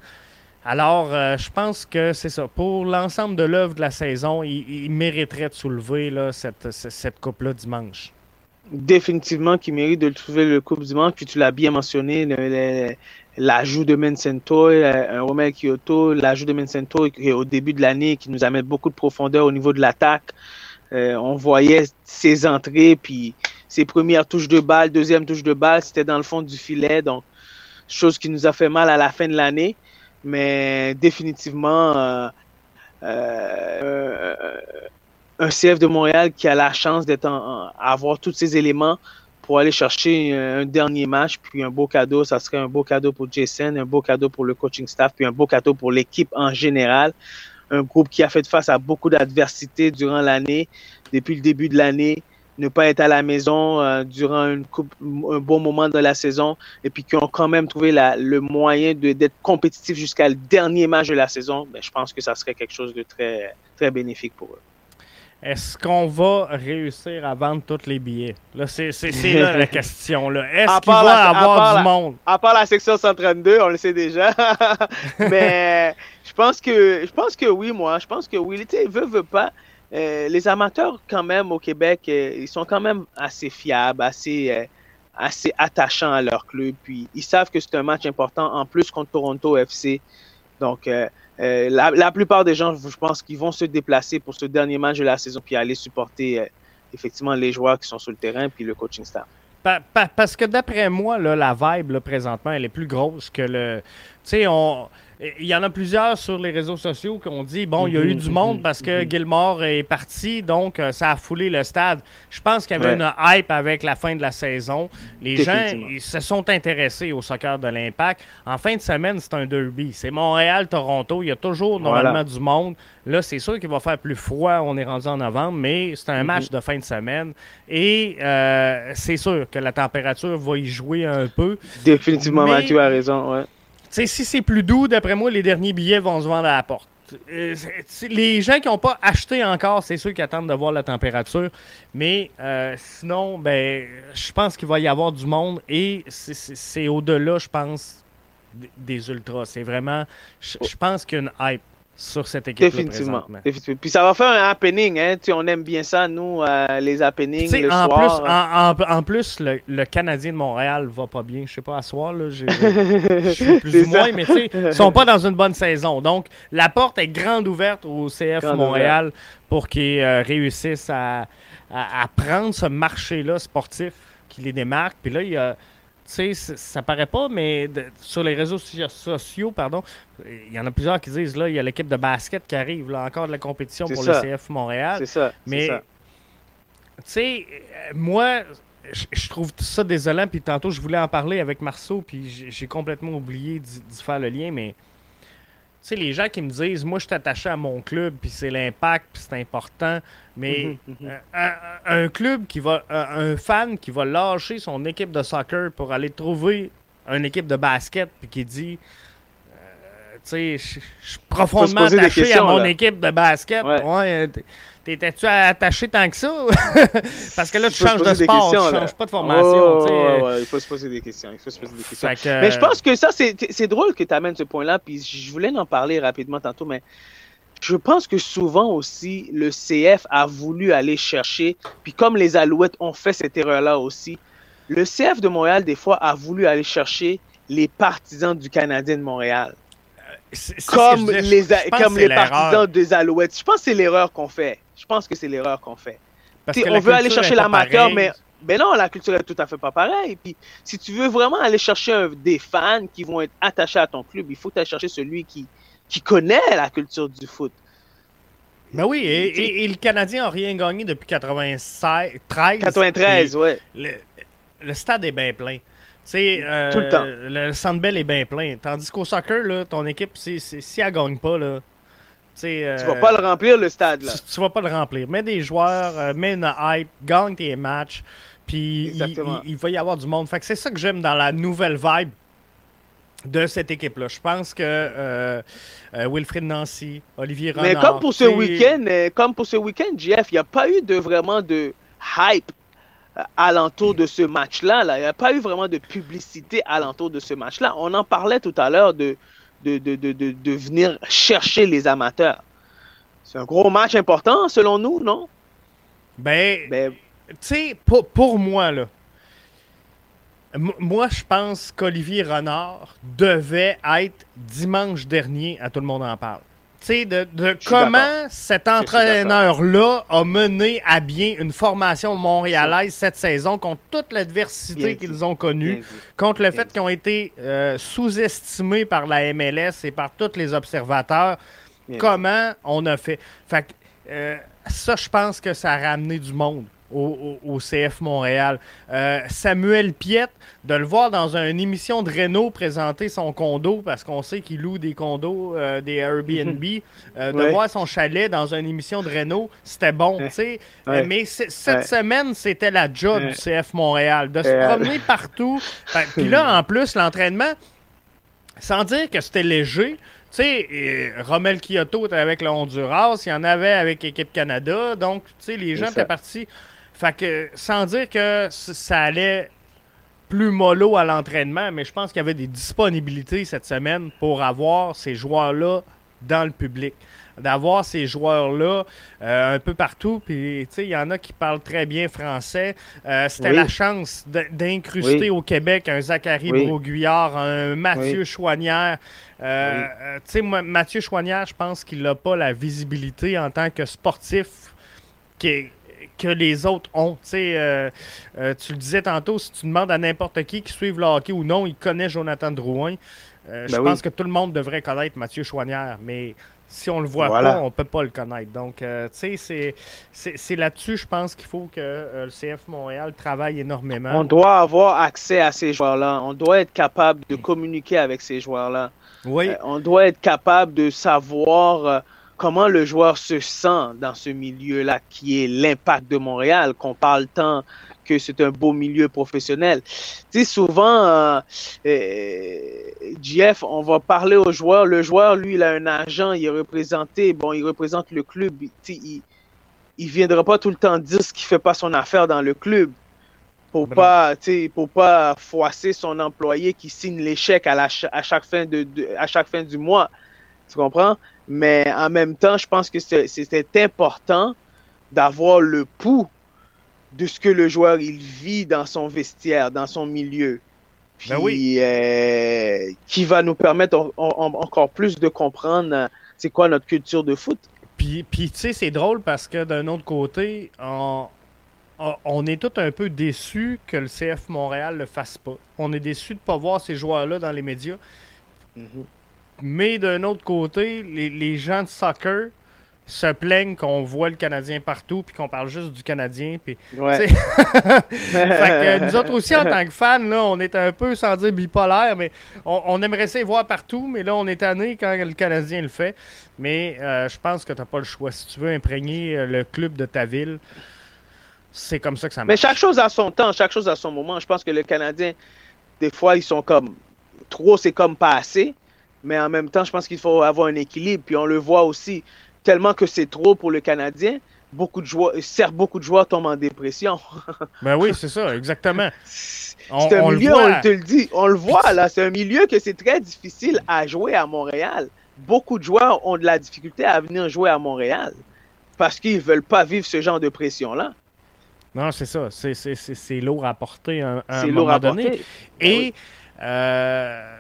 Alors, euh, je pense que c'est ça. Pour l'ensemble de l'œuvre de la saison, il, mériterait de soulever là, cette, cette coupe-là dimanche. Définitivement qu'il mérite de trouver le coupe dimanche. Puis tu l'as bien mentionné, l'ajout de Mencento, un Romel Kyoto, l'ajout de Mencento au début de l'année qui nous amène beaucoup de profondeur au niveau de l'attaque. on voyait ses entrées, puis ses premières touches de balle, deuxième touche de balle, c'était dans le fond du filet. Donc, chose qui nous a fait mal à la fin de l'année. Mais définitivement, euh, euh, un CF de Montréal qui a la chance d'être avoir tous ces éléments pour aller chercher un, dernier match, puis un beau cadeau, ça serait un beau cadeau pour Jason, un beau cadeau pour le coaching staff, puis un beau cadeau pour l'équipe en général. Un groupe qui a fait face à beaucoup d'adversités durant l'année, depuis le début de l'année, ne pas être à la maison euh, durant une coupe, un bon moment de la saison et puis qui ont quand même trouvé la, le moyen d'être compétitif jusqu'à le dernier match de la saison, ben, je pense que ça serait quelque chose de très, très bénéfique pour eux. Est-ce qu'on va réussir à vendre tous les billets? Là, c'est là la question. Est-ce qu'il va y avoir du monde? À part la section 132, on le sait déjà. Mais je pense que je pense que oui, moi. Je pense que oui. Tu veut, veut pas. Euh, les amateurs, quand même, au Québec, euh, ils sont quand même assez fiables, assez, euh, assez attachants à leur club. Puis ils savent que c'est un match important en plus contre Toronto FC. Donc, la, plupart des gens, je pense qu'ils vont se déplacer pour ce dernier match de la saison puis aller supporter effectivement les joueurs qui sont sur le terrain puis le coaching staff. parce que d'après moi, la vibe présentement, elle est plus grosse que le. Tu sais, on il y en a plusieurs sur les réseaux sociaux qui ont dit bon, il y a eu du monde parce que Gilmore est parti, donc euh, ça a foulé le stade. Je pense qu'il y avait une hype avec la fin de la saison. Les gens se sont intéressés au soccer de l'Impact. En fin de semaine, c'est un derby. C'est Montréal-Toronto. Il y a toujours normalement du monde. Là, c'est sûr qu'il va faire plus froid. On est rendu en novembre, mais c'est un match de fin de semaine. Et euh, c'est sûr que la température va y jouer un peu. Définitivement, Mathieu a raison. Ouais si c'est plus doux, d'après moi, les derniers billets vont se vendre à la porte. Euh, les gens qui n'ont pas acheté encore, c'est ceux qui attendent de voir la température. Mais euh, sinon, ben, je pense qu'il va y avoir du monde et c'est au-delà, je pense, des ultras. C'est vraiment, je pense qu'il y a une hype sur cette équipe Définitivement. Définitivement. Puis ça va faire un happening. Hein? Tu, on aime bien ça, nous, euh, les happenings le en soir. Plus, hein. en, en, plus, le, Canadien de Montréal va pas bien. Je sais pas, à soir, là, je suis plus ou moins, mais tu sais, ils sont pas dans une bonne saison. Donc, la porte est grande ouverte au CF Montréal pour qu'ils euh, réussissent à, à, à, prendre ce marché-là sportif qui les démarque. Puis là, il y a sais, ça paraît pas, mais sur les réseaux sociaux, pardon, il y en a plusieurs qui disent là, il y a l'équipe de basket qui arrive, là, encore de la compétition pour le CF Montréal. C'est ça. Mais, tu sais, moi, je trouve ça désolant. Puis tantôt, je voulais en parler avec Marceau, puis j'ai complètement oublié d'y faire le lien, mais sais, les gens qui me disent, moi, je suis attaché à mon club, puis c'est l'impact, puis c'est important, mais mhm, mhm. Euh, un, club qui va, un, fan qui va lâcher son équipe de soccer pour aller trouver une équipe de basket, puis qui dit, euh, tu sais, je suis profondément attaché à mon équipe de basket. Ouais. T'étais-tu attaché tant que ça? Parce que là, tu changes de sport, tu changes pas de formation. Oh, il faut se poser des questions. Il faut se poser des questions. Mais je pense que ça, c'est drôle que tu amènes ce point-là. Puis je voulais en parler rapidement tantôt, mais je pense que souvent aussi, le CF a voulu aller chercher, puis comme les Alouettes ont fait cette erreur-là aussi, le CF de Montréal, des fois, a voulu aller chercher les partisans du Canadien de Montréal. Comme, les, comme les partisans des Alouettes. Je pense que c'est l'erreur qu'on fait. Je pense que c'est l'erreur qu'on fait. on veut aller chercher l'amateur, mais ben non, la culture est tout à fait pas pareille. Puis, si tu veux vraiment aller chercher des fans qui vont être attachés à ton club, il faut aller chercher celui qui, qui connaît la culture du foot. Ben oui, et, le Canadien n'a rien gagné depuis 93. 93, ouais. Le, stade est bien plein. Euh, Tout le temps. Le Sandbell est bien plein. Tandis qu'au soccer, là, ton équipe, si, si elle ne gagne pas, là, euh, tu vas pas le remplir, le stade. Là. Tu, vas pas le remplir. Mets des joueurs, euh, mets une hype, gagne tes matchs. Puis il, va y avoir du monde. Fait que c'est ça que j'aime dans la nouvelle vibe de cette équipe-là. Je pense que euh, Wilfried Nancy, Olivier Renard... Mais comme pour ce week-end, comme pour ce week-end, Jeff, il n'y a pas eu de vraiment de hype alentour de ce match-là. Là. Il n'y a pas eu vraiment de publicité alentour de ce match-là. On en parlait tout à l'heure de de, de, de, de, venir chercher les amateurs. C'est un gros match important, selon nous, non? Ben, ben tu sais, pour, pour, moi, là, moi, je pense qu'Olivier Renard devait être dimanche dernier à Tout le monde en parle. De comment cet entraîneur-là a mené à bien une formation montréalaise cette saison contre toute l'adversité qu'ils ont connue, contre le fait qu'ils ont été euh, sous-estimés par la MLS et par tous les observateurs. Comment on a fait? Fait euh, ça, je pense que ça a ramené du monde au, CF Montréal. Euh, Samuel Piette, de le voir dans une émission de Renault présenter son condo, parce qu'on sait qu'il loue des condos, euh, des Airbnb, euh, de voir son chalet dans une émission de Renault, c'était bon, tu sais. Mais cette semaine, c'était la job du CF Montréal, de se promener partout. Puis là, en plus, l'entraînement, sans dire que c'était léger, tu sais, Romel Kyoto était avec le Honduras, il y en avait avec l'équipe Canada, donc, tu sais, les gens étaient partis. Fait que, sans dire que ça allait plus mollo à l'entraînement, mais je pense qu'il y avait des disponibilités cette semaine pour avoir ces joueurs-là dans le public. D'avoir ces joueurs-là euh, un peu partout. Puis, il y en a qui parlent très bien français. Euh, c'était la chance d'incruster au Québec un Zachary oui. un Mathieu Chouanière. Euh, tu sais, Mathieu Chouanière, je pense qu'il n'a pas la visibilité en tant que sportif qui est que les autres ont. Euh, euh, tu le disais tantôt, si tu demandes à n'importe qui qui suive le hockey ou non, il connaît Jonathan Drouin. Euh, je ben pense que tout le monde devrait connaître Mathieu Chouanière, mais si on le voit pas, on peut pas le connaître. Donc, tu sais, c'est là-dessus, je pense qu'il faut que le CF Montréal travaille énormément. On doit avoir accès à ces joueurs-là. On doit être capable de communiquer avec ces joueurs-là. Oui. on doit être capable de savoir comment le joueur se sent dans ce milieu-là, qui est l'impact de Montréal, qu'on parle tant que c'est un beau milieu professionnel? Tu sais, souvent, euh, euh on va parler au joueur. Le joueur, lui, il a un agent, il est représenté, bon, il représente le club. Il, il viendra pas tout le temps dire ce qu'il fait pas son affaire dans le club pour pas, pour pas froisser son employé qui signe l'échec à, à, chaque fin de, à chaque fin du mois. Tu comprends? Mais en même temps, je pense que c'était important d'avoir le pouls de ce que le joueur il vit dans son vestiaire, dans son milieu. Ben Puis, euh, qui va nous permettre encore plus de comprendre euh, c'est quoi notre culture de foot. Puis, puis tu sais, c'est drôle parce que d'un autre côté, on, on est tout un peu déçus que le CF Montréal ne le fasse pas. On est déçus de ne pas voir ces joueurs-là dans les médias. Mm-hmm. Mais d'un autre côté, les, gens de soccer se plaignent qu'on voit le Canadien partout puis qu'on parle juste du Canadien. Puis, ouais. nous autres aussi, en tant que fans, là, on est un peu, sans dire bipolaire, mais on, aimerait ça voir partout, mais là, on est tanné quand le Canadien le fait. Mais euh, je pense que tu n'as pas le choix. Si tu veux imprégner euh, le club de ta ville, c'est comme ça que ça marche. Mais chaque chose a son temps, chaque chose a son moment. Je pense que le Canadien, des fois, ils sont comme trop, c'est comme pas assez mais en même temps, je pense qu'il faut avoir un équilibre. Puis on le voit aussi, tellement que c'est trop pour le Canadien, beaucoup de joueurs, certes, beaucoup de joueurs tombent en dépression. ben oui, c'est ça, exactement. C'est un milieu, on te le dit, on le voit là, c'est un milieu que c'est très difficile à jouer à Montréal. Beaucoup de joueurs ont de la difficulté à venir jouer à Montréal parce qu'ils ne veulent pas vivre ce genre de pression-là. Non, c'est ça. C'est lourd à porter à un, moment donné. Et ben euh,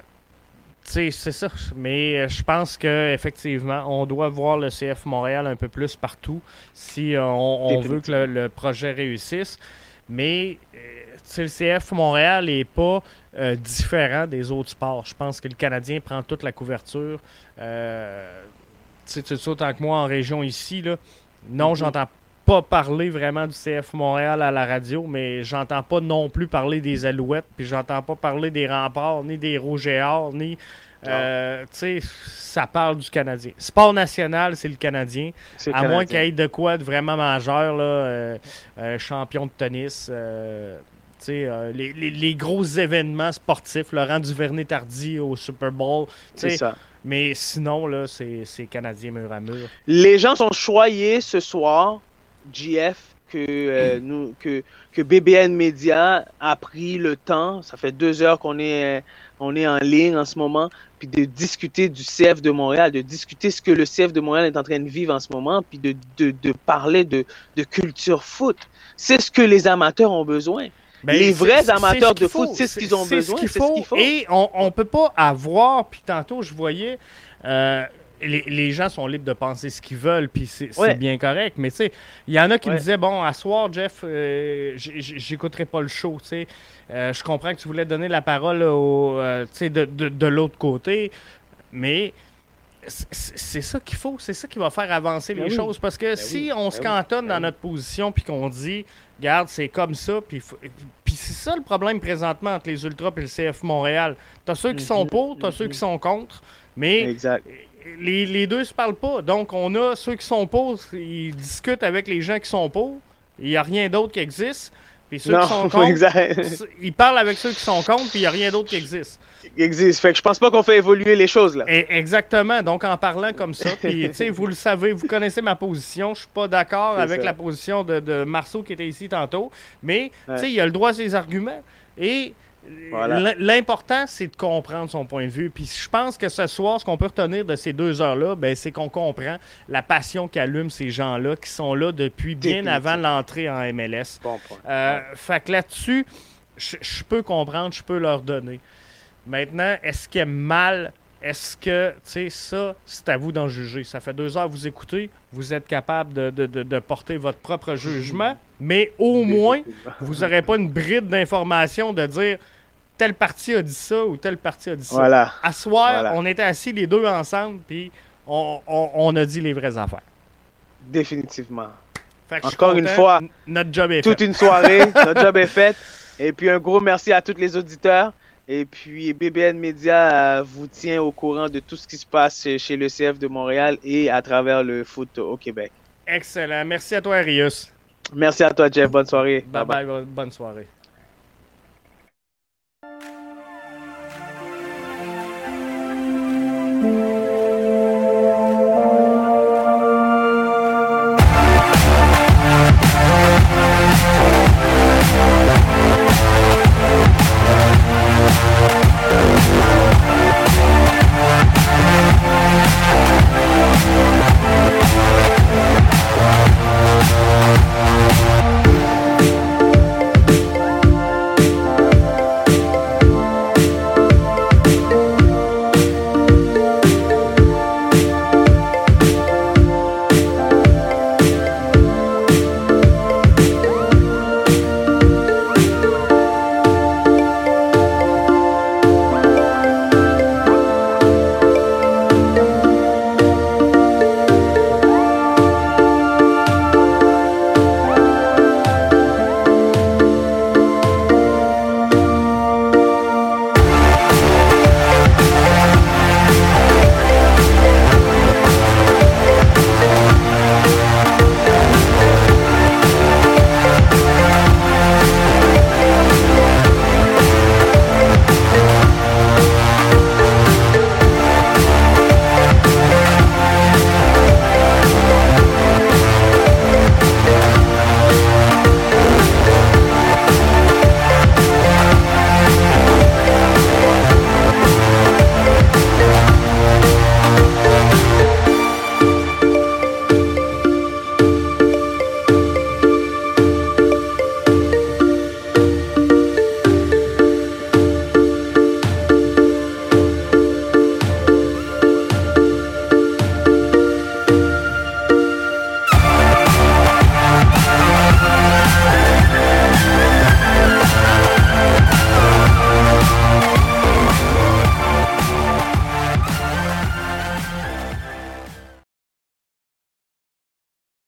c'est ça. Mais euh, je pense qu'effectivement, on doit voir le CF Montréal un peu plus partout si euh, on, veut que le, projet réussisse. Mais euh, le CF Montréal n'est pas différent des autres sports. Je pense que le Canadien prend toute la couverture. tu sais, autant que moi en région ici, là, non, mm-hmm. j'entends pas parler vraiment du CF Montréal à la radio, mais j'entends pas non plus parler des Alouettes, puis j'entends pas parler des remparts, ni des Or, ni. Euh, tu sais, ça parle du Canadien. Sport national, c'est le Canadien. À moins qu'il y ait de quoi de vraiment majeur, là, euh, euh, champion de tennis. Les, les, les, gros événements sportifs, Laurent Duvernay-Tardy au Super Bowl. C'est ça. Mais sinon, là, c'est Canadien mur à mur. Les gens sont choyés ce soir GF que, euh, nous, que, que BBN Media a pris le temps, ça fait deux heures qu'on est, on est en ligne en ce moment, puis de discuter du CF de Montréal, de discuter ce que le CF de Montréal est en train de vivre en ce moment, puis de, de, de parler de, de culture foot. C'est ce que les amateurs ont besoin. Ben, les vrais amateurs de foot, c'est ce qu'ils ont besoin. C'est ce qu'il faut. Et on ne peut pas avoir, puis tantôt, je voyais, euh, les, gens sont libres de penser ce qu'ils veulent, puis c'est bien correct. Mais tu sais, il y en a qui me disaient, bon, à soir, Jeff, euh, j'écouterai pas le show, tu sais. Euh, je comprends que tu voulais donner la parole au, de, de, de l'autre côté, mais c'est ça qu'il faut, c'est ça qui va faire avancer ben les choses. Parce que ben si on ben se cantonne dans notre position puis qu'on dit, regarde, c'est comme ça, puis, puis c'est ça le problème présentement entre les Ultras et le CF Montréal. T'as ceux qui sont mhm. pour, t'as ceux qui sont contre, mais Les, les, deux se parlent pas. Donc, on a ceux qui sont pour, ils discutent avec les gens qui sont pour. Il n'y a rien d'autre qui existe. Puis ceux qui sont contre, ils parlent avec ceux qui sont contre, puis il n'y a rien d'autre qui existe existe. Fait que je pense pas qu'on fait évoluer les choses là. exactement. Donc en parlant comme ça, puis vous le savez, vous connaissez ma position. Je suis pas d'accord avec la position de, Marceau qui était ici tantôt, mais il il a le droit à ses arguments et L'important, c'est de comprendre son point de vue. Puis je pense que ce soir, ce qu'on peut retenir de ces deux heures-là, ben, c'est qu'on comprend la passion qu'allument ces gens-là qui sont là depuis bien avant l'entrée en MLS. Euh, fait que là-dessus, je peux comprendre, je peux leur donner. Maintenant, est-ce qu'il est mal? Est-ce que, tu sais, ça, c'est à vous d'en juger. Ça fait deux heures que vous écoutez, vous êtes capable de, porter votre propre jugement, mais au moins, vous n'aurez pas une bride d'information de dire telle partie a dit ça ou telle partie a dit ça. Voilà. À soir, on était assis les deux ensemble, puis on, a dit les vraies affaires. Définitivement. Encore une fois, notre job est toute une soirée, notre job est fait. Et puis un gros merci à tous les auditeurs. Et puis, BBN Media euh, vous tient au courant de tout ce qui se passe chez le CF de Montréal et à travers le foot au Québec. Excellent. Merci à toi, Arius. Merci à toi, Jeff. Bonne soirée. bye, bye. bonne soirée.